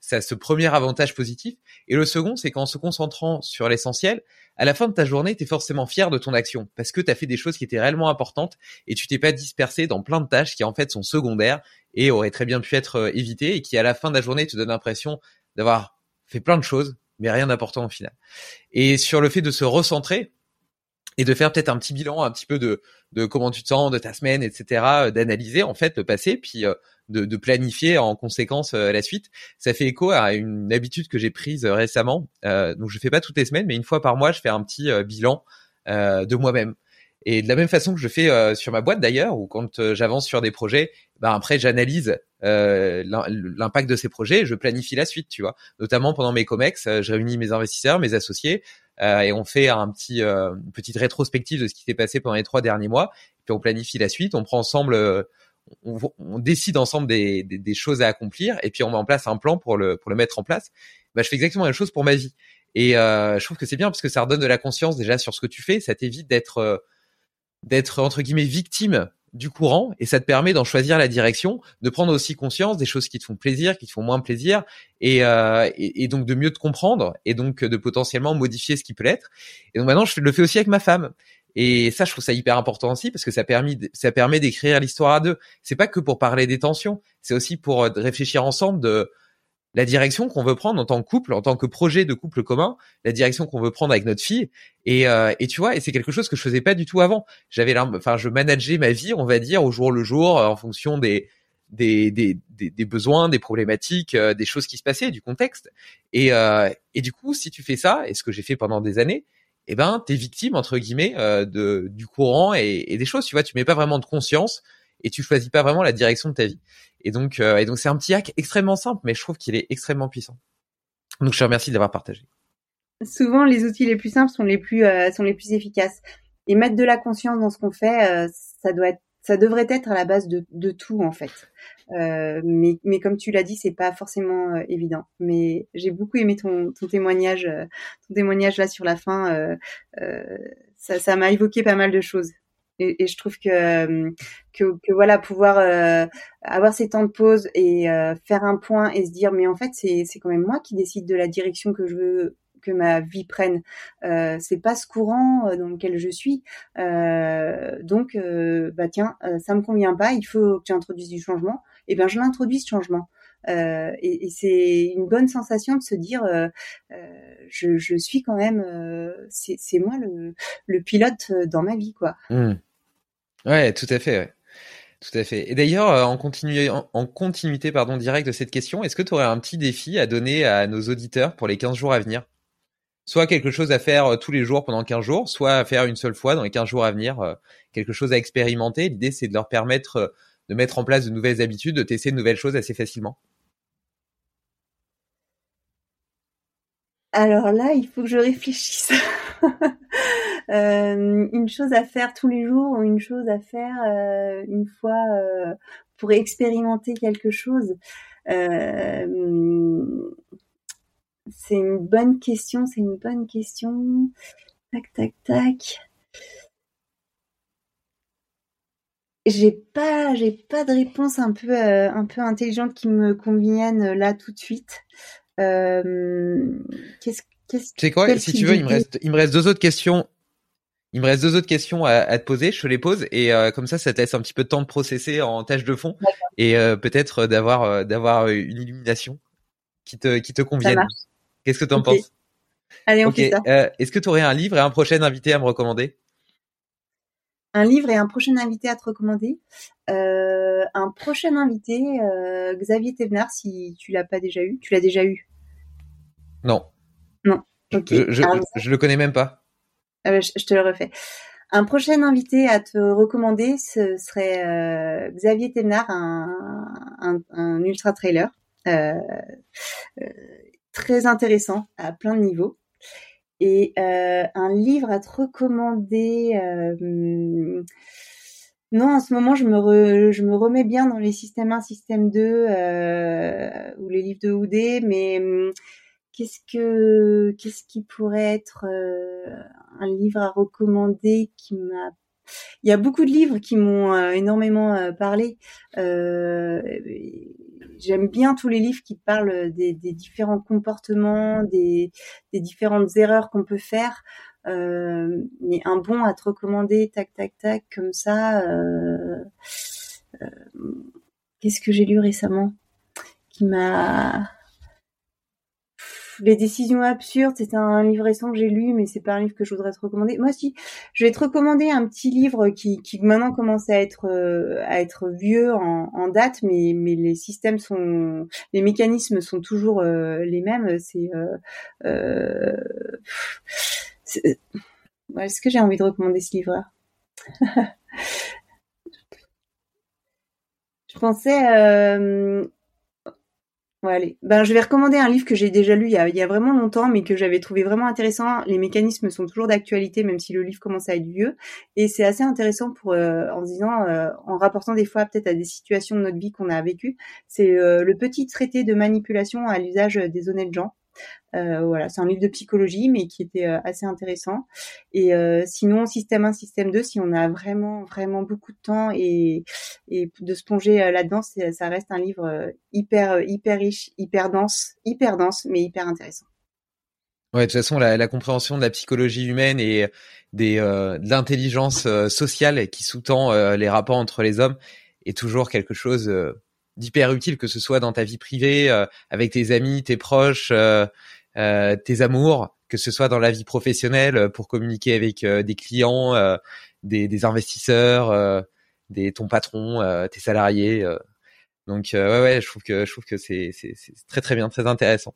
ça, ce premier avantage positif. Et le second, c'est qu'en se concentrant sur l'essentiel, à la fin de ta journée, tu es forcément fier de ton action parce que tu as fait des choses qui étaient réellement importantes et tu t'es pas dispersé dans plein de tâches qui en fait sont secondaires et auraient très bien pu être euh, évitées et qui à la fin de la journée te donnent l'impression d'avoir fait plein de choses mais rien d'important au final. Et sur le fait de se recentrer et de faire peut-être un petit bilan, un petit peu de, de comment tu te sens, de ta semaine, etc., euh, d'analyser en fait le passé, puis euh, de, planifier en conséquence euh, la suite. Ça fait écho à une habitude que j'ai prise récemment. donc je fais pas toutes les semaines, mais une fois par mois, je fais un petit bilan de moi-même. Et de la même façon que je fais sur ma boîte d'ailleurs, ou quand j'avance sur des projets, ben après j'analyse l'impact de ces projets, je planifie la suite, tu vois. Notamment pendant mes comex, je réunis mes investisseurs, mes associés, et on fait un petit une petite rétrospective de ce qui s'est passé pendant les trois derniers mois. Puis on planifie la suite, on prend ensemble on, on, décide ensemble des, des, choses à accomplir et puis on met en place un plan pour le, pour le mettre en place. Bah, je fais exactement la même chose pour ma vie. Et euh, je trouve que c'est bien parce que ça redonne de la conscience déjà sur ce que tu fais. Ça t'évite d'être euh, d'être entre guillemets victime du courant et ça te permet d'en choisir la direction, de prendre aussi conscience des choses qui te font plaisir, qui te font moins plaisir et, euh, et, donc de mieux te comprendre et donc de potentiellement modifier ce qui peut l'être. Et donc maintenant je le fais aussi avec ma femme et ça, je trouve ça hyper important aussi parce que ça permet, ça permet d'écrire l'histoire à deux. C'est pas que pour parler des tensions, c'est aussi pour euh, réfléchir ensemble de la direction qu'on veut prendre en tant que couple, en tant que projet de couple commun, la direction qu'on veut prendre avec notre fille. Et, euh, et tu vois, et c'est quelque chose que je faisais pas du tout avant. J'avais, enfin, je manageais ma vie, on va dire, au jour le jour, euh, en fonction des des, des, des, des besoins, des problématiques, des choses qui se passaient, du contexte. Et, et du coup, si tu fais ça, et ce que j'ai fait pendant des années, eh ben t'es victime entre guillemets euh, de du courant et, et, des choses. Tu vois, tu mets pas vraiment de conscience et tu choisis pas vraiment la direction de ta vie. Et donc euh, et donc c'est un petit hack extrêmement simple, mais je trouve qu'il est extrêmement puissant. Donc je te remercie d'avoir partagé. Souvent, les outils les plus simples sont les plus euh, sont les plus efficaces. Et mettre de la conscience dans ce qu'on fait, ça doit être ça devrait être à la base de, de tout en fait. Euh, mais, mais comme tu l'as dit, c'est pas forcément euh, évident. Mais j'ai beaucoup aimé ton, ton témoignage, euh, ton témoignage là sur la fin. ça m'a évoqué pas mal de choses. Et, et je trouve que, que, que voilà pouvoir avoir ces temps de pause et faire un point et se dire mais en fait c'est c'est quand même moi qui décide de la direction que je veux que ma vie prenne. Euh, c'est pas ce courant euh, dans lequel je suis. Euh, donc, euh, bah tiens, ça me convient pas. Il faut que tu introduises du changement. Et eh ben, je l'introduis ce changement. Euh, et, et c'est une bonne sensation de se dire, euh, je, je, suis quand même, c'est moi le, le, pilote dans ma vie, quoi. Mmh. Ouais, tout à fait. Ouais. Tout à fait. Et d'ailleurs, en, continu... en, continuité pardon, direct de cette question, est-ce que tu aurais un petit défi à donner à nos auditeurs pour les 15 jours à venir? Soit quelque chose à faire euh, tous les jours pendant 15 jours, soit à faire une seule fois dans les 15 jours à venir, euh, quelque chose à expérimenter. L'idée, c'est de leur permettre euh, de mettre en place de nouvelles habitudes, de tester de nouvelles choses assez facilement. Alors là, il faut que je réfléchisse. euh, une chose à faire tous les jours ou une chose à faire euh, une fois euh, pour expérimenter quelque chose. C'est une bonne question, c'est une bonne question. Tac, tac, tac. J'ai pas, j'ai pas de réponse un peu, euh, un peu intelligente qui me convienne là tout de suite. Euh, qu'est-ce, qu'est-ce, tu sais quoi? Si tu veux, il me reste, il me reste deux autres questions. Il me reste deux autres questions à, à te poser. Je te les pose et euh, comme ça, ça te laisse un petit peu de temps de processer en tâche de fond et euh, peut-être d'avoir, d'avoir une illumination qui te, qui te convienne. Qu'est-ce que tu en penses? Allez, on fait ça. Euh, est-ce que tu aurais un livre et un prochain invité à me recommander? Un livre et un prochain invité à te recommander? Euh, un prochain invité, euh, Xavier Thévenard, si tu l'as pas déjà eu. Tu l'as déjà eu? Non. Non. Ok. Je, je, le connais même pas. Je, te le refais. Un prochain invité à te recommander, ce serait Xavier Thévenard, un, ultra trailer très intéressant à plein de niveaux. Et euh, un livre à te recommander. Euh, non, en ce moment, je me, remets bien dans les systèmes 1, système 2 euh, ou les livres de Oudé, mais hum, qu'est-ce que qu'est-ce qui pourrait être un livre à recommander qui m'a il y a beaucoup de livres qui m'ont énormément parlé j'aime bien tous les livres qui parlent des, des différents comportements, des, des différentes erreurs qu'on peut faire. Euh, mais un bon à te recommander, tac, tac, tac, comme ça. Euh, euh, Qu'est-ce que j'ai lu récemment qui m'a les décisions absurdes, c'est un livre récent que j'ai lu, mais c'est pas un livre que je voudrais te recommander. Moi aussi, je vais te recommander un petit livre qui, qui maintenant commence à être euh, à être vieux en, date, mais mais les systèmes sont, les mécanismes sont toujours euh, les mêmes. C'est euh, est-ce que j'ai envie de recommander ce livre-là je pensais euh, allez. Ben, je vais recommander un livre que j'ai déjà lu il y, a, il y a vraiment longtemps, mais que j'avais trouvé vraiment intéressant. Les mécanismes sont toujours d'actualité, même si le livre commence à être vieux. Et c'est assez intéressant pour, euh, en disant, euh, en rapportant des fois peut-être à des situations de notre vie qu'on a vécues. C'est euh, le petit traité de manipulation à l'usage des honnêtes gens voilà, c'est un livre de psychologie, mais qui était euh, assez intéressant. Et euh, sinon, système 1, système 2, si on a vraiment, vraiment beaucoup de temps et, de se plonger là-dedans, ça reste un livre hyper, hyper riche, hyper dense, hyper dense, mais hyper intéressant. Ouais, de toute façon, la, compréhension de la psychologie humaine et des, de l'intelligence sociale qui sous-tend les rapports entre les hommes est toujours quelque chose d'hyper utile, que ce soit dans ta vie privée, avec tes amis, tes proches, euh, tes amours, que ce soit dans la vie professionnelle euh, pour communiquer avec euh, des clients, des, investisseurs, des ton patron, tes salariés. Donc ouais ouais, je trouve que je trouve que c'est très très bien, très intéressant.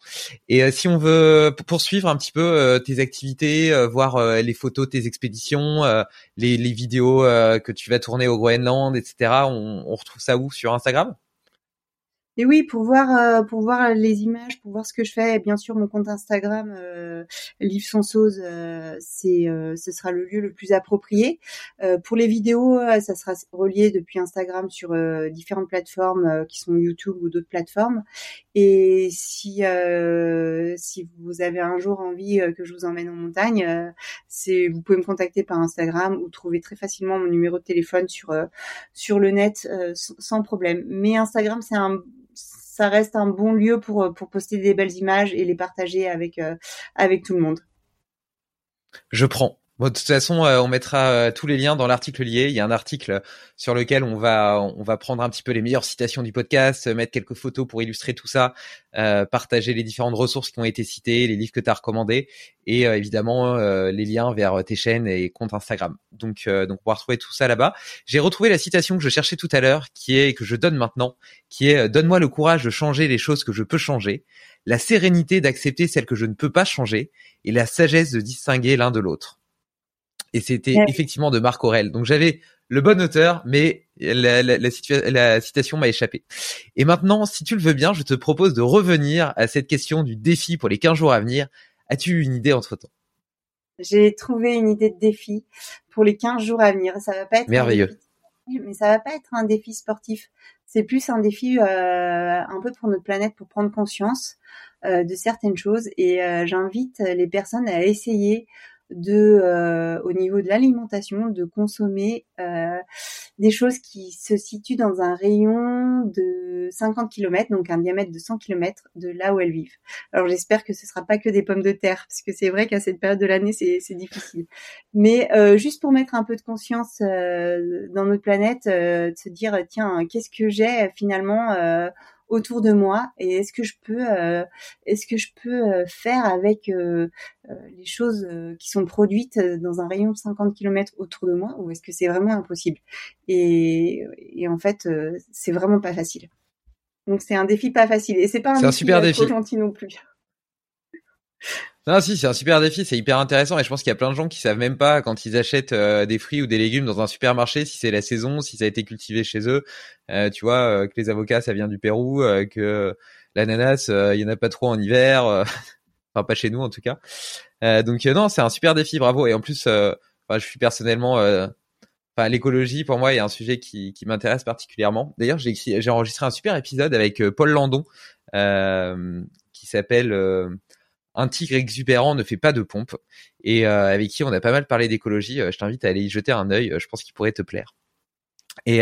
Et si on veut poursuivre un petit peu tes activités, voir les photos de tes expéditions, les, les vidéos que tu vas tourner au Groenland, etc. On, on retrouve ça où? Sur Instagram? Et oui, pour voir euh, pour voir les images, pour voir ce que je fais, bien sûr mon compte Instagram euh, Livre sans sauce, euh, c'est euh, ce sera le lieu le plus approprié. pour les vidéos, ça sera relié depuis Instagram sur différentes plateformes qui sont YouTube ou d'autres plateformes. Et si si vous avez un jour envie que je vous emmène en montagne, vous pouvez me contacter par Instagram ou trouver très facilement mon numéro de téléphone sur sur le net sans problème. Mais Instagram c'est un ça reste un bon lieu pour, euh, pour poster des belles images et les partager avec, euh, avec tout le monde. Je prends de toute façon, euh, on mettra euh, tous les liens dans l'article lié. Il y a un article sur lequel on va on va prendre un petit peu les meilleures citations du podcast, mettre quelques photos pour illustrer tout ça, euh, partager les différentes ressources qui ont été citées, les livres que tu as recommandés et évidemment les liens vers tes chaînes et comptes Instagram. Donc donc on va retrouver tout ça là-bas. J'ai retrouvé la citation que je cherchais tout à l'heure, qui est que je donne maintenant, qui est donne-moi le courage de changer les choses que je peux changer, la sérénité d'accepter celles que je ne peux pas changer et la sagesse de distinguer l'un de l'autre et c'était effectivement de Marc Aurel. Donc j'avais le bon auteur, mais la, la, la, citation m'a échappé. Et maintenant, si tu le veux bien, je te propose de revenir à cette question du défi pour les 15 jours à venir. As-tu une idée entre-temps J'ai trouvé une idée de défi pour les 15 jours à venir. Ça va pas être merveilleux. mais ça va pas être un défi sportif. C'est plus un défi euh, un peu pour notre planète, pour prendre conscience euh, de certaines choses. Et euh, j'invite les personnes à essayer de euh, au niveau de l'alimentation de consommer euh, des choses qui se situent dans un rayon de 50 km donc un diamètre de 100 km de là où elles vivent. Alors j'espère que ce sera pas que des pommes de terre parce que c'est vrai qu'à cette période de l'année c'est difficile. Mais euh, juste pour mettre un peu de conscience dans notre planète de se dire tiens qu'est-ce que j'ai finalement autour de moi et est-ce que je peux euh, est-ce que je peux euh, faire avec euh, les choses qui sont produites dans un rayon de 50 km autour de moi ou est-ce que c'est vraiment impossible? Et, et en fait c'est vraiment pas facile. Donc c'est un défi pas facile et c'est pas un, défi, super défi. gentil non plus non, si, c'est un super défi, c'est hyper intéressant et je pense qu'il y a plein de gens qui savent même pas quand ils achètent euh, des fruits ou des légumes dans un supermarché si c'est la saison, si ça a été cultivé chez eux. Euh, tu vois euh, que les avocats ça vient du Pérou, que l'ananas il y en a pas trop en hiver, enfin pas chez nous en tout cas. donc non, c'est un super défi, bravo. Et en plus, je suis personnellement, enfin l'écologie pour moi est un sujet qui, m'intéresse particulièrement. D'ailleurs, j'ai enregistré un super épisode avec Paul Landon qui s'appelle un tigre exubérant ne fait pas de pompe et euh, avec qui on a pas mal parlé d'écologie. Euh, je t'invite à aller y jeter un œil. Euh, je pense qu'il pourrait te plaire. Et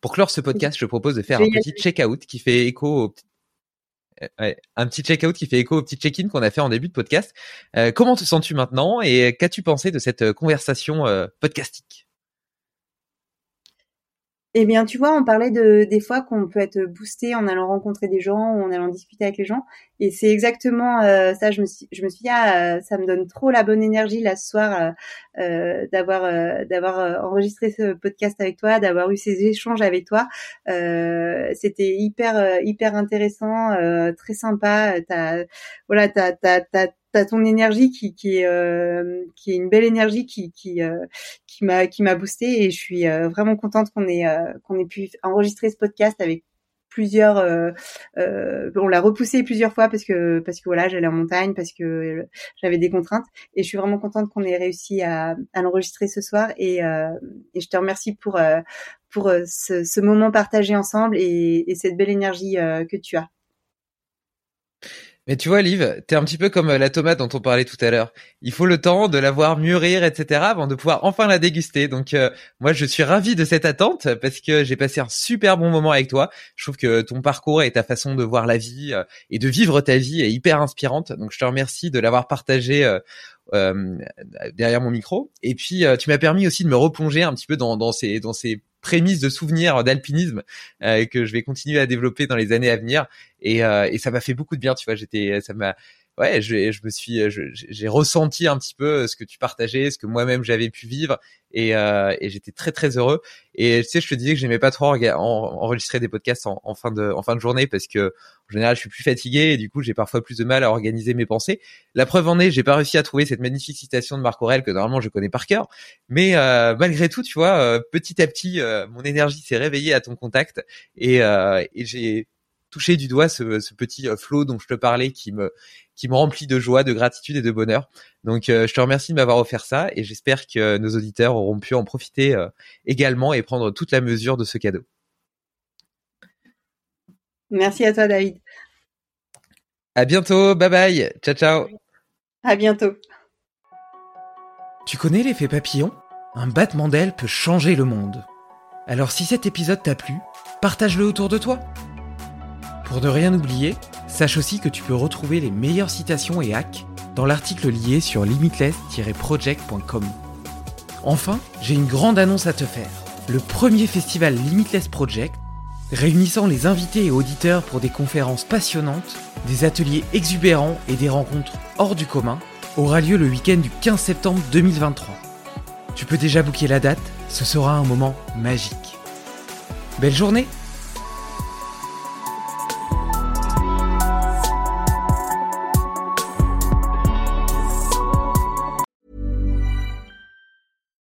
pour clore ce podcast, je propose de faire un petit check-out qui fait écho au un petit check-out qui fait écho au petit check-in qu'on a fait en début de podcast. comment te sens-tu maintenant et qu'as-tu pensé de cette conversation podcastique? Eh bien, tu vois, on parlait de des fois qu'on peut être boosté en allant rencontrer des gens ou en allant discuter avec les gens, et c'est exactement euh, ça. Je me suis, je me suis dit, ah, ça me donne trop la bonne énergie là ce soir euh, euh d'avoir euh, d'avoir enregistré ce podcast avec toi, d'avoir eu ces échanges avec toi. C'était hyper hyper intéressant, très sympa. T'as voilà, t'as t'as ton énergie qui qui est euh, qui est une belle énergie qui euh, m'a qui m'a boosté et je suis euh, vraiment contente qu'on ait pu enregistrer ce podcast avec plusieurs on l'a repoussé plusieurs fois parce que parce que voilà j'allais en montagne parce que j'avais des contraintes et je suis vraiment contente qu'on ait réussi à, l'enregistrer ce soir et, je te remercie pour ce, moment partagé ensemble et cette belle énergie que tu as. Mais tu vois, Liv, t'es un petit peu comme euh, la tomate dont on parlait tout à l'heure. Il faut le temps de la voir mûrir, etc., avant de pouvoir enfin la déguster. Donc, euh, moi, je suis ravi de cette attente parce que j'ai passé un super bon moment avec toi. Je trouve que ton parcours et ta façon de voir la vie euh, et de vivre ta vie est hyper inspirante. Donc, je te remercie de l'avoir partagé euh, derrière mon micro. Et puis, tu m'as permis aussi de me replonger un petit peu dans, dans ces dans ces prémisse de souvenirs d'alpinisme euh, que je vais continuer à développer dans les années à venir. Et, euh, et ça m'a fait beaucoup de bien, tu vois. J'étais, ça m'a, ouais, je, je me suis, j'ai ressenti un petit peu ce que tu partageais, ce que moi-même j'avais pu vivre, et, euh, et j'étais très très heureux. Et tu sais, je te disais que j'aimais pas trop enregistrer des podcasts en, en, fin de en fin de journée parce que en général je suis plus fatigué et du coup j'ai parfois plus de mal à organiser mes pensées. La preuve en est, j'ai pas réussi à trouver cette magnifique citation de Marc Aurel que normalement je connais par cœur, mais euh, malgré tout, tu vois, euh, petit à petit, euh, mon énergie s'est réveillée à ton contact et, et j'ai toucher du doigt ce, ce petit euh, flot dont je te parlais qui me qui me remplit de joie, de gratitude et de bonheur. Donc euh, je te remercie de m'avoir offert ça et j'espère que nos auditeurs auront pu en profiter euh, également et prendre toute la mesure de ce cadeau. Merci à toi David. À bientôt, bye bye, ciao ciao. À bientôt. Tu connais l'effet papillon? Un battement d'aile peut changer le monde. Alors si cet épisode t'a plu, partage-le autour de toi. Pour ne rien oublier, sache aussi que tu peux retrouver les meilleures citations et hacks dans l'article lié sur limitless-project.com. Enfin, j'ai une grande annonce à te faire. Le premier festival Limitless Project, réunissant les invités et auditeurs pour des conférences passionnantes, des ateliers exubérants et des rencontres hors du commun, aura lieu le week-end du 15 septembre 2023. Tu peux déjà booker la date, ce sera un moment magique. Belle journée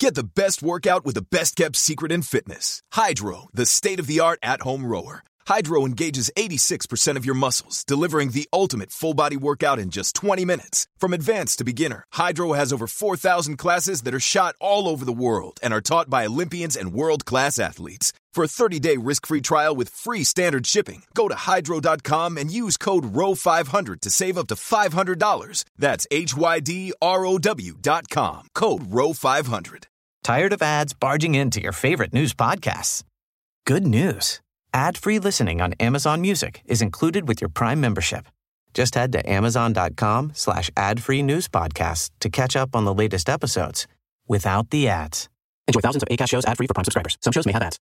Get the best workout with the best kept secret in fitness. Hydro, the state of the art at home rower. Hydro engages 86% of your muscles, delivering the ultimate full body workout in just 20 minutes. From advanced to beginner, Hydro has over 4,000 classes that are shot all over the world and are taught by Olympians and world class athletes. For a 30-day risk-free trial with free standard shipping, go to hydro.com and use code ROW500 to save up to $500. That's H-Y-D-R-O-W dot com. Code ROW500. Tired of ads barging into your favorite news podcasts? Good news. Ad-free listening on Amazon Music is included with your Prime membership. Just head to amazon.com slash ad-free news podcasts to catch up on the latest episodes without the ads. Enjoy thousands of ACAST shows ad-free for Prime subscribers. Some shows may have ads.